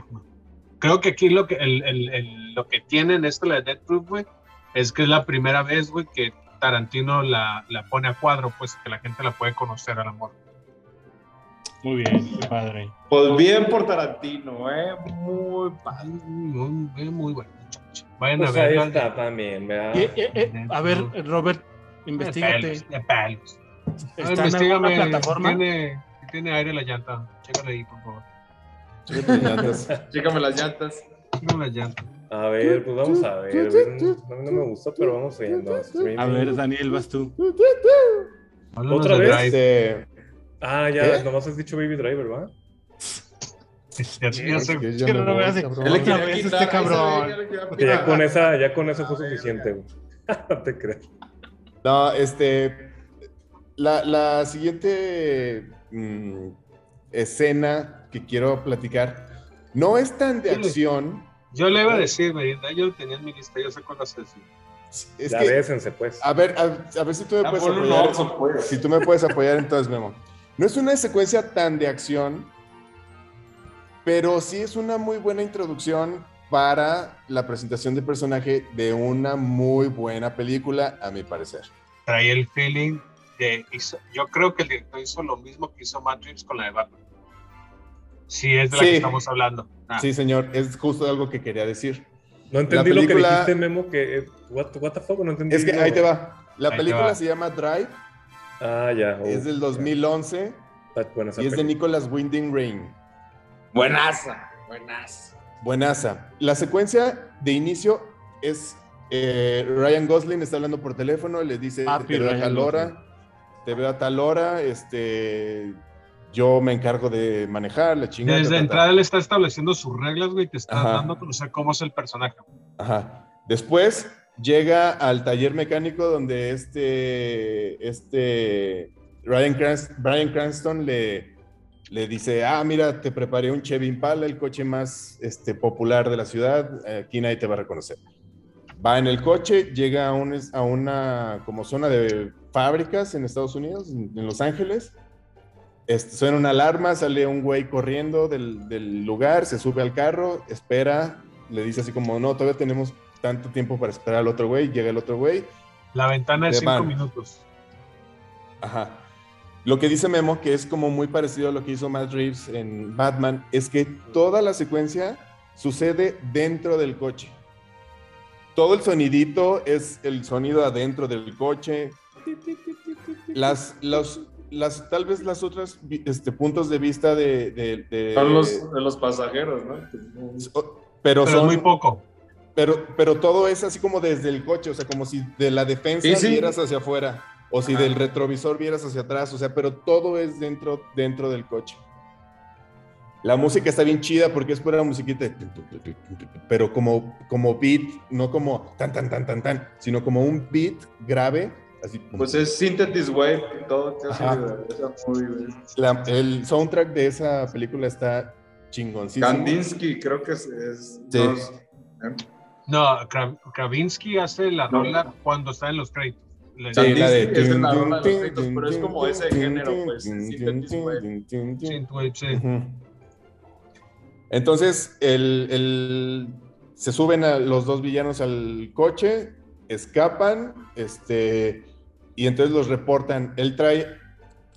[SPEAKER 4] Creo que aquí lo que, el, el- el- lo que tienen esto, la de Death Proof, güey, es que es la primera vez, güey, que Tarantino la, la pone a cuadro, pues que la gente la puede conocer al amor.
[SPEAKER 5] Muy bien, qué padre.
[SPEAKER 6] Pues bien por Tarantino, eh, muy padre.
[SPEAKER 4] Muy, muy, muy bueno. Vayan
[SPEAKER 3] Pues
[SPEAKER 4] a
[SPEAKER 3] ahí
[SPEAKER 4] ver.
[SPEAKER 3] está también, ¿verdad?
[SPEAKER 5] Eh, eh, eh, a ver, Robert, investigate.
[SPEAKER 4] De pelos.
[SPEAKER 5] ¿Está en alguna plataforma?
[SPEAKER 4] Si tiene, tiene aire la llanta. Chécale ahí, por favor.
[SPEAKER 6] Chécame las llantas.
[SPEAKER 4] Chécale la llanta.
[SPEAKER 3] A ver, pues vamos a ver. A mí no me gustó, pero vamos viendo. Streaming.
[SPEAKER 5] A ver, Daniel, vas tú.
[SPEAKER 4] Háblanos
[SPEAKER 3] ¿Otra vez?
[SPEAKER 4] Drive.
[SPEAKER 7] Este,
[SPEAKER 3] Ah, ya,
[SPEAKER 7] ¿Qué?
[SPEAKER 3] nomás has dicho Baby Driver, ¿va?
[SPEAKER 4] Ya-
[SPEAKER 5] este cabrón.
[SPEAKER 6] ya
[SPEAKER 3] con esa, ya con eso fue suficiente, no te creas.
[SPEAKER 7] No, este. La, la siguiente mm, escena que quiero platicar No es tan de acción.
[SPEAKER 4] Yo le iba a decir, Merinda, yo lo tenía en mi lista, yo sé cuál vas a decir.
[SPEAKER 7] Es
[SPEAKER 3] ya
[SPEAKER 7] que,
[SPEAKER 3] pues.
[SPEAKER 7] a ver, a, a ver si tú me puedes apoyar.
[SPEAKER 6] pues.
[SPEAKER 7] Si tú me puedes apoyar, entonces, Memo. No es una secuencia tan de acción, pero sí es una muy buena introducción para la presentación de personaje de una muy buena película, a mi parecer.
[SPEAKER 4] Trae el feeling de. hizo- yo creo que el director hizo lo mismo que hizo Matt Reeves con la de Batman. Sí, es de la
[SPEAKER 7] Sí.
[SPEAKER 4] que estamos hablando. Ah,
[SPEAKER 7] Sí, señor, es justo algo que quería decir.
[SPEAKER 3] No entendí
[SPEAKER 7] la
[SPEAKER 3] lo que
[SPEAKER 7] película-
[SPEAKER 3] dijiste, Memo, que... eh, What, what the fuck? No entendí.
[SPEAKER 7] Es que ahí te va. La
[SPEAKER 4] Ahí
[SPEAKER 7] película
[SPEAKER 4] va.
[SPEAKER 7] se llama Drive,
[SPEAKER 3] Ah, ya. oh,
[SPEAKER 7] es del 2011
[SPEAKER 3] está buena esa
[SPEAKER 7] y es de
[SPEAKER 3] peli.
[SPEAKER 7] Nicholas Winding Rain.
[SPEAKER 6] Buenaza, buenaza.
[SPEAKER 7] Buenaza. La secuencia de inicio es eh, Ryan Gosling está hablando por teléfono, le dice,
[SPEAKER 5] Papi
[SPEAKER 7] te veo a tal
[SPEAKER 5] Gosling.
[SPEAKER 7] hora, te veo a tal hora, este, yo me encargo de manejar, la chingada.
[SPEAKER 4] Desde
[SPEAKER 7] ta, ta, ta".
[SPEAKER 4] entrada él está estableciendo sus reglas, güey, te está
[SPEAKER 7] Ajá.
[SPEAKER 4] dando a conocer cómo es el personaje.
[SPEAKER 7] Ajá. Después llega al taller mecánico donde este, este Ryan, Bryan Cranston le, le dice, ah, mira, te preparé un Chevy Impala, el coche más este, popular de la ciudad, aquí nadie te va a reconocer. Va en el coche, llega a, un, a una como zona de fábricas en Estados Unidos, en, en Los Ángeles. Este, suena una alarma, sale un güey corriendo del, del lugar, se sube al carro, espera, le dice así como, no, todavía tenemos tanto tiempo para esperar al otro güey, llega el otro güey,
[SPEAKER 4] La ventana de cinco
[SPEAKER 7] van.
[SPEAKER 4] minutos.
[SPEAKER 7] Ajá. Lo que dice Memo, que es como muy parecido a lo que hizo Matt Reeves en Batman, es que toda la secuencia sucede dentro del coche. Todo el sonidito es el sonido adentro del coche. Las, los, las, tal vez las otras este, puntos de vista de... de- de-
[SPEAKER 6] Son los, de los pasajeros, ¿no?
[SPEAKER 7] pero,
[SPEAKER 4] Pero
[SPEAKER 7] son
[SPEAKER 4] muy poco.
[SPEAKER 7] Pero, pero todo es así como desde el coche, o sea, como si de la defensa
[SPEAKER 6] Sí, sí.
[SPEAKER 7] vieras hacia afuera, o si
[SPEAKER 6] Ajá.
[SPEAKER 7] del retrovisor vieras hacia atrás, o sea, pero todo es dentro, dentro del coche. La música está bien chida porque es pura musiquita, pero como, como beat, no como tan, tan, tan, tan, tan, sino como un beat grave, así como-
[SPEAKER 6] Pues es Synthetis Wave y todo.
[SPEAKER 7] La- el soundtrack de esa película está chingoncísimo.
[SPEAKER 6] Kandinsky, creo que es. es
[SPEAKER 7] Sí.
[SPEAKER 6] no es-
[SPEAKER 4] No, Kra- Kravinsky hace la
[SPEAKER 6] No.
[SPEAKER 4] rola cuando está en los créditos.
[SPEAKER 7] Sí, la de...
[SPEAKER 6] Es en la rola de los pero es como ese género, pues.
[SPEAKER 4] Synthwave, sí.
[SPEAKER 7] Entonces, el, el- se suben a los dos villanos al coche, escapan, este, y entonces los reportan. Él trae,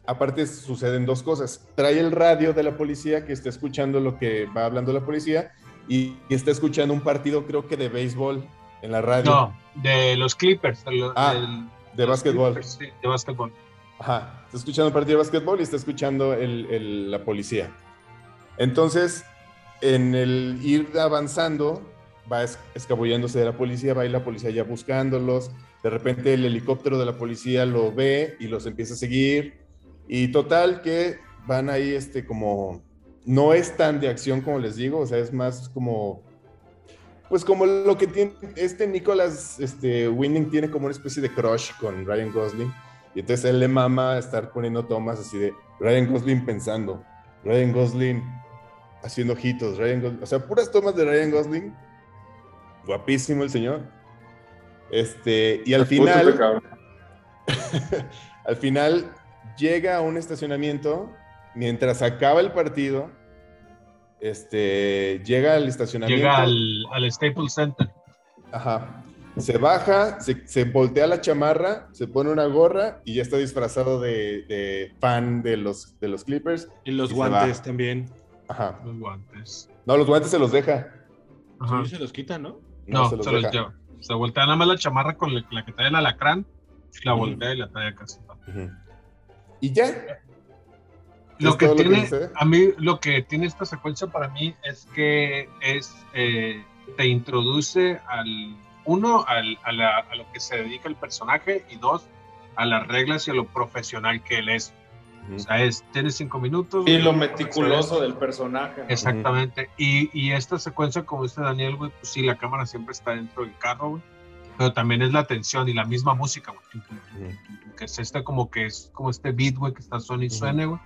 [SPEAKER 7] aparte suceden dos cosas. Trae el radio de la policía que está escuchando lo que va hablando la policía y, y está escuchando un partido, creo que de béisbol en la radio.
[SPEAKER 4] No, de los Clippers. De,
[SPEAKER 7] Ah,
[SPEAKER 4] del-
[SPEAKER 7] de básquetbol.
[SPEAKER 4] Sí, de básquetbol.
[SPEAKER 7] Ajá, está escuchando el partido de básquetbol y está escuchando el- el- la policía. Entonces, en el ir avanzando, va es- escabulléndose de la policía, va y la policía ya buscándolos. De repente el helicóptero de la policía lo ve y los empieza a seguir. Y total que van ahí este como... No es tan de acción como les digo, o sea, es más como... Pues como lo que tiene este Nicholas este, Winding tiene como una especie de crush con Ryan Gosling. Y entonces él le mama estar poniendo tomas así de Ryan Gosling pensando, Ryan Gosling haciendo ojitos, Ryan Gosling, o sea, puras tomas de Ryan Gosling. Guapísimo el señor. Este, y al final, al final llega a un estacionamiento mientras acaba el partido. Este, llega al estacionamiento.
[SPEAKER 4] Llega al, al Staples Center.
[SPEAKER 7] Ajá. Se baja, se, se voltea la chamarra, se pone una gorra y ya está disfrazado de, de fan de los, de los Clippers.
[SPEAKER 5] Y los
[SPEAKER 7] Y
[SPEAKER 5] guantes también.
[SPEAKER 7] Ajá.
[SPEAKER 4] Los guantes.
[SPEAKER 7] No, los guantes se los deja.
[SPEAKER 4] Ajá.
[SPEAKER 5] Sí, se los quita, ¿no?
[SPEAKER 4] No,
[SPEAKER 7] se los
[SPEAKER 4] se los
[SPEAKER 7] deja.
[SPEAKER 4] lleva. Se voltea nada más la chamarra con la, la que trae el alacrán. La voltea y la trae acá.
[SPEAKER 7] Ujú. Y ya.
[SPEAKER 4] Lo que
[SPEAKER 7] todo lo que
[SPEAKER 4] tiene, a mí, lo que tiene esta secuencia para mí es que es, eh, te introduce al, uno, al- a, la- a lo que se dedica el personaje y dos, a las reglas y a lo profesional que él es. O sea, es, tienes cinco minutos.
[SPEAKER 6] Y lo meticuloso del personaje. ¿no?
[SPEAKER 4] Exactamente. Y, y esta secuencia, como dice Daniel, güey, pues sí, la cámara siempre está dentro del carro, güey. Pero también es la tensión y la misma música, güey. Que es este como que es como este beat, güey, que está suene y suene, güey.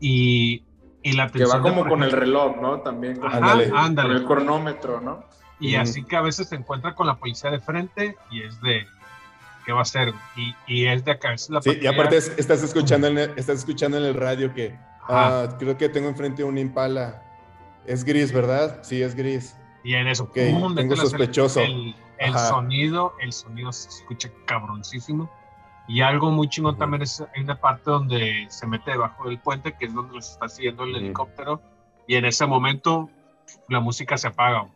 [SPEAKER 4] Y Y la
[SPEAKER 6] Que va como con el reloj, ¿no? También con,
[SPEAKER 4] Ajá,
[SPEAKER 7] Ándale.
[SPEAKER 6] con el cronómetro, ¿no?
[SPEAKER 4] Y así que a veces se encuentra con la policía de frente y es de, ¿qué va a hacer? Y, y es de que a veces la
[SPEAKER 7] Sí, y aparte es- estás escuchando en el, estás escuchando en el radio que ah, creo que tengo enfrente un Impala. Es gris, ¿verdad? Sí, es gris.
[SPEAKER 4] Y en eso,
[SPEAKER 7] tengo sospechoso.
[SPEAKER 4] El, sonido, el sonido se escucha cabroncísimo. Y algo muy chingón también es hay una parte donde se mete debajo del puente, que es donde los está siguiendo el helicóptero. Y en ese momento la música se apaga.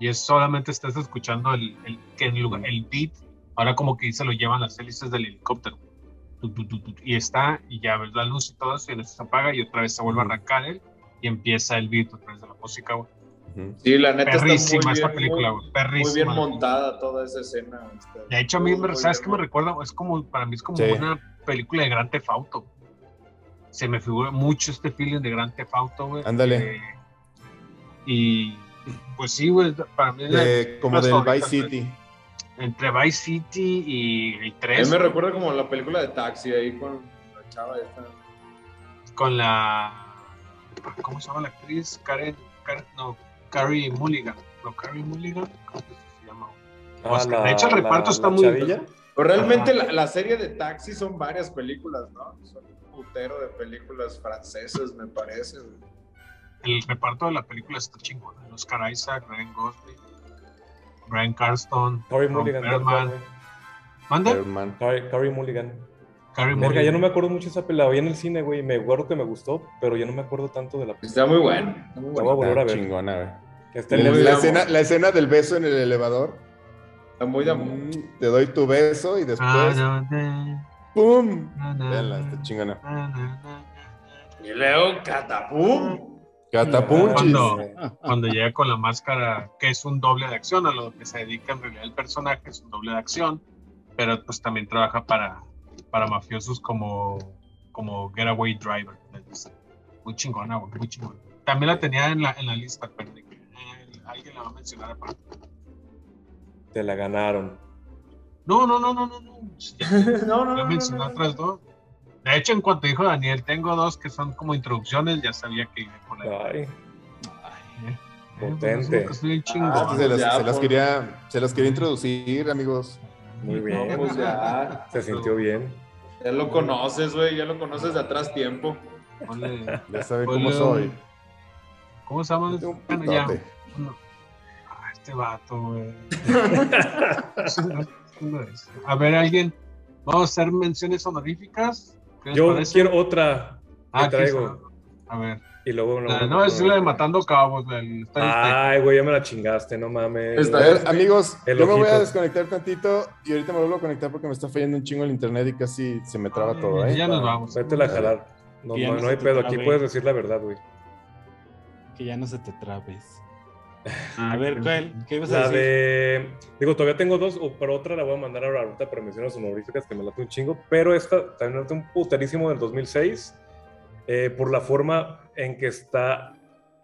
[SPEAKER 4] Y es solamente estás escuchando el, el, que en lugar, el beat, ahora como que se lo llevan las hélices del helicóptero. Tu, tu, tu, y está, y ya ves la luz y todo y en eso se apaga y otra vez se vuelve a arrancar él y empieza el beat otra vez de la música. güey.
[SPEAKER 6] Sí, la neta
[SPEAKER 4] Perrísima
[SPEAKER 6] está muy
[SPEAKER 4] esta
[SPEAKER 6] bien,
[SPEAKER 4] película,
[SPEAKER 6] muy-.
[SPEAKER 4] Perrísima.
[SPEAKER 6] Muy bien montada toda esa escena. está
[SPEAKER 4] De hecho, a mí,
[SPEAKER 6] muy,
[SPEAKER 4] ¿sabes qué me recuerda? Es como, para mí es como
[SPEAKER 7] Sí.
[SPEAKER 4] una película de Gran Theft Auto. Se me figura mucho este feeling de Gran Theft Auto, güey.
[SPEAKER 7] Ándale.
[SPEAKER 4] Eh, y pues sí, güey, para mí la-
[SPEAKER 7] De- como del Vice. City.
[SPEAKER 4] entre Vice City y el
[SPEAKER 6] A
[SPEAKER 4] 3
[SPEAKER 6] mí me recuerda como la película de Taxi ahí con la chava esta.
[SPEAKER 4] con la ¿cómo se llama la actriz? Karen, Karen no, Carrie Mulligan. No, Carrie Mulligan, ¿cómo es que se llama?
[SPEAKER 3] Ah.
[SPEAKER 4] De hecho, el reparto está muy-
[SPEAKER 3] chavilla.
[SPEAKER 6] Pero realmente la, la serie de Taxi son varias películas, ¿no? Son un putero de películas francesas, me parece.
[SPEAKER 4] El reparto de la película está chingón. Oscar Isaac, Ryan Gosling, Brian Carston,
[SPEAKER 3] Carrie
[SPEAKER 4] Ron
[SPEAKER 3] Mulligan.
[SPEAKER 7] Herman.
[SPEAKER 3] Carrie, Carrie Mulligan.
[SPEAKER 4] Carrie Mulligan.
[SPEAKER 3] ya no me acuerdo mucho de esa película. Vi en el cine, güey. Me acuerdo que me gustó, pero ya no me acuerdo tanto de la película.
[SPEAKER 6] Está muy bueno. Está muy
[SPEAKER 3] La voy a
[SPEAKER 6] bueno.
[SPEAKER 3] volver a
[SPEAKER 7] Está
[SPEAKER 3] ver.
[SPEAKER 7] chingona, güey.
[SPEAKER 3] Está
[SPEAKER 7] La, escena, la escena del beso en el elevador.
[SPEAKER 6] Está muy.
[SPEAKER 7] Mm, te doy tu beso y después,
[SPEAKER 4] Ah, no,
[SPEAKER 7] ¡pum! Véanla, está chingona.
[SPEAKER 6] Y luego, catapum.
[SPEAKER 7] Catapunchis.
[SPEAKER 4] Cuando, cuando llega con la máscara, que es un doble de acción, a lo que se dedica en realidad el personaje, es un doble de acción, pero pues también trabaja para, para mafiosos como, como Getaway Driver. Muy chingona, güey, muy chingona. También la tenía en la, en la lista, eh, alguien la va a mencionar aparte.
[SPEAKER 3] Te la ganaron.
[SPEAKER 4] No, no, no, no, no, no.
[SPEAKER 6] no, no,
[SPEAKER 4] mencioné
[SPEAKER 6] no, no.
[SPEAKER 4] otras dos. De hecho, en cuanto dijo Daniel, tengo dos que son como introducciones, ya sabía que iba por ahí.
[SPEAKER 3] Ay,
[SPEAKER 4] Eh, eh, pues,
[SPEAKER 3] potente.
[SPEAKER 4] es que estoy bien
[SPEAKER 6] Ah,
[SPEAKER 4] chingón.
[SPEAKER 7] Es que se las,
[SPEAKER 6] ya,
[SPEAKER 7] se las
[SPEAKER 6] por-
[SPEAKER 7] quería, se las quería introducir, amigos.
[SPEAKER 3] muy bien.
[SPEAKER 6] No, pues ya,
[SPEAKER 3] Se sintió bien.
[SPEAKER 6] ya lo conoces, güey, ya lo conoces de atrás tiempo.
[SPEAKER 4] Ponle-
[SPEAKER 7] Ya
[SPEAKER 4] ponle
[SPEAKER 7] cómo soy.
[SPEAKER 4] ¿Cómo se llama? Bueno, ya. Ah, este vato, güey. A ver, alguien. Vamos a hacer menciones honoríficas. ¿Qué les
[SPEAKER 3] Yo
[SPEAKER 4] parece?
[SPEAKER 3] quiero otra
[SPEAKER 4] Ah,
[SPEAKER 3] que
[SPEAKER 4] ¿qué
[SPEAKER 3] traigo.
[SPEAKER 4] A ver.
[SPEAKER 3] Y luego
[SPEAKER 4] La- no, es la de Matando Cabos. Azteca.
[SPEAKER 3] Ay, güey, ya me la chingaste, no mames.
[SPEAKER 6] Está
[SPEAKER 7] A ver, amigos,
[SPEAKER 3] El
[SPEAKER 7] yo me voy a desconectar tantito y ahorita me vuelvo a conectar porque me está fallando un chingo el internet y casi se me traba
[SPEAKER 4] Ay,
[SPEAKER 7] todo, ¿eh?
[SPEAKER 4] Ya nos vamos.
[SPEAKER 3] Vete a jalar. No, no,
[SPEAKER 5] no
[SPEAKER 3] no hay pedo, aquí puedes decir la verdad, güey.
[SPEAKER 5] Que ya no se te trabes.
[SPEAKER 4] Ah,
[SPEAKER 5] A ver, ¿cuál? ¿Qué ibas a
[SPEAKER 3] La
[SPEAKER 5] decir?
[SPEAKER 3] de. Digo, todavía tengo dos, pero otra la voy a mandar ahora ahorita para menciones honoríficas que me late un chingo. Pero esta también late un puterísimo del 2006 eh, por la forma en que está,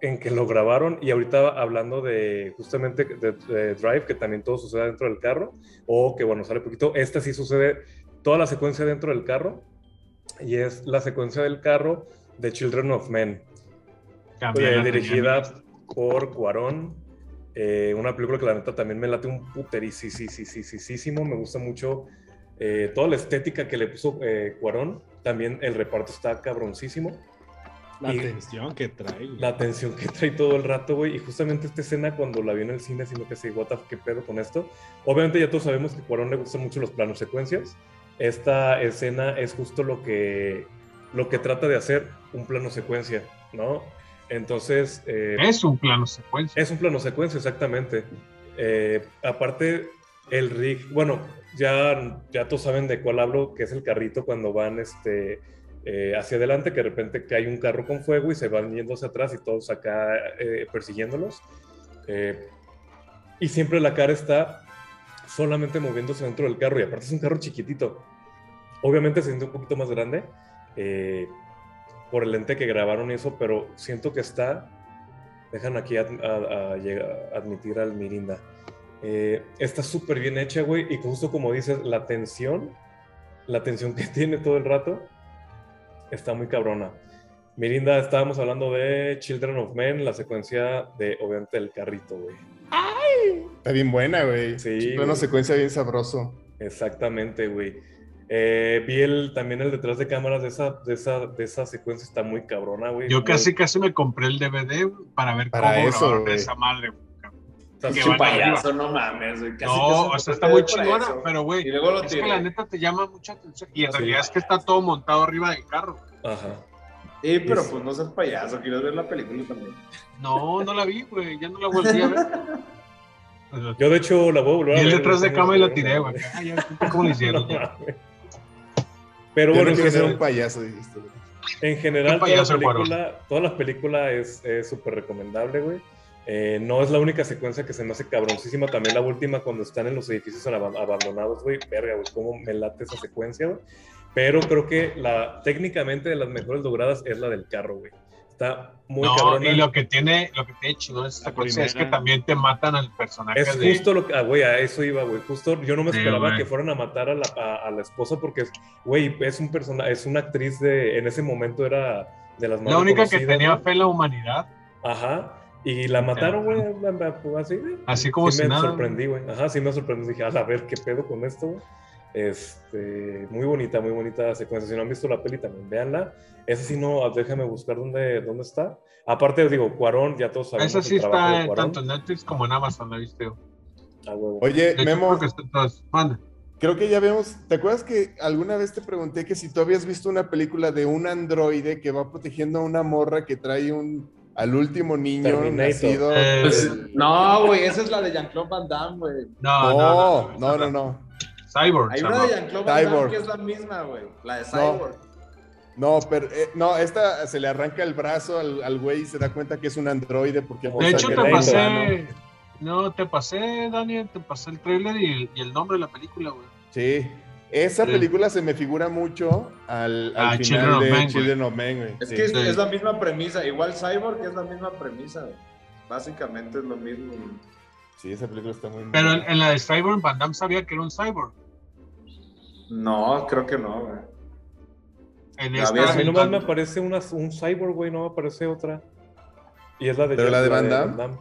[SPEAKER 3] en que lo grabaron. Y ahorita hablando de justamente de, de Drive, que también todo sucede dentro del carro, o que bueno, sale poquito. Esta sí sucede toda la secuencia dentro del carro, y es la secuencia del carro de Children of Men. Eh, dirigida por Cuarón. eh, una película que la neta también me late un puterísimo. Me gusta mucho eh, toda la estética que le puso eh, Cuarón. También el reparto está cabroncísimo.
[SPEAKER 5] La
[SPEAKER 3] y-
[SPEAKER 5] tensión que trae.
[SPEAKER 3] La atención que trae todo el rato, güey. Y justamente esta escena, cuando la vi en el cine, sino que sí, what the f- qué pedo con esto. Obviamente ya todos sabemos que a Cuarón le gustan mucho los planos secuencias. Esta escena es justo lo que, lo que trata de hacer un plano secuencia, ¿no? Entonces... eh,
[SPEAKER 4] Es un plano secuencia.
[SPEAKER 3] es un plano secuencia, exactamente. Eh, aparte, el rig, bueno, ya, ya todos saben de cuál hablo, que es el carrito cuando van este, eh, hacia adelante, que de repente cae un carro con fuego y se van yendo hacia atrás y todos acá eh, persiguiéndolos. Y siempre la cara está solamente moviéndose dentro del carro y aparte es un carro chiquitito. Obviamente se siente un poquito más grande por el lente que grabaron eso, pero siento que está Dejan aquí a, a- a admitir al Mirinda. Eh, está súper bien hecha, güey. Y justo como dices, la tensión, la tensión que tiene todo el rato, está muy cabrona. Mirinda, estábamos hablando de Children of Men, la secuencia de, obviamente, el carrito, güey.
[SPEAKER 7] Está bien buena, güey.
[SPEAKER 3] Sí,
[SPEAKER 7] Una secuencia bien sabroso.
[SPEAKER 3] Exactamente, güey. Eh, vi el, también el detrás de cámaras de esa, de esa, de esa secuencia, está muy cabrona, güey.
[SPEAKER 4] Yo casi, casi me compré el DVD para ver
[SPEAKER 7] Para
[SPEAKER 4] cómo
[SPEAKER 7] eso,
[SPEAKER 4] esa madre. güey, cabrón.
[SPEAKER 3] o sea,
[SPEAKER 4] que
[SPEAKER 3] sí,
[SPEAKER 4] van
[SPEAKER 6] payaso, no mames, güey. Casi,
[SPEAKER 4] No, o sea, está muy chingona,
[SPEAKER 6] eso.
[SPEAKER 4] pero güey,
[SPEAKER 6] Y luego lo
[SPEAKER 4] es
[SPEAKER 6] tiré.
[SPEAKER 4] que la neta te llama mucha atención. Y en
[SPEAKER 3] Sí.
[SPEAKER 4] realidad es que está todo montado arriba del carro.
[SPEAKER 3] Ajá.
[SPEAKER 6] Sí, pero
[SPEAKER 3] Es-
[SPEAKER 6] pues no seas payaso, quiero ver la película también.
[SPEAKER 4] No, no la vi, güey, ya no la volví a ver.
[SPEAKER 3] Yo, de hecho, la voy a volver
[SPEAKER 4] Y
[SPEAKER 3] a
[SPEAKER 4] él
[SPEAKER 3] ver,
[SPEAKER 4] detrás de cama y la tiré, güey. Cómo lo hicieron.
[SPEAKER 3] No. Pero
[SPEAKER 7] Yo
[SPEAKER 3] bueno,
[SPEAKER 7] no
[SPEAKER 3] en
[SPEAKER 7] ser un
[SPEAKER 3] general,
[SPEAKER 7] payaso,
[SPEAKER 3] en general toda la película, toda la película es es súper recomendable, güey. Eh, no es la única secuencia que se me hace cabroncísima. También la última, cuando están en los edificios ab- abandonados, güey. Verga, güey, cómo me late esa secuencia, güey. Pero creo que la técnicamente de las mejores logradas es la del carro, güey. Está muy
[SPEAKER 4] no,
[SPEAKER 3] cabrona.
[SPEAKER 4] y lo que tiene, lo que tiene chingón esta
[SPEAKER 5] La
[SPEAKER 4] cosa es que
[SPEAKER 5] primera.
[SPEAKER 4] también te matan al personaje
[SPEAKER 3] Es
[SPEAKER 4] de
[SPEAKER 3] justo lo que, ah, güey, a eso iba, güey. Justo yo no me
[SPEAKER 4] Sí,
[SPEAKER 3] esperaba
[SPEAKER 4] güey.
[SPEAKER 3] que fueran a matar a la, a, a la esposa porque, es- güey, es un personaje, es una actriz de, en ese momento era de las más
[SPEAKER 4] la única que tenía
[SPEAKER 3] güey.
[SPEAKER 4] fe en la humanidad.
[SPEAKER 3] Ajá. Y la mataron, güey, así, güey.
[SPEAKER 4] Así como
[SPEAKER 3] sí
[SPEAKER 4] si
[SPEAKER 3] me
[SPEAKER 4] nada.
[SPEAKER 3] sorprendí, güey. Ajá, sí me sorprendí. Dije, a ver, ¿qué pedo con esto, güey? Este, muy bonita, muy bonita secuencia. Si no han visto la peli, también véanla. Esa sí no, déjame buscar dónde, dónde está. Aparte, digo, Cuarón, ya todos sabemos
[SPEAKER 4] Esa sí
[SPEAKER 3] el
[SPEAKER 4] está en- tanto en Netflix como en Amazon, la viste.
[SPEAKER 3] Ah.
[SPEAKER 7] Oye,
[SPEAKER 4] hecho,
[SPEAKER 7] Memo,
[SPEAKER 4] creo que
[SPEAKER 7] creo ya vemos. ¿Te acuerdas que alguna vez te pregunté que si tú habías visto una película de un androide que va protegiendo a una morra que trae un al último niño
[SPEAKER 3] Terminator.
[SPEAKER 7] nacido?
[SPEAKER 4] Eh,
[SPEAKER 6] Pues, no, güey, esa es la de Jean-Claude Van Damme, güey.
[SPEAKER 4] No,
[SPEAKER 7] No, no, no, no.
[SPEAKER 4] Cyborg.
[SPEAKER 6] Hay una de Jean-Claude Van Damme
[SPEAKER 7] Cyborg.
[SPEAKER 6] que es la misma, güey. La de
[SPEAKER 7] No.
[SPEAKER 6] Cyborg.
[SPEAKER 7] No, pero eh, no, esta se le arranca el brazo al, al güey y se da cuenta que es un androide porque
[SPEAKER 3] De
[SPEAKER 4] De hecho, te pasé. No, te pasé, Daniel, te pasé el trailer y el, y el nombre de la película, güey.
[SPEAKER 7] Sí. Esa
[SPEAKER 4] Sí.
[SPEAKER 7] película se me figura mucho al, al
[SPEAKER 4] Ah,
[SPEAKER 7] final
[SPEAKER 4] Children of
[SPEAKER 7] de
[SPEAKER 4] Men, güey.
[SPEAKER 7] Children of Men, güey.
[SPEAKER 6] Es
[SPEAKER 7] Sí.
[SPEAKER 6] que es,
[SPEAKER 4] Sí.
[SPEAKER 6] es la misma premisa. Igual Cyborg es la misma premisa, güey. Básicamente es lo mismo. güey.
[SPEAKER 7] Sí, esa película está muy
[SPEAKER 4] Pero en, en la de Cyborg, Van Damme sabía que era un cyborg.
[SPEAKER 6] No, creo que no, güey.
[SPEAKER 4] En esta,
[SPEAKER 3] A mí nomás me aparece una, un cyborg, güey, no me aparece otra. Y es la de,
[SPEAKER 7] ¿Pero la de Van Damme?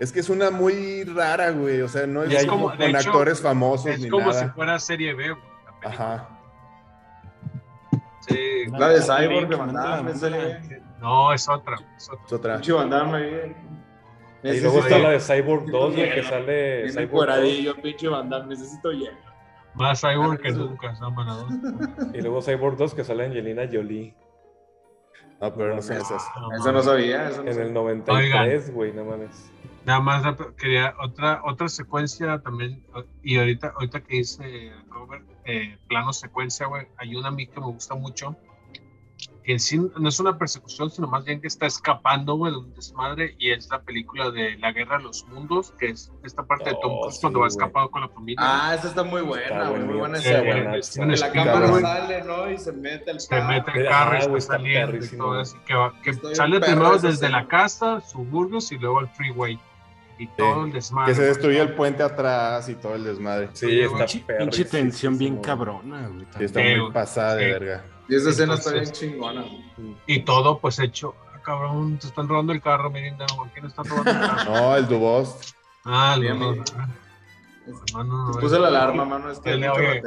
[SPEAKER 7] Es que es una muy rara, güey. O sea, no es,
[SPEAKER 3] Y hay-
[SPEAKER 7] como con
[SPEAKER 4] hecho,
[SPEAKER 7] actores famosos
[SPEAKER 4] es
[SPEAKER 7] ni
[SPEAKER 4] como
[SPEAKER 7] nada.
[SPEAKER 4] si fuera serie B, güey.
[SPEAKER 7] Ajá.
[SPEAKER 4] Sí.
[SPEAKER 6] La de Cyborg de Van Damme,
[SPEAKER 5] mándala.
[SPEAKER 6] ese-
[SPEAKER 4] No, es otra. es otra.
[SPEAKER 7] Es otra.
[SPEAKER 6] Pinche Van Damme ahí.
[SPEAKER 3] Y luego está la de Cyborg 2, güey, que sale Cyborg 2.
[SPEAKER 6] cueradillo, pinche Van Damme. Necesito hielo.
[SPEAKER 4] Más cyborg que
[SPEAKER 6] Ah,
[SPEAKER 4] nunca.
[SPEAKER 3] Y luego Cyborg 2, que sale Angelina Jolie.
[SPEAKER 7] No, pero no son esas.
[SPEAKER 6] Eso no sabía. Eso no
[SPEAKER 3] En el
[SPEAKER 6] sabía.
[SPEAKER 3] 93, güey, no mames.
[SPEAKER 4] Nada más quería otra otra secuencia también y ahorita ahorita que hice cover eh, plano secuencia güey hay una a mí que me gusta mucho en sí no es una persecución sino más bien que está escapando güey de un desmadre y es la película de la guerra de los mundos que es esta parte de Tom
[SPEAKER 3] Oh,
[SPEAKER 4] Cruise
[SPEAKER 3] sí,
[SPEAKER 4] cuando va escapado con la familia
[SPEAKER 6] Ah, esa está muy buena,
[SPEAKER 3] Está.
[SPEAKER 6] Muy
[SPEAKER 3] buena,
[SPEAKER 6] esa,
[SPEAKER 4] Eh,
[SPEAKER 6] Que la cámara
[SPEAKER 7] güey.
[SPEAKER 6] sale, ¿no? Y se mete el
[SPEAKER 4] se
[SPEAKER 6] carro.
[SPEAKER 4] mete el
[SPEAKER 3] Ah,
[SPEAKER 4] carro y está saliendo y todo eso, que, va- que sale primero desde la casa suburbios y luego al freeway y todo el desmadre
[SPEAKER 7] Que se destruye el puente atrás y todo el desmadre.
[SPEAKER 3] Sí,
[SPEAKER 4] Oye,
[SPEAKER 3] está
[SPEAKER 5] Pinche, tensión bien cabrona, güey.
[SPEAKER 7] Sí, está
[SPEAKER 4] Sí,
[SPEAKER 7] muy pasada de
[SPEAKER 4] Sí.
[SPEAKER 7] verga.
[SPEAKER 6] Y esa escena está bien chingona.
[SPEAKER 4] Y todo pues hecho, ah, cabrón, te están robando el carro, miren, no, ¿a quién están robando el carro?
[SPEAKER 7] No, el Dubost.
[SPEAKER 4] Ah, el,
[SPEAKER 6] Bien,
[SPEAKER 4] no,
[SPEAKER 6] bien.
[SPEAKER 4] ah, no, no, no,
[SPEAKER 6] Puse
[SPEAKER 4] el-
[SPEAKER 6] la alarma, mano. Es que mucho
[SPEAKER 4] oye.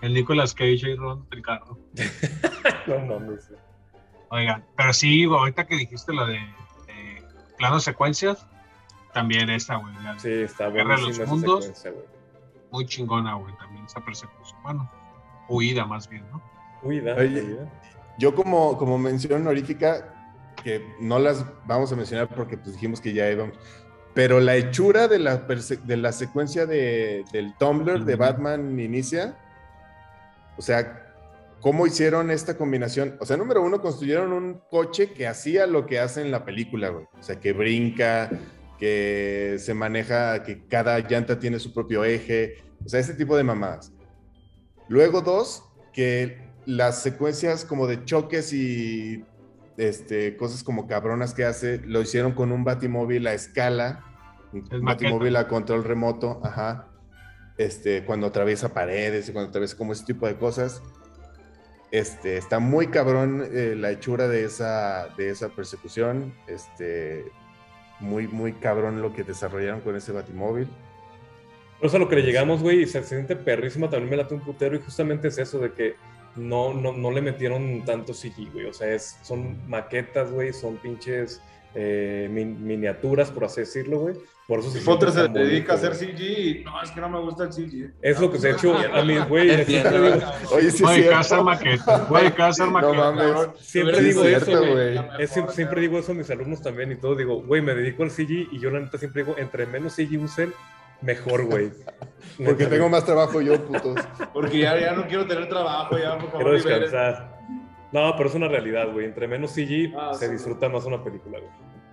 [SPEAKER 4] El Nicolas Cage ahí robando el carro.
[SPEAKER 3] No mames. güey.
[SPEAKER 4] Oigan, pero sí, güey, ahorita que dijiste la de, de planos secuencias, también esta, güey, la-
[SPEAKER 3] Sí, está
[SPEAKER 4] Guerra de los Mundos. muy chingona, güey, también esa persecución. Bueno, huida más bien, ¿no?
[SPEAKER 3] Da,
[SPEAKER 7] Oye. Yo como, como mención honorífica, que no las vamos a mencionar porque pues dijimos que ya íbamos, pero la hechura de la, de la secuencia de, del Tumblr de. Batman inicia, o sea, ¿cómo hicieron esta combinación? O sea, número uno, construyeron un coche que hacía lo que hace en la película, güey. O sea, que brinca, que se maneja, que cada llanta tiene su propio eje, o sea, ese tipo de mamadas. Luego dos, que las secuencias como de choques y este, cosas como cabronas que hace, lo hicieron con un batimóvil a escala, un
[SPEAKER 4] Es
[SPEAKER 7] batimóvil a control remoto, ajá, este, cuando atraviesa paredes y cuando atraviesa como ese tipo de cosas. Este, está muy cabrón eh, la hechura de esa, de esa persecución. Este, muy, muy cabrón lo que desarrollaron con ese batimóvil.
[SPEAKER 3] Pero eso a lo que le llegamos, güey, y se siente perrísima, también me late un putero, y justamente es eso de que no, no, no le metieron tanto CG, güey. O sea, es, son maquetas, güey, son pinches eh, min- miniaturas, por así decirlo, güey. Por eso se
[SPEAKER 6] dedica a hacer
[SPEAKER 3] güey.
[SPEAKER 6] CG y no, es que no me gusta el CG.
[SPEAKER 3] Es lo que se ha hecho a mí, güey.
[SPEAKER 7] Oye, sí,
[SPEAKER 4] puede que hacer
[SPEAKER 7] No
[SPEAKER 4] maquetas.
[SPEAKER 7] mames.
[SPEAKER 3] siempre
[SPEAKER 7] Sí,
[SPEAKER 3] digo
[SPEAKER 7] es
[SPEAKER 3] eso, güey.
[SPEAKER 7] güey.
[SPEAKER 3] Es siempre digo eso a mis alumnos también y todo. Digo, güey, me dedico al CG y yo la neta siempre digo, entre menos CG usen, mejor, güey.
[SPEAKER 7] Porque tengo más trabajo yo, putos.
[SPEAKER 6] Porque ya, ya no quiero tener trabajo, ya por favor.
[SPEAKER 3] Quiero
[SPEAKER 6] liberen.
[SPEAKER 3] descansar. No, pero es una realidad, güey. Entre menos CG
[SPEAKER 6] Ah,
[SPEAKER 3] se
[SPEAKER 6] sí.
[SPEAKER 3] disfruta más una película, güey.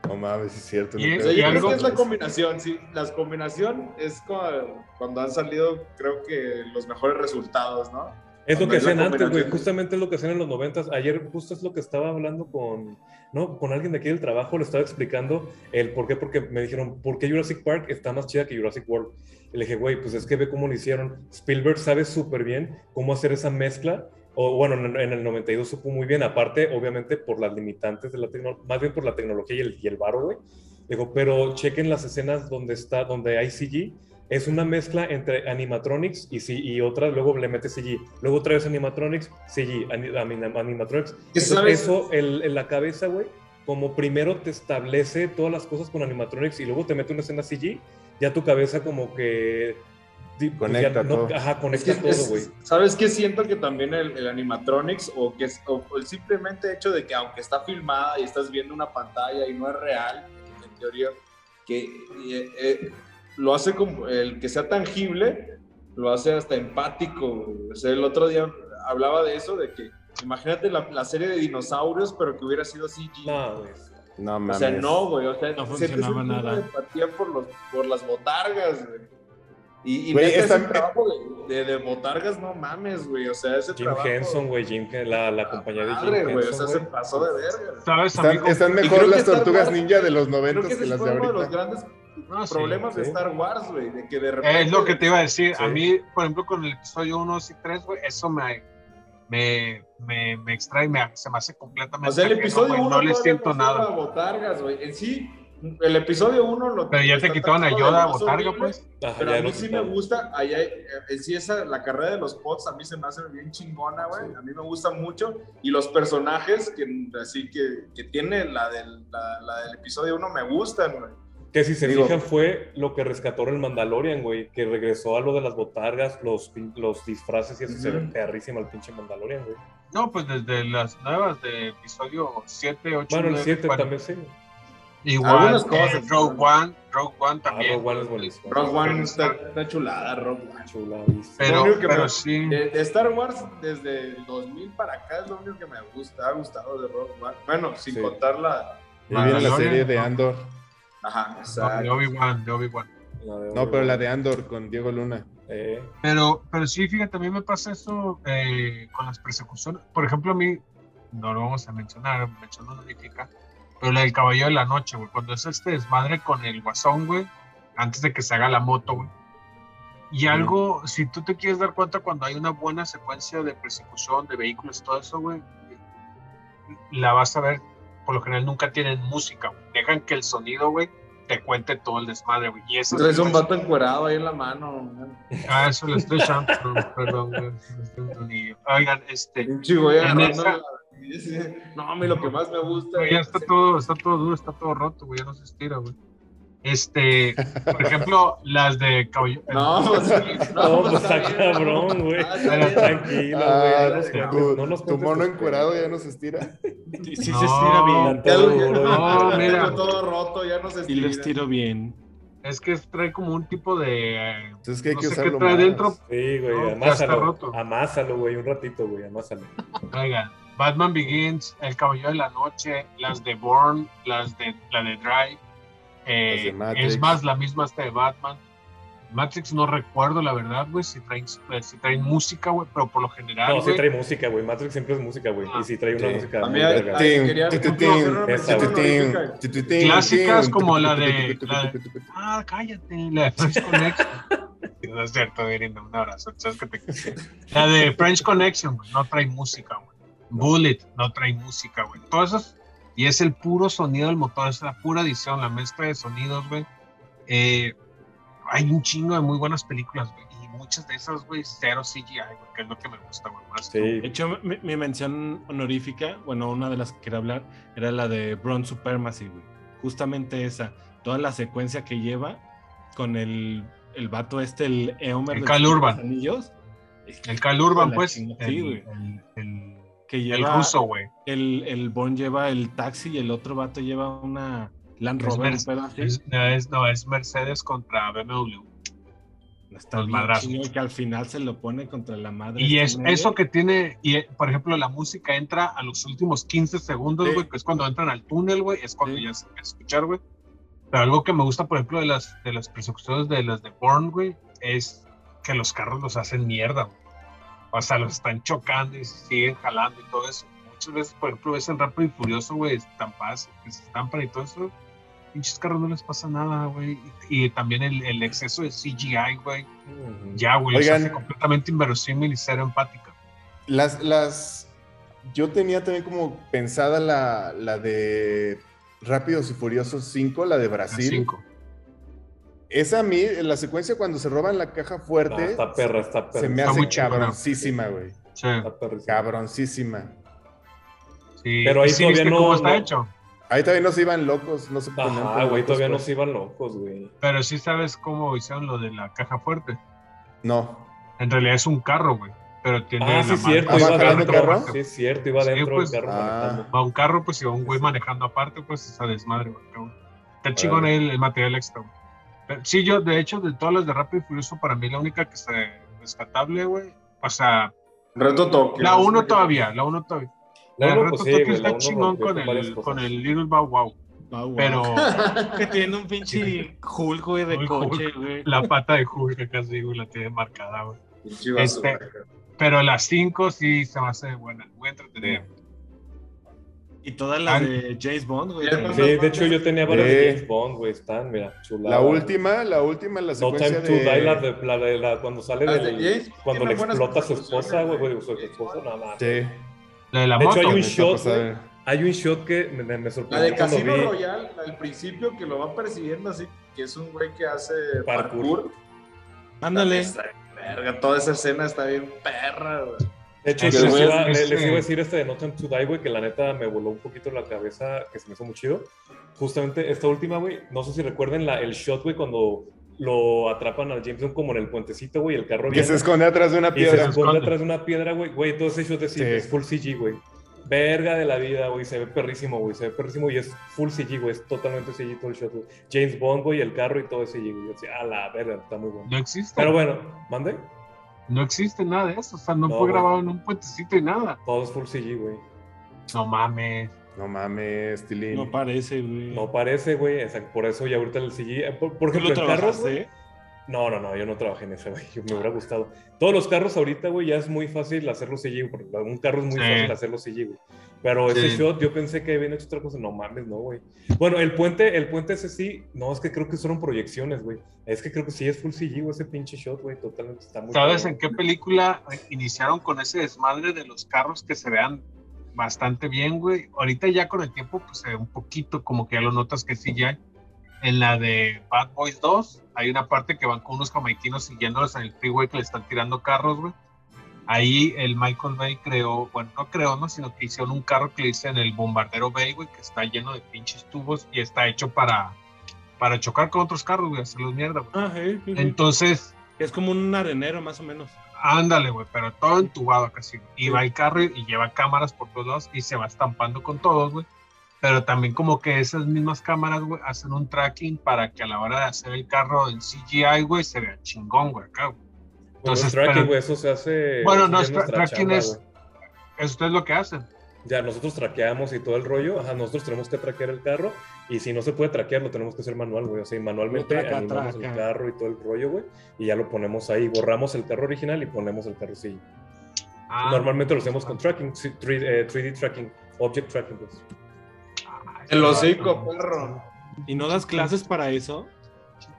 [SPEAKER 7] No mames, es cierto.
[SPEAKER 4] Y
[SPEAKER 7] no creo
[SPEAKER 6] yo
[SPEAKER 4] y
[SPEAKER 6] creo
[SPEAKER 4] algo-
[SPEAKER 6] que es la combinación, sí. La combinación es cuando, cuando han salido, creo que los mejores resultados, ¿no?
[SPEAKER 3] Es lo que hacían antes, güey. Justamente es lo que hacían en los noventas. Ayer justo es lo que estaba hablando con, no, con alguien de aquí del trabajo. Le estaba explicando el por qué. Porque me dijeron, ¿por qué Jurassic Park está más chida que Jurassic World? Y le dije, güey, pues es que ve cómo lo hicieron. Spielberg sabe súper bien cómo hacer esa mezcla. O bueno, en, en el 92 supo muy bien. Aparte, obviamente, por las limitantes de la tecnología, más bien por la tecnología y el, y el varo, güey. Digo, pero chequen las escenas donde está, donde hay CG. Es una mezcla entre animatronics y, sí, y otra, luego le metes CG. Luego otra vez animatronics, CG, ani- ani- animatronics.
[SPEAKER 6] ¿Qué
[SPEAKER 3] Entonces,
[SPEAKER 6] sabes?
[SPEAKER 3] eso el- en la cabeza, güey, como primero te establece todas las cosas con animatronics y luego te mete una escena CG, ya tu cabeza como que... pues ya
[SPEAKER 7] Conecta todo.
[SPEAKER 3] Ajá,
[SPEAKER 6] Es
[SPEAKER 3] conecta
[SPEAKER 6] que,
[SPEAKER 3] todo, güey.
[SPEAKER 6] ¿Sabes qué? Siento que también el, el animatronics o que es, o el simplemente hecho de que aunque está filmada y estás viendo una pantalla y no es real, en teoría, que eh, eh, lo hace como el que sea tangible, lo hace hasta empático. güey. O sea, el otro día hablaba de eso, de que imagínate la, la serie de dinosaurios, pero que hubiera sido CG.
[SPEAKER 3] No, güey.
[SPEAKER 7] No
[SPEAKER 6] o
[SPEAKER 7] mames.
[SPEAKER 6] sea, no, güey. O sea,
[SPEAKER 5] No funcionaba nada.
[SPEAKER 6] empatía por, los, por las botargas, güey. Y, y
[SPEAKER 7] Güey, esta-
[SPEAKER 6] ese trabajo de, de, de botargas, no mames, güey. O sea, ese
[SPEAKER 3] Jim
[SPEAKER 6] trabajo.
[SPEAKER 3] Henson, güey, Jim, la, la compañía de Jim
[SPEAKER 6] Madre, güey. O
[SPEAKER 3] Henson,
[SPEAKER 6] sea, se
[SPEAKER 3] güey.
[SPEAKER 6] pasó de verga.
[SPEAKER 4] ¿Sabes,
[SPEAKER 7] Están,
[SPEAKER 4] amigo?
[SPEAKER 7] están
[SPEAKER 6] Y
[SPEAKER 7] mejor las tortugas
[SPEAKER 6] Wars-
[SPEAKER 7] ninja de los
[SPEAKER 6] Creo
[SPEAKER 7] noventas
[SPEAKER 6] que
[SPEAKER 7] que, las de
[SPEAKER 6] fue uno de los
[SPEAKER 7] ahorita.
[SPEAKER 6] grandes
[SPEAKER 4] No, sí,
[SPEAKER 6] problemas de
[SPEAKER 3] sí.
[SPEAKER 6] Star Wars, güey. De que de repente.
[SPEAKER 4] Es lo que te iba a decir. A
[SPEAKER 3] Sí.
[SPEAKER 4] mí, por ejemplo, con el episodio 1, 2 y 3, güey, eso me, me, me, me extrae, me, se me hace completamente.
[SPEAKER 6] O sea, el episodio
[SPEAKER 4] güey,
[SPEAKER 6] 1
[SPEAKER 4] no le siento nada.
[SPEAKER 6] botargas, güey. En sí, el episodio 1 lo
[SPEAKER 4] Pero ya te quitaron a Yoda,
[SPEAKER 6] más
[SPEAKER 4] botarga,
[SPEAKER 6] horrible,
[SPEAKER 4] pues.
[SPEAKER 3] Ajá,
[SPEAKER 6] Pero a mí sí me gusta, allá, eh, en sí esa, la carrera de los pods a mí se me hace bien chingona, güey, a mí me gusta mucho, y los personajes que así que, que tiene la del, la, la del episodio 1 me gustan, güey.
[SPEAKER 3] Que si se
[SPEAKER 7] Digo-
[SPEAKER 3] fijan fue lo que rescató el Mandalorian, güey, que regresó a lo de las botargas, los, los disfraces y eso se ve perrísimo el pinche Mandalorian, güey.
[SPEAKER 4] No, pues desde las nuevas de episodio 7, 8,
[SPEAKER 3] Bueno, el
[SPEAKER 4] 9,
[SPEAKER 3] 7
[SPEAKER 4] bueno,
[SPEAKER 3] también sí.
[SPEAKER 4] Igual,
[SPEAKER 6] Algunas
[SPEAKER 4] eh,
[SPEAKER 6] cosas.
[SPEAKER 4] Rogue One, Rogue One
[SPEAKER 3] Ah,
[SPEAKER 4] también.
[SPEAKER 3] Rogue One es buenísimo.
[SPEAKER 6] Rogue One está, está chulada, Rogue One.
[SPEAKER 3] Chula, ¿viste?
[SPEAKER 4] Pero,
[SPEAKER 6] Lo que
[SPEAKER 4] pero
[SPEAKER 6] me-
[SPEAKER 4] sí.
[SPEAKER 6] De, de Star Wars, desde el 2000 para acá, es lo único que me gusta, ha gustado de Rogue One. Bueno, sin
[SPEAKER 3] Sí.
[SPEAKER 6] contar la...
[SPEAKER 7] Y viene la serie de
[SPEAKER 4] ¿no?
[SPEAKER 7] Andor.
[SPEAKER 6] Ajá,
[SPEAKER 4] No, de
[SPEAKER 6] exacto.
[SPEAKER 4] Obi-Wan, de Obi-Wan.
[SPEAKER 7] No, pero la de Andor con Diego Luna.
[SPEAKER 3] Eh,
[SPEAKER 4] Pero, pero sí, fíjate, a mí me pasa eso eh, con las persecuciones. Por ejemplo, a mí, no lo vamos a mencionar, menciono honorífica, pero la del Caballero de la Noche, güey, cuando es este desmadre con el guasón, güey, antes de que se haga la moto, güey. Y algo, si tú te quieres dar cuenta, cuando hay una buena secuencia de persecución de vehículos todo eso, güey, la vas a ver, por lo general nunca tienen música, güey. Dejan que el sonido, güey, te cuente todo el desmadre, güey. Y eso
[SPEAKER 6] Traes un vato encuerado ahí en la mano.
[SPEAKER 4] Ah, eso lo estoy echando, perdón, güey. Oigan, este,
[SPEAKER 6] güey
[SPEAKER 4] En esa-
[SPEAKER 6] la- No, a mí lo que más me gusta.
[SPEAKER 4] güey, ya
[SPEAKER 6] es-
[SPEAKER 4] está todo, está todo duro, está todo roto, güey, ya no se estira, güey. Este, por ejemplo, las de caballo.
[SPEAKER 6] No, pues,
[SPEAKER 3] no, pues
[SPEAKER 6] está
[SPEAKER 3] está
[SPEAKER 6] bien,
[SPEAKER 3] cabrón, güey. Tranquilo, güey.
[SPEAKER 7] Ah,
[SPEAKER 3] no
[SPEAKER 7] tu,
[SPEAKER 3] no
[SPEAKER 7] tu mono encuerado ya no se estira.
[SPEAKER 5] Sí, sí
[SPEAKER 4] No.
[SPEAKER 5] se estira bien.
[SPEAKER 3] Todo
[SPEAKER 4] No,
[SPEAKER 3] güey.
[SPEAKER 4] mira.
[SPEAKER 6] Todo roto, ya no se
[SPEAKER 5] Y lo
[SPEAKER 6] estira.
[SPEAKER 5] estiro bien.
[SPEAKER 4] Es que trae como un tipo de.
[SPEAKER 7] Entonces que hay
[SPEAKER 4] no
[SPEAKER 7] que
[SPEAKER 4] sé qué
[SPEAKER 7] usarlo
[SPEAKER 4] trae
[SPEAKER 7] más.
[SPEAKER 4] dentro.
[SPEAKER 3] Sí, güey,
[SPEAKER 4] No,
[SPEAKER 3] amásalo.
[SPEAKER 4] roto.
[SPEAKER 3] Amásalo, güey, un ratito, güey, amásalo.
[SPEAKER 4] Oigan, Batman Begins, El Caballero de la Noche, las de Bourne, las de la de Drive. Eh, es más, la misma esta de Batman. Matrix no recuerdo, la verdad, güey, si traen, eh, si traen música, güey, pero por lo general,
[SPEAKER 3] No, sí
[SPEAKER 4] güey,
[SPEAKER 3] trae música, güey. Matrix siempre es música, güey. Y sí trae una
[SPEAKER 7] Sí.
[SPEAKER 3] música
[SPEAKER 6] quería-
[SPEAKER 4] Clásicas como la de-. Ah, cállate, la de French Connection. no es cierto, un abrazo. La de French Connection, güey, no trae música, güey. Bullet no trae música, güey. Todo eso es- y es el puro sonido del motor, es la pura edición, la mezcla de sonidos, güey. Eh, hay un chingo de muy buenas películas, güey. Y muchas de esas, güey, cero CGI, güey, que es lo que me gusta, güey. Más
[SPEAKER 3] Sí.
[SPEAKER 5] De hecho, mi, mi mención honorífica, bueno, una de las que quería hablar, era la de Bronze Supremacy, güey. Justamente esa. Toda la secuencia que lleva con el, el vato este, el Eomer
[SPEAKER 4] El
[SPEAKER 5] de
[SPEAKER 4] Cal
[SPEAKER 5] los
[SPEAKER 4] Urban.
[SPEAKER 5] Anillos.
[SPEAKER 4] El Cal Urban,
[SPEAKER 5] La
[SPEAKER 4] pues.
[SPEAKER 5] chingada,
[SPEAKER 4] el,
[SPEAKER 5] sí, güey.
[SPEAKER 4] el, el-
[SPEAKER 5] Que
[SPEAKER 4] el ruso, güey.
[SPEAKER 5] El, el Bond lleva el taxi y el otro vato lleva una Land Rover.
[SPEAKER 4] es- no, es, no, es Mercedes contra BMW.
[SPEAKER 5] Está bien que al final se lo pone contra la madre.
[SPEAKER 4] Y
[SPEAKER 5] esta
[SPEAKER 4] es eso que tiene, y por ejemplo, la música entra a los últimos 15 segundos,
[SPEAKER 5] Sí.
[SPEAKER 4] güey, que es cuando entran al túnel, güey, es cuando
[SPEAKER 5] Sí.
[SPEAKER 4] ya se a escuchar, güey. Pero algo que me gusta, por ejemplo, de las, de las persecuciones de las de Bourne, güey, es que los carros los hacen mierda, güey. O sea, los están chocando y se siguen jalando y todo eso. Muchas veces, por ejemplo, ves en Rápido y Furioso, güey, estampas, que se estampan y todo eso. Pinches carros no les pasa nada, güey. Y, y también el, el exceso de CGI, güey. Ya, güey,
[SPEAKER 7] Oigan.
[SPEAKER 4] hace completamente inverosímil y cero empática.
[SPEAKER 7] Las, las. Yo tenía también como pensada la, la de Rápidos y Furiosos 5, la de Brasil.
[SPEAKER 4] cinco.
[SPEAKER 7] Esa a mí, la secuencia cuando se roban la caja
[SPEAKER 3] No,
[SPEAKER 7] fuerte,
[SPEAKER 3] Ah, está perra, está perra.
[SPEAKER 7] se me
[SPEAKER 4] Está
[SPEAKER 7] hace cabroncísima, güey.
[SPEAKER 4] Sí,
[SPEAKER 3] Está perrísima.
[SPEAKER 7] Cabroncísima.
[SPEAKER 4] sí.
[SPEAKER 3] Pero ahí
[SPEAKER 4] ¿Y sí
[SPEAKER 3] todavía no-
[SPEAKER 4] cómo está
[SPEAKER 3] no-
[SPEAKER 4] hecho?
[SPEAKER 7] Ahí también no se iban locos, no se tan
[SPEAKER 3] güey, todavía no
[SPEAKER 7] pues.
[SPEAKER 3] se iban locos, güey.
[SPEAKER 4] Pero sí sabes cómo hicieron lo de la caja fuerte.
[SPEAKER 7] No.
[SPEAKER 4] En realidad es un carro, güey. Pero tiene
[SPEAKER 3] Ah,
[SPEAKER 4] la
[SPEAKER 3] sí,
[SPEAKER 4] marca.
[SPEAKER 3] cierto,
[SPEAKER 7] ¿Ah,
[SPEAKER 3] iba dentro.
[SPEAKER 7] carro?
[SPEAKER 3] Sí, es cierto, iba
[SPEAKER 4] Sí,
[SPEAKER 3] dentro
[SPEAKER 4] pues.
[SPEAKER 3] del carro
[SPEAKER 7] Ah.
[SPEAKER 4] Va un carro, pues, y va un güey manejando aparte, pues, esa desmadre, güey. Está chingón el, el material extra, güey. Pero Sí, yo, de hecho, de todas las de Rápido y Furioso, para mí la única que está rescatable, güey. O sea,
[SPEAKER 6] Reto Tokio.
[SPEAKER 4] la 1 todavía, la 1 todavía.
[SPEAKER 3] La
[SPEAKER 4] La
[SPEAKER 3] uno,
[SPEAKER 4] Reto
[SPEAKER 3] pues sí,
[SPEAKER 4] está chingón con el, con el Little Bow Wow.
[SPEAKER 5] Ah, wow.
[SPEAKER 4] Pero
[SPEAKER 5] Que tiene un pinche Hulk, güey, de
[SPEAKER 4] Hulk,
[SPEAKER 5] coche, güey.
[SPEAKER 4] la pata de Hulk sí, güey, la tiene marcada, güey. Este-. Pero las 5 sí se me hace buena, muy entretenida.
[SPEAKER 5] Y todas las
[SPEAKER 4] Ah.
[SPEAKER 5] de James Bond, güey.
[SPEAKER 6] Sí,
[SPEAKER 3] de hecho yo tenía varias de. James Bond, güey, están, mira, chulada.
[SPEAKER 7] La última, la última, la
[SPEAKER 3] No
[SPEAKER 7] secuencia
[SPEAKER 3] Time to Die, la
[SPEAKER 7] de...
[SPEAKER 3] de, la de la, cuando sale
[SPEAKER 6] de
[SPEAKER 3] del,
[SPEAKER 6] James
[SPEAKER 3] cuando le explota a su esposa, güey,
[SPEAKER 6] güey.
[SPEAKER 3] su esposo, nada más.
[SPEAKER 7] Sí.
[SPEAKER 4] La de la
[SPEAKER 3] De hecho,
[SPEAKER 4] moto.
[SPEAKER 3] hay un shot. Hay un shot que me, me- me
[SPEAKER 6] La
[SPEAKER 3] sorprendió
[SPEAKER 6] de Casino
[SPEAKER 3] vi.
[SPEAKER 6] Royale, al principio que lo va persiguiendo así, que es un güey que hace
[SPEAKER 3] Parkour.
[SPEAKER 6] parkour.
[SPEAKER 5] Ándale.
[SPEAKER 6] Verga, toda esa escena está bien perra, güey.
[SPEAKER 3] De hecho,
[SPEAKER 4] Ese
[SPEAKER 3] les,
[SPEAKER 6] es-
[SPEAKER 3] iba,
[SPEAKER 4] ese-
[SPEAKER 3] les iba a decir este de No Time to Die, güey, que la neta me voló un poquito la cabeza, que se me hizo muy chido. Justamente esta última, güey, no sé si recuerden la, el shot, güey, cuando lo atrapan al James Bond como en el puentecito, güey, el carro
[SPEAKER 7] Que
[SPEAKER 3] viene
[SPEAKER 7] se esconde atrás de una
[SPEAKER 3] y se
[SPEAKER 7] piedra.
[SPEAKER 3] esconde
[SPEAKER 4] esconde.
[SPEAKER 3] atrás de una piedra, güey. Güey, todo ese shot de sí, es full CG, güey. Verga de la vida, güey, se ve perrísimo, güey, se ve perrísimo y es full CG, güey, es totalmente CG todo el shot, güey. James Bond, güey, el carro y todo es CG, güey. Yo decía, a la verga, está muy bueno.
[SPEAKER 4] No existe.
[SPEAKER 3] Pero bueno, mande,
[SPEAKER 4] No existe nada de eso. O sea, no,
[SPEAKER 3] No,
[SPEAKER 4] fue grabado en un puentecito y nada.
[SPEAKER 3] todo es full CG, güey.
[SPEAKER 4] No mames.
[SPEAKER 7] No mames, Tilín.
[SPEAKER 5] No parece, güey.
[SPEAKER 3] No parece, güey. exacto, Por eso ya ahorita el CG. eh, Por, por
[SPEAKER 5] ¿Tú
[SPEAKER 3] ejemplo,
[SPEAKER 5] lo
[SPEAKER 3] el carro. güey. No, no, no, yo no trabajé en ese, güey. Me hubiera gustado. Todos los carros ahorita, güey, ya es muy fácil hacerlo CG. güey, porque Un carro es muy
[SPEAKER 4] Sí.
[SPEAKER 3] fácil hacerlo CG, güey. Pero ese
[SPEAKER 4] Sí.
[SPEAKER 3] shot, yo pensé que habían hecho otra cosa. No mames, no, güey. Bueno, el puente, el puente ese sí. No, es que creo que fueron proyecciones, güey. Es que creo que sí es full CG, güey, ese pinche shot, güey. Totalmente está muy.
[SPEAKER 4] ¿Sabes en qué película iniciaron con ese desmadre de los carros que se vean bastante bien, güey? Ahorita ya con el tiempo, pues se ve un poquito como que ya lo notas que sí ya. En la de Bad Boys 2, hay una parte que van con unos jamaiquinos siguiéndolos en el freeway que le están tirando carros, güey. Ahí el Michael Bay creó, bueno, no creó, ¿no? Sino que hicieron un carro que le dicen el Bombardero Bay, güey, que está lleno de pinches tubos y está hecho para, para chocar con otros carros, güey, hacerlos mierda, güey.
[SPEAKER 5] Ah.
[SPEAKER 4] Entonces,
[SPEAKER 5] Es como un arenero, más o menos.
[SPEAKER 4] Ándale, güey, pero todo entubado casi. Y va el carro y lleva cámaras por todos lados y se va estampando con todos, güey. Pero también como que esas mismas cámaras, güey, hacen un tracking para que a la hora de hacer el carro en CGI, güey, se vea chingón, güey, acá, güey.
[SPEAKER 3] Bueno,
[SPEAKER 4] entonces,
[SPEAKER 3] tracking,
[SPEAKER 4] pero-
[SPEAKER 3] güey, eso se hace.
[SPEAKER 4] Bueno, no, tra- tracking
[SPEAKER 3] chamba,
[SPEAKER 4] es-. Eso es lo que hacen.
[SPEAKER 3] Ya nosotros traqueamos y todo el rollo, ajá, nosotros tenemos que traquear el carro y si no se puede traquear lo tenemos que hacer manual, güey, o sea, y manualmente
[SPEAKER 5] Traca,
[SPEAKER 3] animamos el carro y todo el rollo, güey, y ya lo ponemos ahí, borramos el carro original y ponemos el carro sí.
[SPEAKER 4] Ah,
[SPEAKER 3] Normalmente lo hacemos con tracking, sí, 3, eh, 3D tracking, object tracking, pues.
[SPEAKER 4] Ah,
[SPEAKER 6] El
[SPEAKER 4] sí,
[SPEAKER 6] hocico, perro.
[SPEAKER 5] ¿Y no das clases para eso?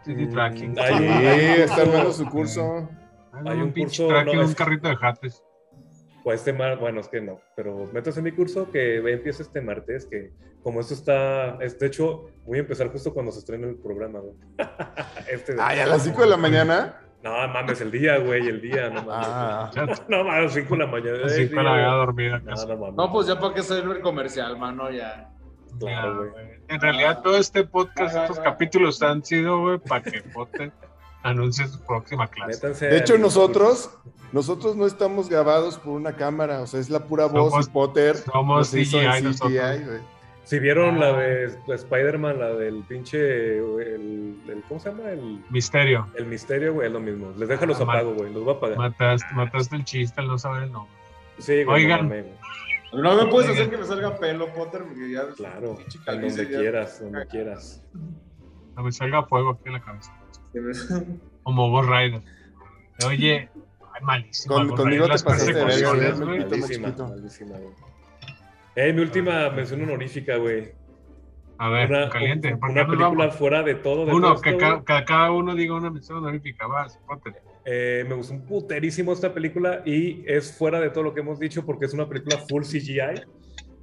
[SPEAKER 4] 3D tracking.
[SPEAKER 7] Sí,
[SPEAKER 3] Hay-
[SPEAKER 7] está armando su curso.
[SPEAKER 4] Ah,
[SPEAKER 3] hay
[SPEAKER 4] un,
[SPEAKER 3] curso,
[SPEAKER 4] tracking,
[SPEAKER 3] no,
[SPEAKER 4] un
[SPEAKER 3] es-
[SPEAKER 4] carrito de jates.
[SPEAKER 3] O este mar, bueno, es que no, pero métase en mi curso que empieza este martes, que como esto está, es, de hecho, voy a empezar justo cuando se estrene el programa, güey. este de-
[SPEAKER 7] Ay, a las 5 de la mañana.
[SPEAKER 3] No, mames, el día, güey, el día, no mames.
[SPEAKER 7] Ah,
[SPEAKER 3] No mames, a las 5 de la mañana.
[SPEAKER 4] Así
[SPEAKER 3] el
[SPEAKER 4] con la
[SPEAKER 3] güey.
[SPEAKER 4] dormida
[SPEAKER 3] No, no mames.
[SPEAKER 6] No, pues ya para qué salir el comercial, mano, ya.
[SPEAKER 3] Claro,
[SPEAKER 4] Ya,
[SPEAKER 3] güey.
[SPEAKER 4] güey. En realidad, todo este podcast, estos
[SPEAKER 6] ajá.
[SPEAKER 4] capítulos han sido, güey, para que Potter anuncie su próxima clase.
[SPEAKER 3] Métanse
[SPEAKER 7] De hecho, nosotros, nosotros no estamos grabados por una cámara, o sea, es la pura voz
[SPEAKER 4] Somos-
[SPEAKER 7] y Potter.
[SPEAKER 4] somos nosotros.
[SPEAKER 7] güey.
[SPEAKER 3] Si vieron la
[SPEAKER 4] Ah.
[SPEAKER 3] de Spider-Man, la del pinche. El, el- ¿Cómo se llama? El,
[SPEAKER 4] Misterio.
[SPEAKER 3] el misterio, güey, es lo mismo. Les deja los
[SPEAKER 4] Ah,
[SPEAKER 3] apago, güey. Los voy a apagar.
[SPEAKER 4] Mataste, mataste el chiste al no saber el nombre.
[SPEAKER 3] Sí, güey.
[SPEAKER 4] Oigan.
[SPEAKER 3] no.
[SPEAKER 6] No me puedes hacer que me salga pelo, Potter, porque ya.
[SPEAKER 3] Claro. donde
[SPEAKER 6] ya-
[SPEAKER 3] quieras, donde quieras.
[SPEAKER 4] No me salga fuego aquí en la cabeza. Como Ghost Rider. Oye, ay, malísimo.
[SPEAKER 7] Con- conmigo
[SPEAKER 4] Rider,
[SPEAKER 7] te
[SPEAKER 4] las
[SPEAKER 7] pasaste de verga, güey.
[SPEAKER 3] Malísima,
[SPEAKER 7] chiquito.
[SPEAKER 3] malísima, güey. Eh, mi última mención honorífica, güey.
[SPEAKER 4] A ver,
[SPEAKER 3] Una,
[SPEAKER 4] caliente.
[SPEAKER 3] un-
[SPEAKER 4] ¿por qué
[SPEAKER 3] una película
[SPEAKER 4] vamos?
[SPEAKER 3] fuera de todo. De
[SPEAKER 4] Uno,
[SPEAKER 3] todo
[SPEAKER 4] que
[SPEAKER 3] esto,
[SPEAKER 4] ca-
[SPEAKER 3] güey.
[SPEAKER 4] ca- cada uno diga una mención honorífica. Vas, Potter.
[SPEAKER 3] Eh, me gustó un puterísimo esta película y es fuera de todo lo que hemos dicho porque es una película full CGI.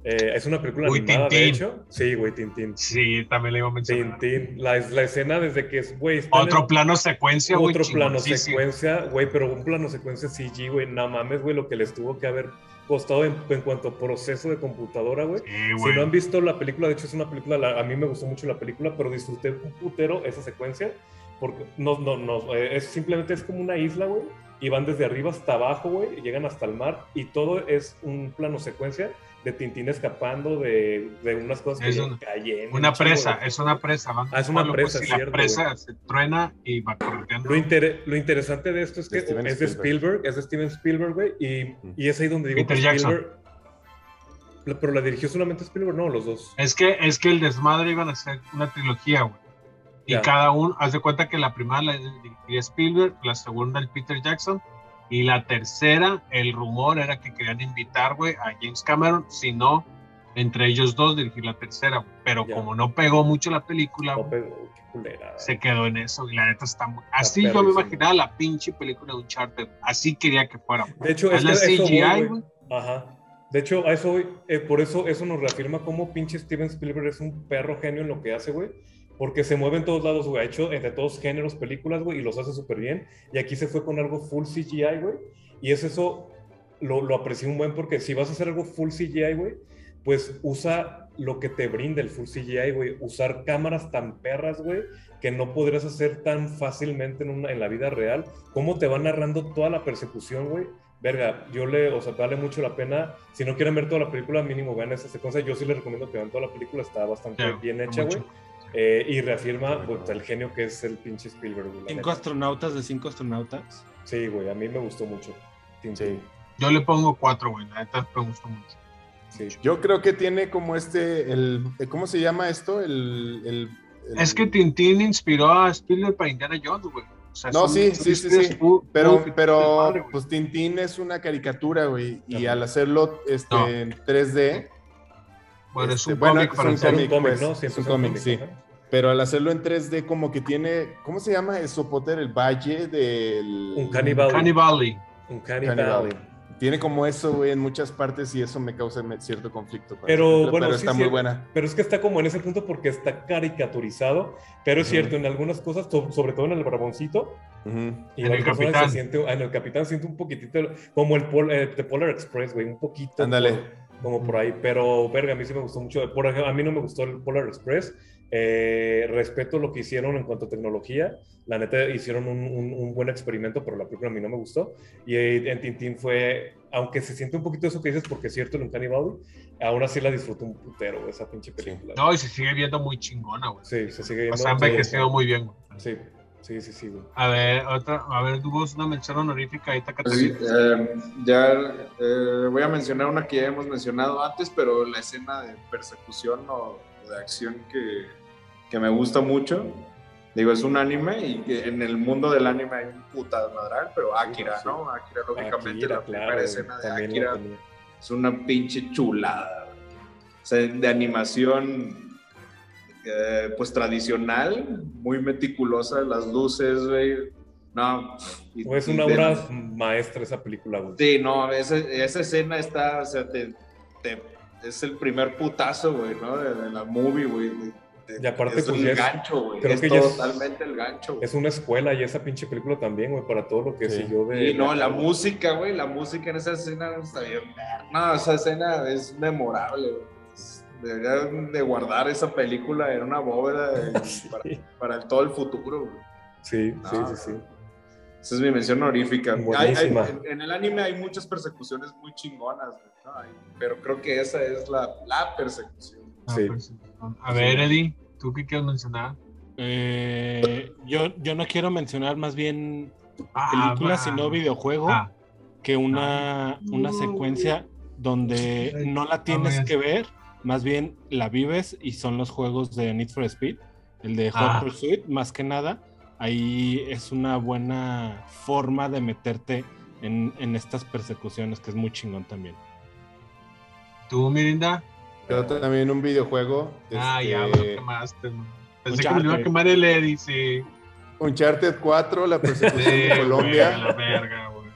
[SPEAKER 3] Eh, es una película
[SPEAKER 4] Uy,
[SPEAKER 3] animada, de
[SPEAKER 4] Tintín.
[SPEAKER 3] hecho. Sí, güey, Tintín.
[SPEAKER 4] Sí, también le iba a mencionar.
[SPEAKER 3] Tintín. La, la escena desde que es, güey,
[SPEAKER 4] Otro
[SPEAKER 3] en-
[SPEAKER 4] plano secuencia, güey.
[SPEAKER 3] otro plano secuencia, güey, pero un plano secuencia CG, güey, no mames, güey, lo que les tuvo que haber costado en, en cuanto a proceso de computadora, güey.
[SPEAKER 4] Sí,
[SPEAKER 3] Si no han visto la película, de hecho es una película, la- a mí me gustó mucho la película, pero disfruté un putero esa secuencia, porque no, no, no, eh, es simplemente es como una isla, güey, y van desde arriba hasta abajo, güey, y llegan hasta el mar, y todo es un plano secuencia de Tintín escapando de, de unas cosas que
[SPEAKER 4] Es
[SPEAKER 3] le
[SPEAKER 4] una- presa, es una presa. van
[SPEAKER 3] Ah, es una
[SPEAKER 4] pues,
[SPEAKER 3] presa,
[SPEAKER 4] y
[SPEAKER 3] es
[SPEAKER 4] la
[SPEAKER 3] cierto,
[SPEAKER 4] presa se truena y va corriendo.
[SPEAKER 3] Lo, inter- lo interesante de esto es que
[SPEAKER 7] De
[SPEAKER 3] es de
[SPEAKER 7] Spielberg.
[SPEAKER 3] Es de Steven Spielberg, güey, y, y es ahí donde digo
[SPEAKER 4] Peter
[SPEAKER 3] que
[SPEAKER 4] Jackson.
[SPEAKER 3] Spielberg... Pero la dirigió solamente Spielberg, no, los dos.
[SPEAKER 4] Es que, es que el desmadre iban a ser una trilogía, güey. Y cada uno, haz de cuenta que la primera la dirigiría Spielberg, la segunda el Peter Jackson, y la tercera, el rumor era que querían invitar, güey, a James Cameron, si no, entre ellos dos dirigir la tercera. Pero como no pegó mucho la película,
[SPEAKER 3] No, culera.
[SPEAKER 4] se quedó en eso, y la neta está muy... Así yo me imaginaba la pinche película de Uncharted, así quería que fuera.
[SPEAKER 3] De hecho,
[SPEAKER 4] Es
[SPEAKER 3] es
[SPEAKER 4] la
[SPEAKER 3] eso voy,
[SPEAKER 4] CGI,
[SPEAKER 3] güey.
[SPEAKER 4] güey.
[SPEAKER 3] Ajá. De hecho, a eso voy. Eh, por eso eso nos reafirma cómo pinche Steven Spielberg es un perro genio en lo que hace, güey. Porque se mueve en todos lados, güey. Ha hecho entre todos géneros películas, güey, y los hace súper bien. Y aquí se fue con algo full CGI, güey. Y es eso, lo, lo aprecié un buen porque si vas a hacer algo full CGI, güey, pues usa lo que te brinda el full CGI, güey. Usar cámaras tan perras, güey, que no podrías hacer tan fácilmente en, una, en la vida real. Cómo te va narrando toda la persecución, güey. Verga, yo le, o sea, vale mucho la pena. Si no quieren ver toda la película, mínimo vean esa secuencia. Yo sí les recomiendo que vean toda la película, está bastante
[SPEAKER 4] Ya,
[SPEAKER 3] bien hecha, güey. Eh, y reafirma pues, el genio que es el pinche Spielberg,
[SPEAKER 5] Cinco
[SPEAKER 3] neta.
[SPEAKER 5] astronautas de cinco astronautas.
[SPEAKER 3] Sí, güey, a mí me gustó mucho. Tintín.
[SPEAKER 4] Yo le pongo cuatro, güey, la neta me gustó mucho.
[SPEAKER 3] Sí.
[SPEAKER 7] Yo creo que tiene como este, el, ¿cómo se llama esto? El, el- el-
[SPEAKER 4] Es que Tintín inspiró a Spielberg para Indiana Jones, güey. O sea,
[SPEAKER 7] No,
[SPEAKER 4] son-
[SPEAKER 7] sí,
[SPEAKER 4] son
[SPEAKER 7] sí, sí, sí. Pero, pero pues Tintín es una caricatura, güey. Y al hacerlo este,
[SPEAKER 4] No.
[SPEAKER 7] en 3D,
[SPEAKER 4] Bueno, es
[SPEAKER 7] este,
[SPEAKER 4] un
[SPEAKER 7] bueno,
[SPEAKER 4] cómic
[SPEAKER 7] es
[SPEAKER 4] para
[SPEAKER 3] Era
[SPEAKER 4] un
[SPEAKER 3] cómic,
[SPEAKER 7] pues,
[SPEAKER 3] ¿no?
[SPEAKER 7] es un
[SPEAKER 3] es un
[SPEAKER 7] cómic, sí. pero al hacerlo en 3D como que tiene, ¿cómo se llama eso, Potter? El valle del...
[SPEAKER 3] Un Cannibal.
[SPEAKER 4] Cannibal.
[SPEAKER 3] Un
[SPEAKER 7] Cannibal.
[SPEAKER 3] Cannibal.
[SPEAKER 7] Tiene como eso, güey, en muchas partes y eso me causa cierto conflicto. con
[SPEAKER 3] Pero, bueno,
[SPEAKER 7] pero
[SPEAKER 3] sí,
[SPEAKER 7] está
[SPEAKER 3] sí,
[SPEAKER 7] muy buena.
[SPEAKER 3] Pero es que está como en ese punto porque está caricaturizado. Pero es
[SPEAKER 7] Ujú.
[SPEAKER 3] cierto, en algunas cosas, so- sobre todo en el Braboncito,
[SPEAKER 7] Ujú.
[SPEAKER 3] y
[SPEAKER 4] En el Capitán.
[SPEAKER 3] se siente, ah, en el Capitán siente un poquitito, como el Pol- eh, de Polar Express, güey, un poquito.
[SPEAKER 7] Ándale.
[SPEAKER 3] Como por ahí. Pero, verga, a mí sí me gustó mucho. Por ejemplo, a mí no me gustó el Polar Express. Eh, respeto lo que hicieron en cuanto a tecnología. La neta hicieron un, un- un buen experimento, pero la película a mí no me gustó. Y eh, en Tintín fue, aunque se siente un poquito eso que dices, porque es cierto, en Uncanny Valley, aún así la disfruto un putero, esa pinche película.
[SPEAKER 4] No, y se sigue viendo muy chingona, güey.
[SPEAKER 3] Sí, se sigue
[SPEAKER 4] O
[SPEAKER 3] viendo.
[SPEAKER 4] sea, ha envejecido muy bien, güey.
[SPEAKER 3] Sí, sí, sí, sí, güey.
[SPEAKER 4] A ver, otra, a ver, tuvo una mención honorífica
[SPEAKER 6] Pues sí,
[SPEAKER 4] Catalina.
[SPEAKER 6] eh, ya eh, voy a mencionar una que ya hemos mencionado antes, pero la escena de persecución o de acción que, que me gusta mucho. Digo, es un anime y que en el mundo del anime hay un puta madral, pero Akira,
[SPEAKER 3] Sí.
[SPEAKER 6] ¿no? Akira, lógicamente,
[SPEAKER 3] Akira,
[SPEAKER 6] la primera
[SPEAKER 3] claro,
[SPEAKER 6] escena de Akira es una pinche chulada. O sea, de animación, eh, pues tradicional, muy meticulosa, las luces, güey. No. y-
[SPEAKER 3] es una
[SPEAKER 6] de-
[SPEAKER 3] obra maestra esa película, güey.
[SPEAKER 6] Sí, no, esa, esa escena está, o sea, te, te- es el primer putazo, güey, ¿no? De, de la movie, güey. de- de-
[SPEAKER 3] Y aparte,
[SPEAKER 6] es
[SPEAKER 3] pues,
[SPEAKER 6] el
[SPEAKER 3] es-
[SPEAKER 6] gancho, güey.
[SPEAKER 3] creo
[SPEAKER 6] Es
[SPEAKER 3] que ya es-
[SPEAKER 6] totalmente el gancho. güey.
[SPEAKER 3] Es una escuela y esa pinche película también, güey, para todo lo que
[SPEAKER 7] Sí.
[SPEAKER 3] siguió de...
[SPEAKER 6] Y no, la música, güey, la música en esa escena está bien. No, esa escena es memorable, güey. Deberían de guardar esa película en una bóveda de-
[SPEAKER 3] Sí,
[SPEAKER 6] para, para el- todo el futuro, güey.
[SPEAKER 3] sí, sí,
[SPEAKER 6] No,
[SPEAKER 3] sí, sí.
[SPEAKER 6] Esa es mi mención honorífica. Hay- hay-
[SPEAKER 3] Buenísima.
[SPEAKER 6] en, en el anime hay muchas persecuciones muy chingonas, güey, ¿no? Hay- pero creo que esa es la, la persecución.
[SPEAKER 4] Ah,
[SPEAKER 3] Sí.
[SPEAKER 4] a ver, Eddie, ¿tú qué quieres mencionar?
[SPEAKER 5] Eh, yo, yo no quiero mencionar más bien
[SPEAKER 4] Ah,
[SPEAKER 5] películas, sino videojuego,
[SPEAKER 4] Ah,
[SPEAKER 5] que una, una secuencia donde no la tienes que ver, más bien la vives y son los juegos de Need for Speed, el de Hot
[SPEAKER 4] Ah.
[SPEAKER 5] Pursuit, más que nada. Ahí es una buena forma de meterte en, en estas persecuciones, que es muy chingón también.
[SPEAKER 4] ¿Tú, Mirinda?
[SPEAKER 7] Yo también un videojuego.
[SPEAKER 4] Ah, ya,
[SPEAKER 7] este,
[SPEAKER 4] me lo quemaste. Pensé que me iba a quemar el Eddie, sí.
[SPEAKER 7] Uncharted 4, la persecución
[SPEAKER 4] Sí,
[SPEAKER 7] de
[SPEAKER 4] güey,
[SPEAKER 7] Colombia.
[SPEAKER 4] la verga, güey.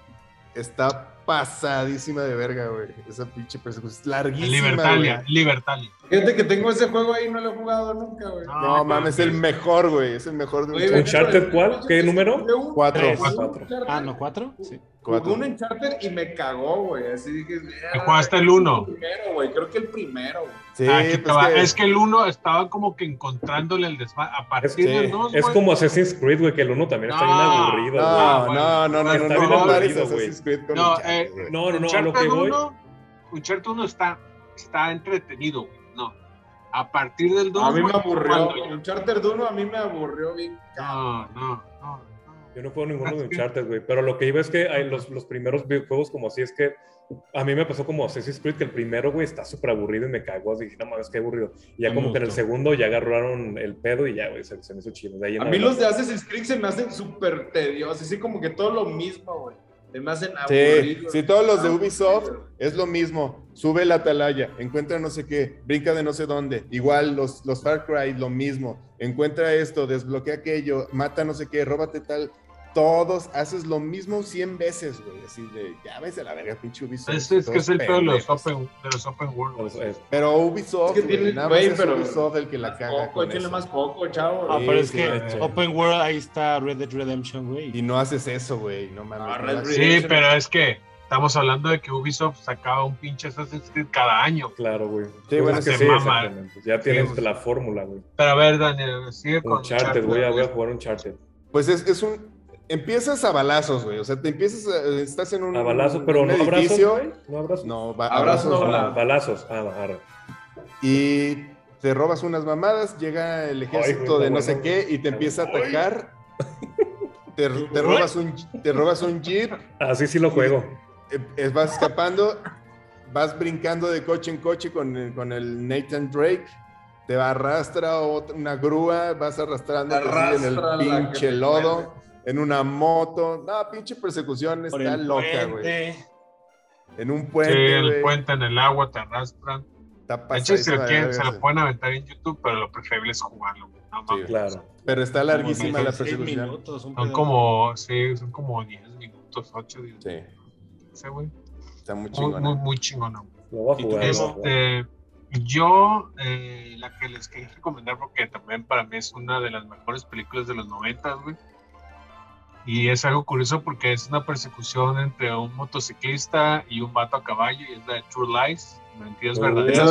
[SPEAKER 7] Está pasadísima de verga, güey. Esa pinche persecución. Es larguísima,
[SPEAKER 4] Libertalia. Libertalia.
[SPEAKER 6] Fíjate que tengo ese juego ahí, no lo he jugado nunca, güey.
[SPEAKER 7] No, mames, es el mejor, güey. Es el mejor de
[SPEAKER 6] Oye,
[SPEAKER 7] Uncharted.
[SPEAKER 3] ¿Uncharted cuál? ¿Qué número?
[SPEAKER 6] Un-
[SPEAKER 7] Cuatro.
[SPEAKER 6] un
[SPEAKER 5] Ah, ¿no? ¿Cuatro? Sí.
[SPEAKER 6] Jugué un Uncharted y me cagó, güey. Así dije.
[SPEAKER 4] ¿Te jugaste el uno?
[SPEAKER 6] primero, güey. Creo que el primero, güey.
[SPEAKER 7] Sí,
[SPEAKER 4] te
[SPEAKER 7] pues que-
[SPEAKER 4] Es que el 1 estaba como que encontrándole el desmadre. A
[SPEAKER 3] Es,
[SPEAKER 4] partir del 2,
[SPEAKER 3] es como Assassin's Creed, güey, que el uno también está bien
[SPEAKER 4] No,
[SPEAKER 3] aburrido, güey.
[SPEAKER 7] No, no, no, no, no,
[SPEAKER 3] Está
[SPEAKER 7] no,
[SPEAKER 3] bien
[SPEAKER 7] no,
[SPEAKER 3] aburrido, güey.
[SPEAKER 4] No, eh.
[SPEAKER 3] No, no, no, a lo
[SPEAKER 4] Uncharted
[SPEAKER 3] que voy.
[SPEAKER 4] 1, Uncharted 1 está, está entretenido, güey. A partir del 2.
[SPEAKER 6] A mí me aburrió.
[SPEAKER 4] cuando ya-
[SPEAKER 6] Uncharted 1 a mí me aburrió bien.
[SPEAKER 4] No, no, no. no.
[SPEAKER 3] Yo no juego ninguno de
[SPEAKER 4] Es que-
[SPEAKER 3] Uncharted, güey. Pero lo que iba es que hay los, los primeros videojuegos como así es que a mí me pasó como Assassin's Creed, que el primero, güey, está súper aburrido y me cagó. Así dije, no mames, qué aburrido. Y ya
[SPEAKER 5] me
[SPEAKER 3] como que en el
[SPEAKER 5] gustó.
[SPEAKER 3] segundo ya agarraron el pedo y ya, güey, se, se me hizo chido. De
[SPEAKER 6] A mí los de Assassin's Creed se me hacen súper tediosos. Así como que todo lo mismo, güey. Se me hacen
[SPEAKER 7] Sí, todos los de. Ubisoft es lo mismo. Sube la atalaya, encuentra no sé qué, brinca de no sé dónde. Igual los, los Far Cry, lo mismo. Encuentra esto, desbloquea aquello, mata no sé qué, róbate tal. Todos haces lo mismo 100 veces, güey. Así de, ya ves a la verga, pinche Ubisoft.
[SPEAKER 4] Es, es que es el peor de los open, de los open world. güey.
[SPEAKER 3] Pues, eh,
[SPEAKER 7] Pero Ubisoft,
[SPEAKER 6] Es que
[SPEAKER 7] güey,
[SPEAKER 6] tiene-
[SPEAKER 7] nada
[SPEAKER 6] güey,
[SPEAKER 7] más es
[SPEAKER 6] pero-
[SPEAKER 7] Ubisoft el que la
[SPEAKER 6] Más
[SPEAKER 7] caga
[SPEAKER 6] coco,
[SPEAKER 7] con eso.
[SPEAKER 6] más coco, chavo.
[SPEAKER 5] Ah,
[SPEAKER 7] Sí,
[SPEAKER 5] pero es
[SPEAKER 7] sí,
[SPEAKER 5] que. Open World, ahí está Red Dead Redemption, güey.
[SPEAKER 7] Y no haces eso, güey, no mames.
[SPEAKER 6] Ah,
[SPEAKER 7] no.
[SPEAKER 4] Sí, pero es que estamos hablando de que Ubisoft sacaba un pinche Assassin's Creed cada año.
[SPEAKER 3] claro, güey.
[SPEAKER 7] Sí, bueno,
[SPEAKER 3] es que
[SPEAKER 4] se
[SPEAKER 3] sí. Ya tienes
[SPEAKER 4] güey.
[SPEAKER 3] la fórmula, güey.
[SPEAKER 4] Pero a ver, Daniel, sigue con
[SPEAKER 3] Uncharted, voy a, voy a jugar Uncharted.
[SPEAKER 7] Pues es, es un. Empiezas a balazos, güey. O sea, te empiezas a- Estás en un.
[SPEAKER 3] A balazos, pero
[SPEAKER 7] un
[SPEAKER 3] no abrazos,
[SPEAKER 7] edificio.
[SPEAKER 3] güey. No abrazos.
[SPEAKER 7] No, ba-
[SPEAKER 6] Abrazos
[SPEAKER 7] abrazos
[SPEAKER 6] no,
[SPEAKER 7] no.
[SPEAKER 3] Ah, balazos. Ah, bajar.
[SPEAKER 7] Y te robas unas mamadas, llega el ejército
[SPEAKER 3] güey,
[SPEAKER 7] de no sé qué y te empieza a atacar. Te, te robas un, te robas un jeep,
[SPEAKER 3] Así sí lo juego.
[SPEAKER 7] eh, vas escapando, vas brincando de coche en coche con el, con el Nathan Drake, te arrastra otra- una grúa, vas arrastrando en el pinche lodo, en una moto. No, pinche persecución
[SPEAKER 5] Por
[SPEAKER 7] está
[SPEAKER 5] el
[SPEAKER 7] loca, güey. En un
[SPEAKER 4] Sí,
[SPEAKER 7] puente,
[SPEAKER 4] el
[SPEAKER 7] güey.
[SPEAKER 4] puente en el agua te arrastran.
[SPEAKER 7] Está
[SPEAKER 4] De hecho, si lo
[SPEAKER 7] de
[SPEAKER 4] quieren, se lo
[SPEAKER 7] ese.
[SPEAKER 4] pueden aventar en YouTube, pero lo preferible es jugarlo. güey. No mames.
[SPEAKER 3] Claro.
[SPEAKER 7] Pero está larguísima la
[SPEAKER 5] 16
[SPEAKER 7] persecución.
[SPEAKER 5] minutos,
[SPEAKER 4] Son
[SPEAKER 5] pedo.
[SPEAKER 4] como, sí, son como 10 minutos, 8, 10.
[SPEAKER 7] Sí,
[SPEAKER 4] Sí, güey.
[SPEAKER 7] está muy
[SPEAKER 4] Muy,
[SPEAKER 7] chingona.
[SPEAKER 4] muy, muy chingona.
[SPEAKER 3] Lo voy a
[SPEAKER 5] ¿Y tú
[SPEAKER 3] jugar.
[SPEAKER 5] qué
[SPEAKER 3] lo voy a jugar.
[SPEAKER 4] Este, yo, eh, la que les quería recomendar, porque también para mí es una de las mejores películas de los 90, güey. Y es algo curioso porque es una persecución entre un motociclista y un vato a caballo, y es la de True Lies, Mentiras
[SPEAKER 3] Uh,
[SPEAKER 4] Verdaderas.
[SPEAKER 6] Esa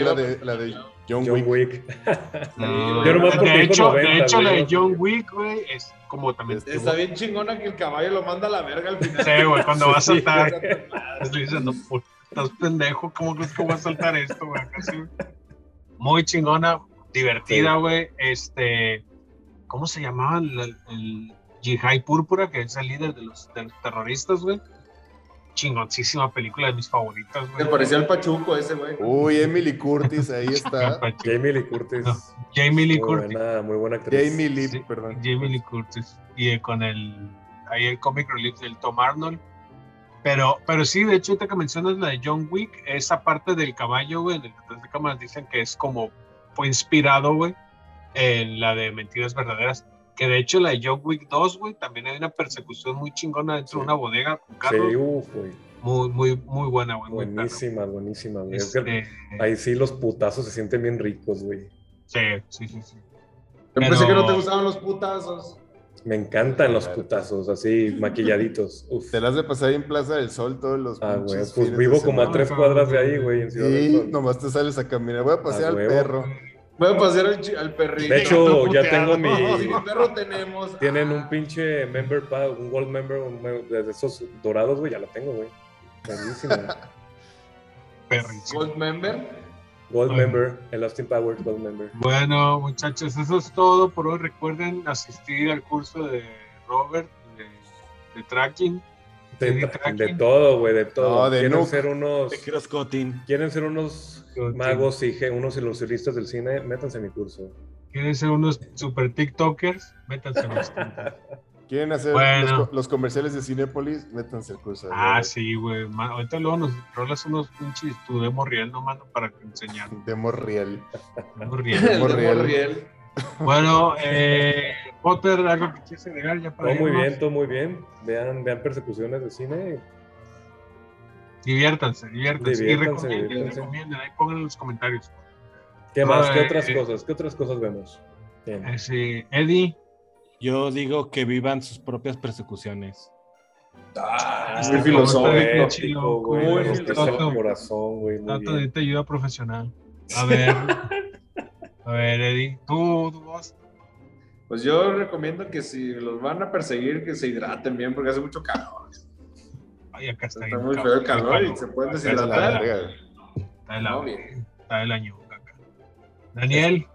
[SPEAKER 6] la
[SPEAKER 7] de, la de John,
[SPEAKER 3] John
[SPEAKER 7] Wick.
[SPEAKER 3] Wick.
[SPEAKER 4] No,
[SPEAKER 3] Yo nomás porque
[SPEAKER 4] de,
[SPEAKER 3] dijo
[SPEAKER 4] hecho,
[SPEAKER 3] 90,
[SPEAKER 4] de hecho, la de John Wick, güey, es como también.
[SPEAKER 6] Está bien chingona que el caballo lo manda a la verga al final.
[SPEAKER 4] Sí, güey, cuando va a
[SPEAKER 3] Sí,
[SPEAKER 4] saltar,
[SPEAKER 6] güey.
[SPEAKER 4] le dicen, no, puta, estás pendejo, ¿cómo crees que voy a saltar esto, güey? Sí. Muy chingona, divertida, güey. Este, ¿cómo se llamaba el, el Jihai Púrpura, que es el líder de los, de los terroristas, güey? Chingoncísima película de mis favoritas, güey.
[SPEAKER 6] Me parecía el Pachuco ese, güey.
[SPEAKER 7] Uy, Emily Curtis, ahí está.
[SPEAKER 3] Jamie Lee Curtis.
[SPEAKER 4] No, Jamie Lee
[SPEAKER 3] muy
[SPEAKER 4] Curtis.
[SPEAKER 3] Buena, muy buena actriz.
[SPEAKER 7] Jamie Lee,
[SPEAKER 4] Sí.
[SPEAKER 7] perdón.
[SPEAKER 4] Jamie Lee Curtis. Y eh, con el, ahí el comic relief del Tom Arnold. Pero, pero sí, de hecho, ahorita que mencionas la de John Wick, esa parte del caballo, güey, en el detrás de cámaras dicen que es como, fue inspirado, güey, en la de Mentiras Verdaderas. Que de hecho la de John Wick 2, güey, también hay una persecución muy chingona dentro de una bodega con carros.
[SPEAKER 3] Sí, uff, güey.
[SPEAKER 4] Muy, muy, muy buena, güey. muy.
[SPEAKER 3] Buenísima, buenísima, güey. Es que
[SPEAKER 4] Este,
[SPEAKER 3] ahí sí los putazos se sienten bien ricos, güey.
[SPEAKER 4] sí, sí, sí, sí.
[SPEAKER 6] Yo pensé
[SPEAKER 4] Pero-
[SPEAKER 6] que no te gustaban los putazos.
[SPEAKER 3] Me encantan los putazos, así maquilladitos. Uf.
[SPEAKER 7] Te las de pasar ahí en Plaza del Sol todos los
[SPEAKER 3] Ah, güey. Pues vivo como a tres cuadras de ahí, güey, en Ciudad del
[SPEAKER 7] Sí,
[SPEAKER 3] Sol.
[SPEAKER 7] nomás te sales a caminar. Voy a pasear
[SPEAKER 3] A
[SPEAKER 7] al
[SPEAKER 3] huevo.
[SPEAKER 7] perro.
[SPEAKER 6] Voy a pasar al, perrito.
[SPEAKER 3] De hecho, ya tengo
[SPEAKER 6] Si
[SPEAKER 3] mi.
[SPEAKER 6] perro tenemos.
[SPEAKER 3] Tienen un pinche member pack, un gold member, un de esos dorados, güey, ya lo tengo, güey. Buenísimo.
[SPEAKER 4] Perrísimo.
[SPEAKER 6] Gold member.
[SPEAKER 3] Gold member, el Austin Powers Gold member.
[SPEAKER 4] Bueno, muchachos, eso es todo por hoy. Recuerden asistir al curso de Robert de, de tracking.
[SPEAKER 3] De, todo, güey, de todo.
[SPEAKER 7] No, de
[SPEAKER 3] quieren
[SPEAKER 7] Nuke.
[SPEAKER 3] ser unos. Quieren ser unos magos y unos ilusionistas del cine, métanse a mi curso.
[SPEAKER 4] ¿Quieren ser unos super TikTokers? Métanse en los
[SPEAKER 7] ¿Quieren hacer
[SPEAKER 4] Bueno.
[SPEAKER 7] los, co- los comerciales de Cinépolis? Métanse el curso.
[SPEAKER 4] Ah, sí, güey. Ahorita luego nos rolas unos pinches tu demo riendo, mano, para enseñar.
[SPEAKER 7] Demo real.
[SPEAKER 4] Demo riendo.
[SPEAKER 7] Demo
[SPEAKER 6] de
[SPEAKER 7] real.
[SPEAKER 4] Bueno, eh, Potter, algo que quieres agregar ya para
[SPEAKER 3] Todo muy bien, todo muy bien. Vean, vean persecuciones de cine.
[SPEAKER 4] Diviértanse, diviértanse.
[SPEAKER 3] Diviértanse,
[SPEAKER 4] y recomienden,
[SPEAKER 3] diviértanse.
[SPEAKER 4] recomienden, ahí pongan en los comentarios.
[SPEAKER 3] ¿Qué más? ¿Qué
[SPEAKER 4] Ay,
[SPEAKER 3] otras
[SPEAKER 4] eh.
[SPEAKER 3] cosas? ¿Qué otras cosas vemos? Bien.
[SPEAKER 4] Eh, sí, Eddie,
[SPEAKER 5] Yo digo que vivan sus propias persecuciones.
[SPEAKER 6] Ah,
[SPEAKER 4] Este
[SPEAKER 6] muy filosófico.
[SPEAKER 4] güey.
[SPEAKER 3] corazón, güey.
[SPEAKER 4] Tanto de ayuda profesional. A ver, a ver, Eddie, tú, tú vos.
[SPEAKER 6] Pues yo recomiendo que si los van a perseguir, que se hidraten bien, porque hace mucho calor.
[SPEAKER 4] Ay, acá está.
[SPEAKER 6] Está muy feo el calor y se pueden deshidratar.
[SPEAKER 4] Está de la,
[SPEAKER 6] No,
[SPEAKER 4] está del año acá. Daniel,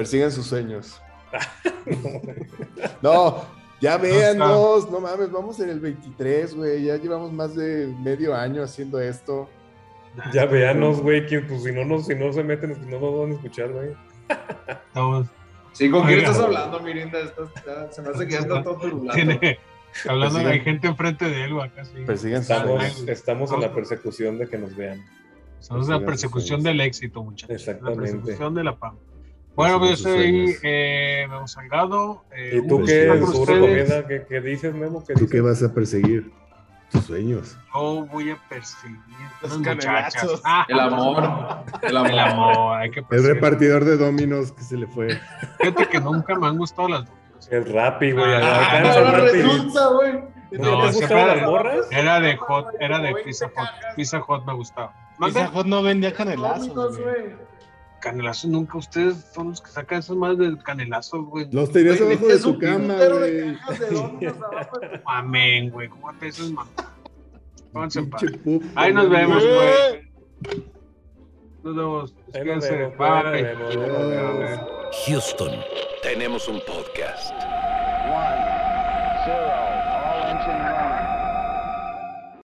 [SPEAKER 7] Persigan sus sueños. No, ya véanos, no mames, vamos en el 23, güey. Ya llevamos más de medio año haciendo esto.
[SPEAKER 3] Ya véanos, güey, que pues si no, nos, si no se meten, pues, no nos van a escuchar, güey.
[SPEAKER 4] estamos,
[SPEAKER 6] Sí, ¿con quién estás hablando, Mirinda? Estás- se me hace que ya está todo turulando.
[SPEAKER 4] tiene, hablando
[SPEAKER 7] Persigan.
[SPEAKER 4] hay gente enfrente de él, acá sí.
[SPEAKER 7] Sus
[SPEAKER 3] Estamos, estamos en la persecución de que nos vean.
[SPEAKER 4] Somos la
[SPEAKER 7] persigan sus
[SPEAKER 4] persecución del éxito, muchachos.
[SPEAKER 3] Exactamente.
[SPEAKER 4] La persecución de la fama. Bueno, pues yo soy eh, Memo Salgado. eh,
[SPEAKER 3] ¿Y tú qué? ¿Tú
[SPEAKER 4] ustedes.
[SPEAKER 3] recomiendas? ¿Qué, qué dices, Memo? ¿Qué
[SPEAKER 7] ¿Tú
[SPEAKER 3] dices?
[SPEAKER 7] qué vas a perseguir? Tus sueños.
[SPEAKER 4] Yo voy a perseguir
[SPEAKER 5] Los
[SPEAKER 4] muchachas. Ah,
[SPEAKER 6] El amor. El amor.
[SPEAKER 4] el amor, hay que
[SPEAKER 7] El
[SPEAKER 4] perseguir.
[SPEAKER 7] repartidor de Dominos que se le fue.
[SPEAKER 4] Fíjate que nunca me han gustado las dos.
[SPEAKER 3] El güey.
[SPEAKER 4] Ah,
[SPEAKER 6] resulta, güey.
[SPEAKER 3] ¿No,
[SPEAKER 4] No, siempre-
[SPEAKER 3] las morras?
[SPEAKER 4] Era de hot, era de Pizza Hot. Pizza Hot me gustaba.
[SPEAKER 5] Pizza. Hut no vendía canelazos.
[SPEAKER 6] Dominos,
[SPEAKER 5] güey.
[SPEAKER 6] Güey.
[SPEAKER 4] Canelazos nunca. Ustedes son los que sacan esas más de canelazos, güey.
[SPEAKER 7] Los tenías abajo de tu
[SPEAKER 6] un
[SPEAKER 7] cama, güey.
[SPEAKER 4] Amén, güey. ¿Cómo te dices, man? Pónganse Ahí nos vemos, güey. Nos vemos.
[SPEAKER 3] Nos
[SPEAKER 4] Bye.
[SPEAKER 2] Houston, tenemos un podcast.
[SPEAKER 8] One,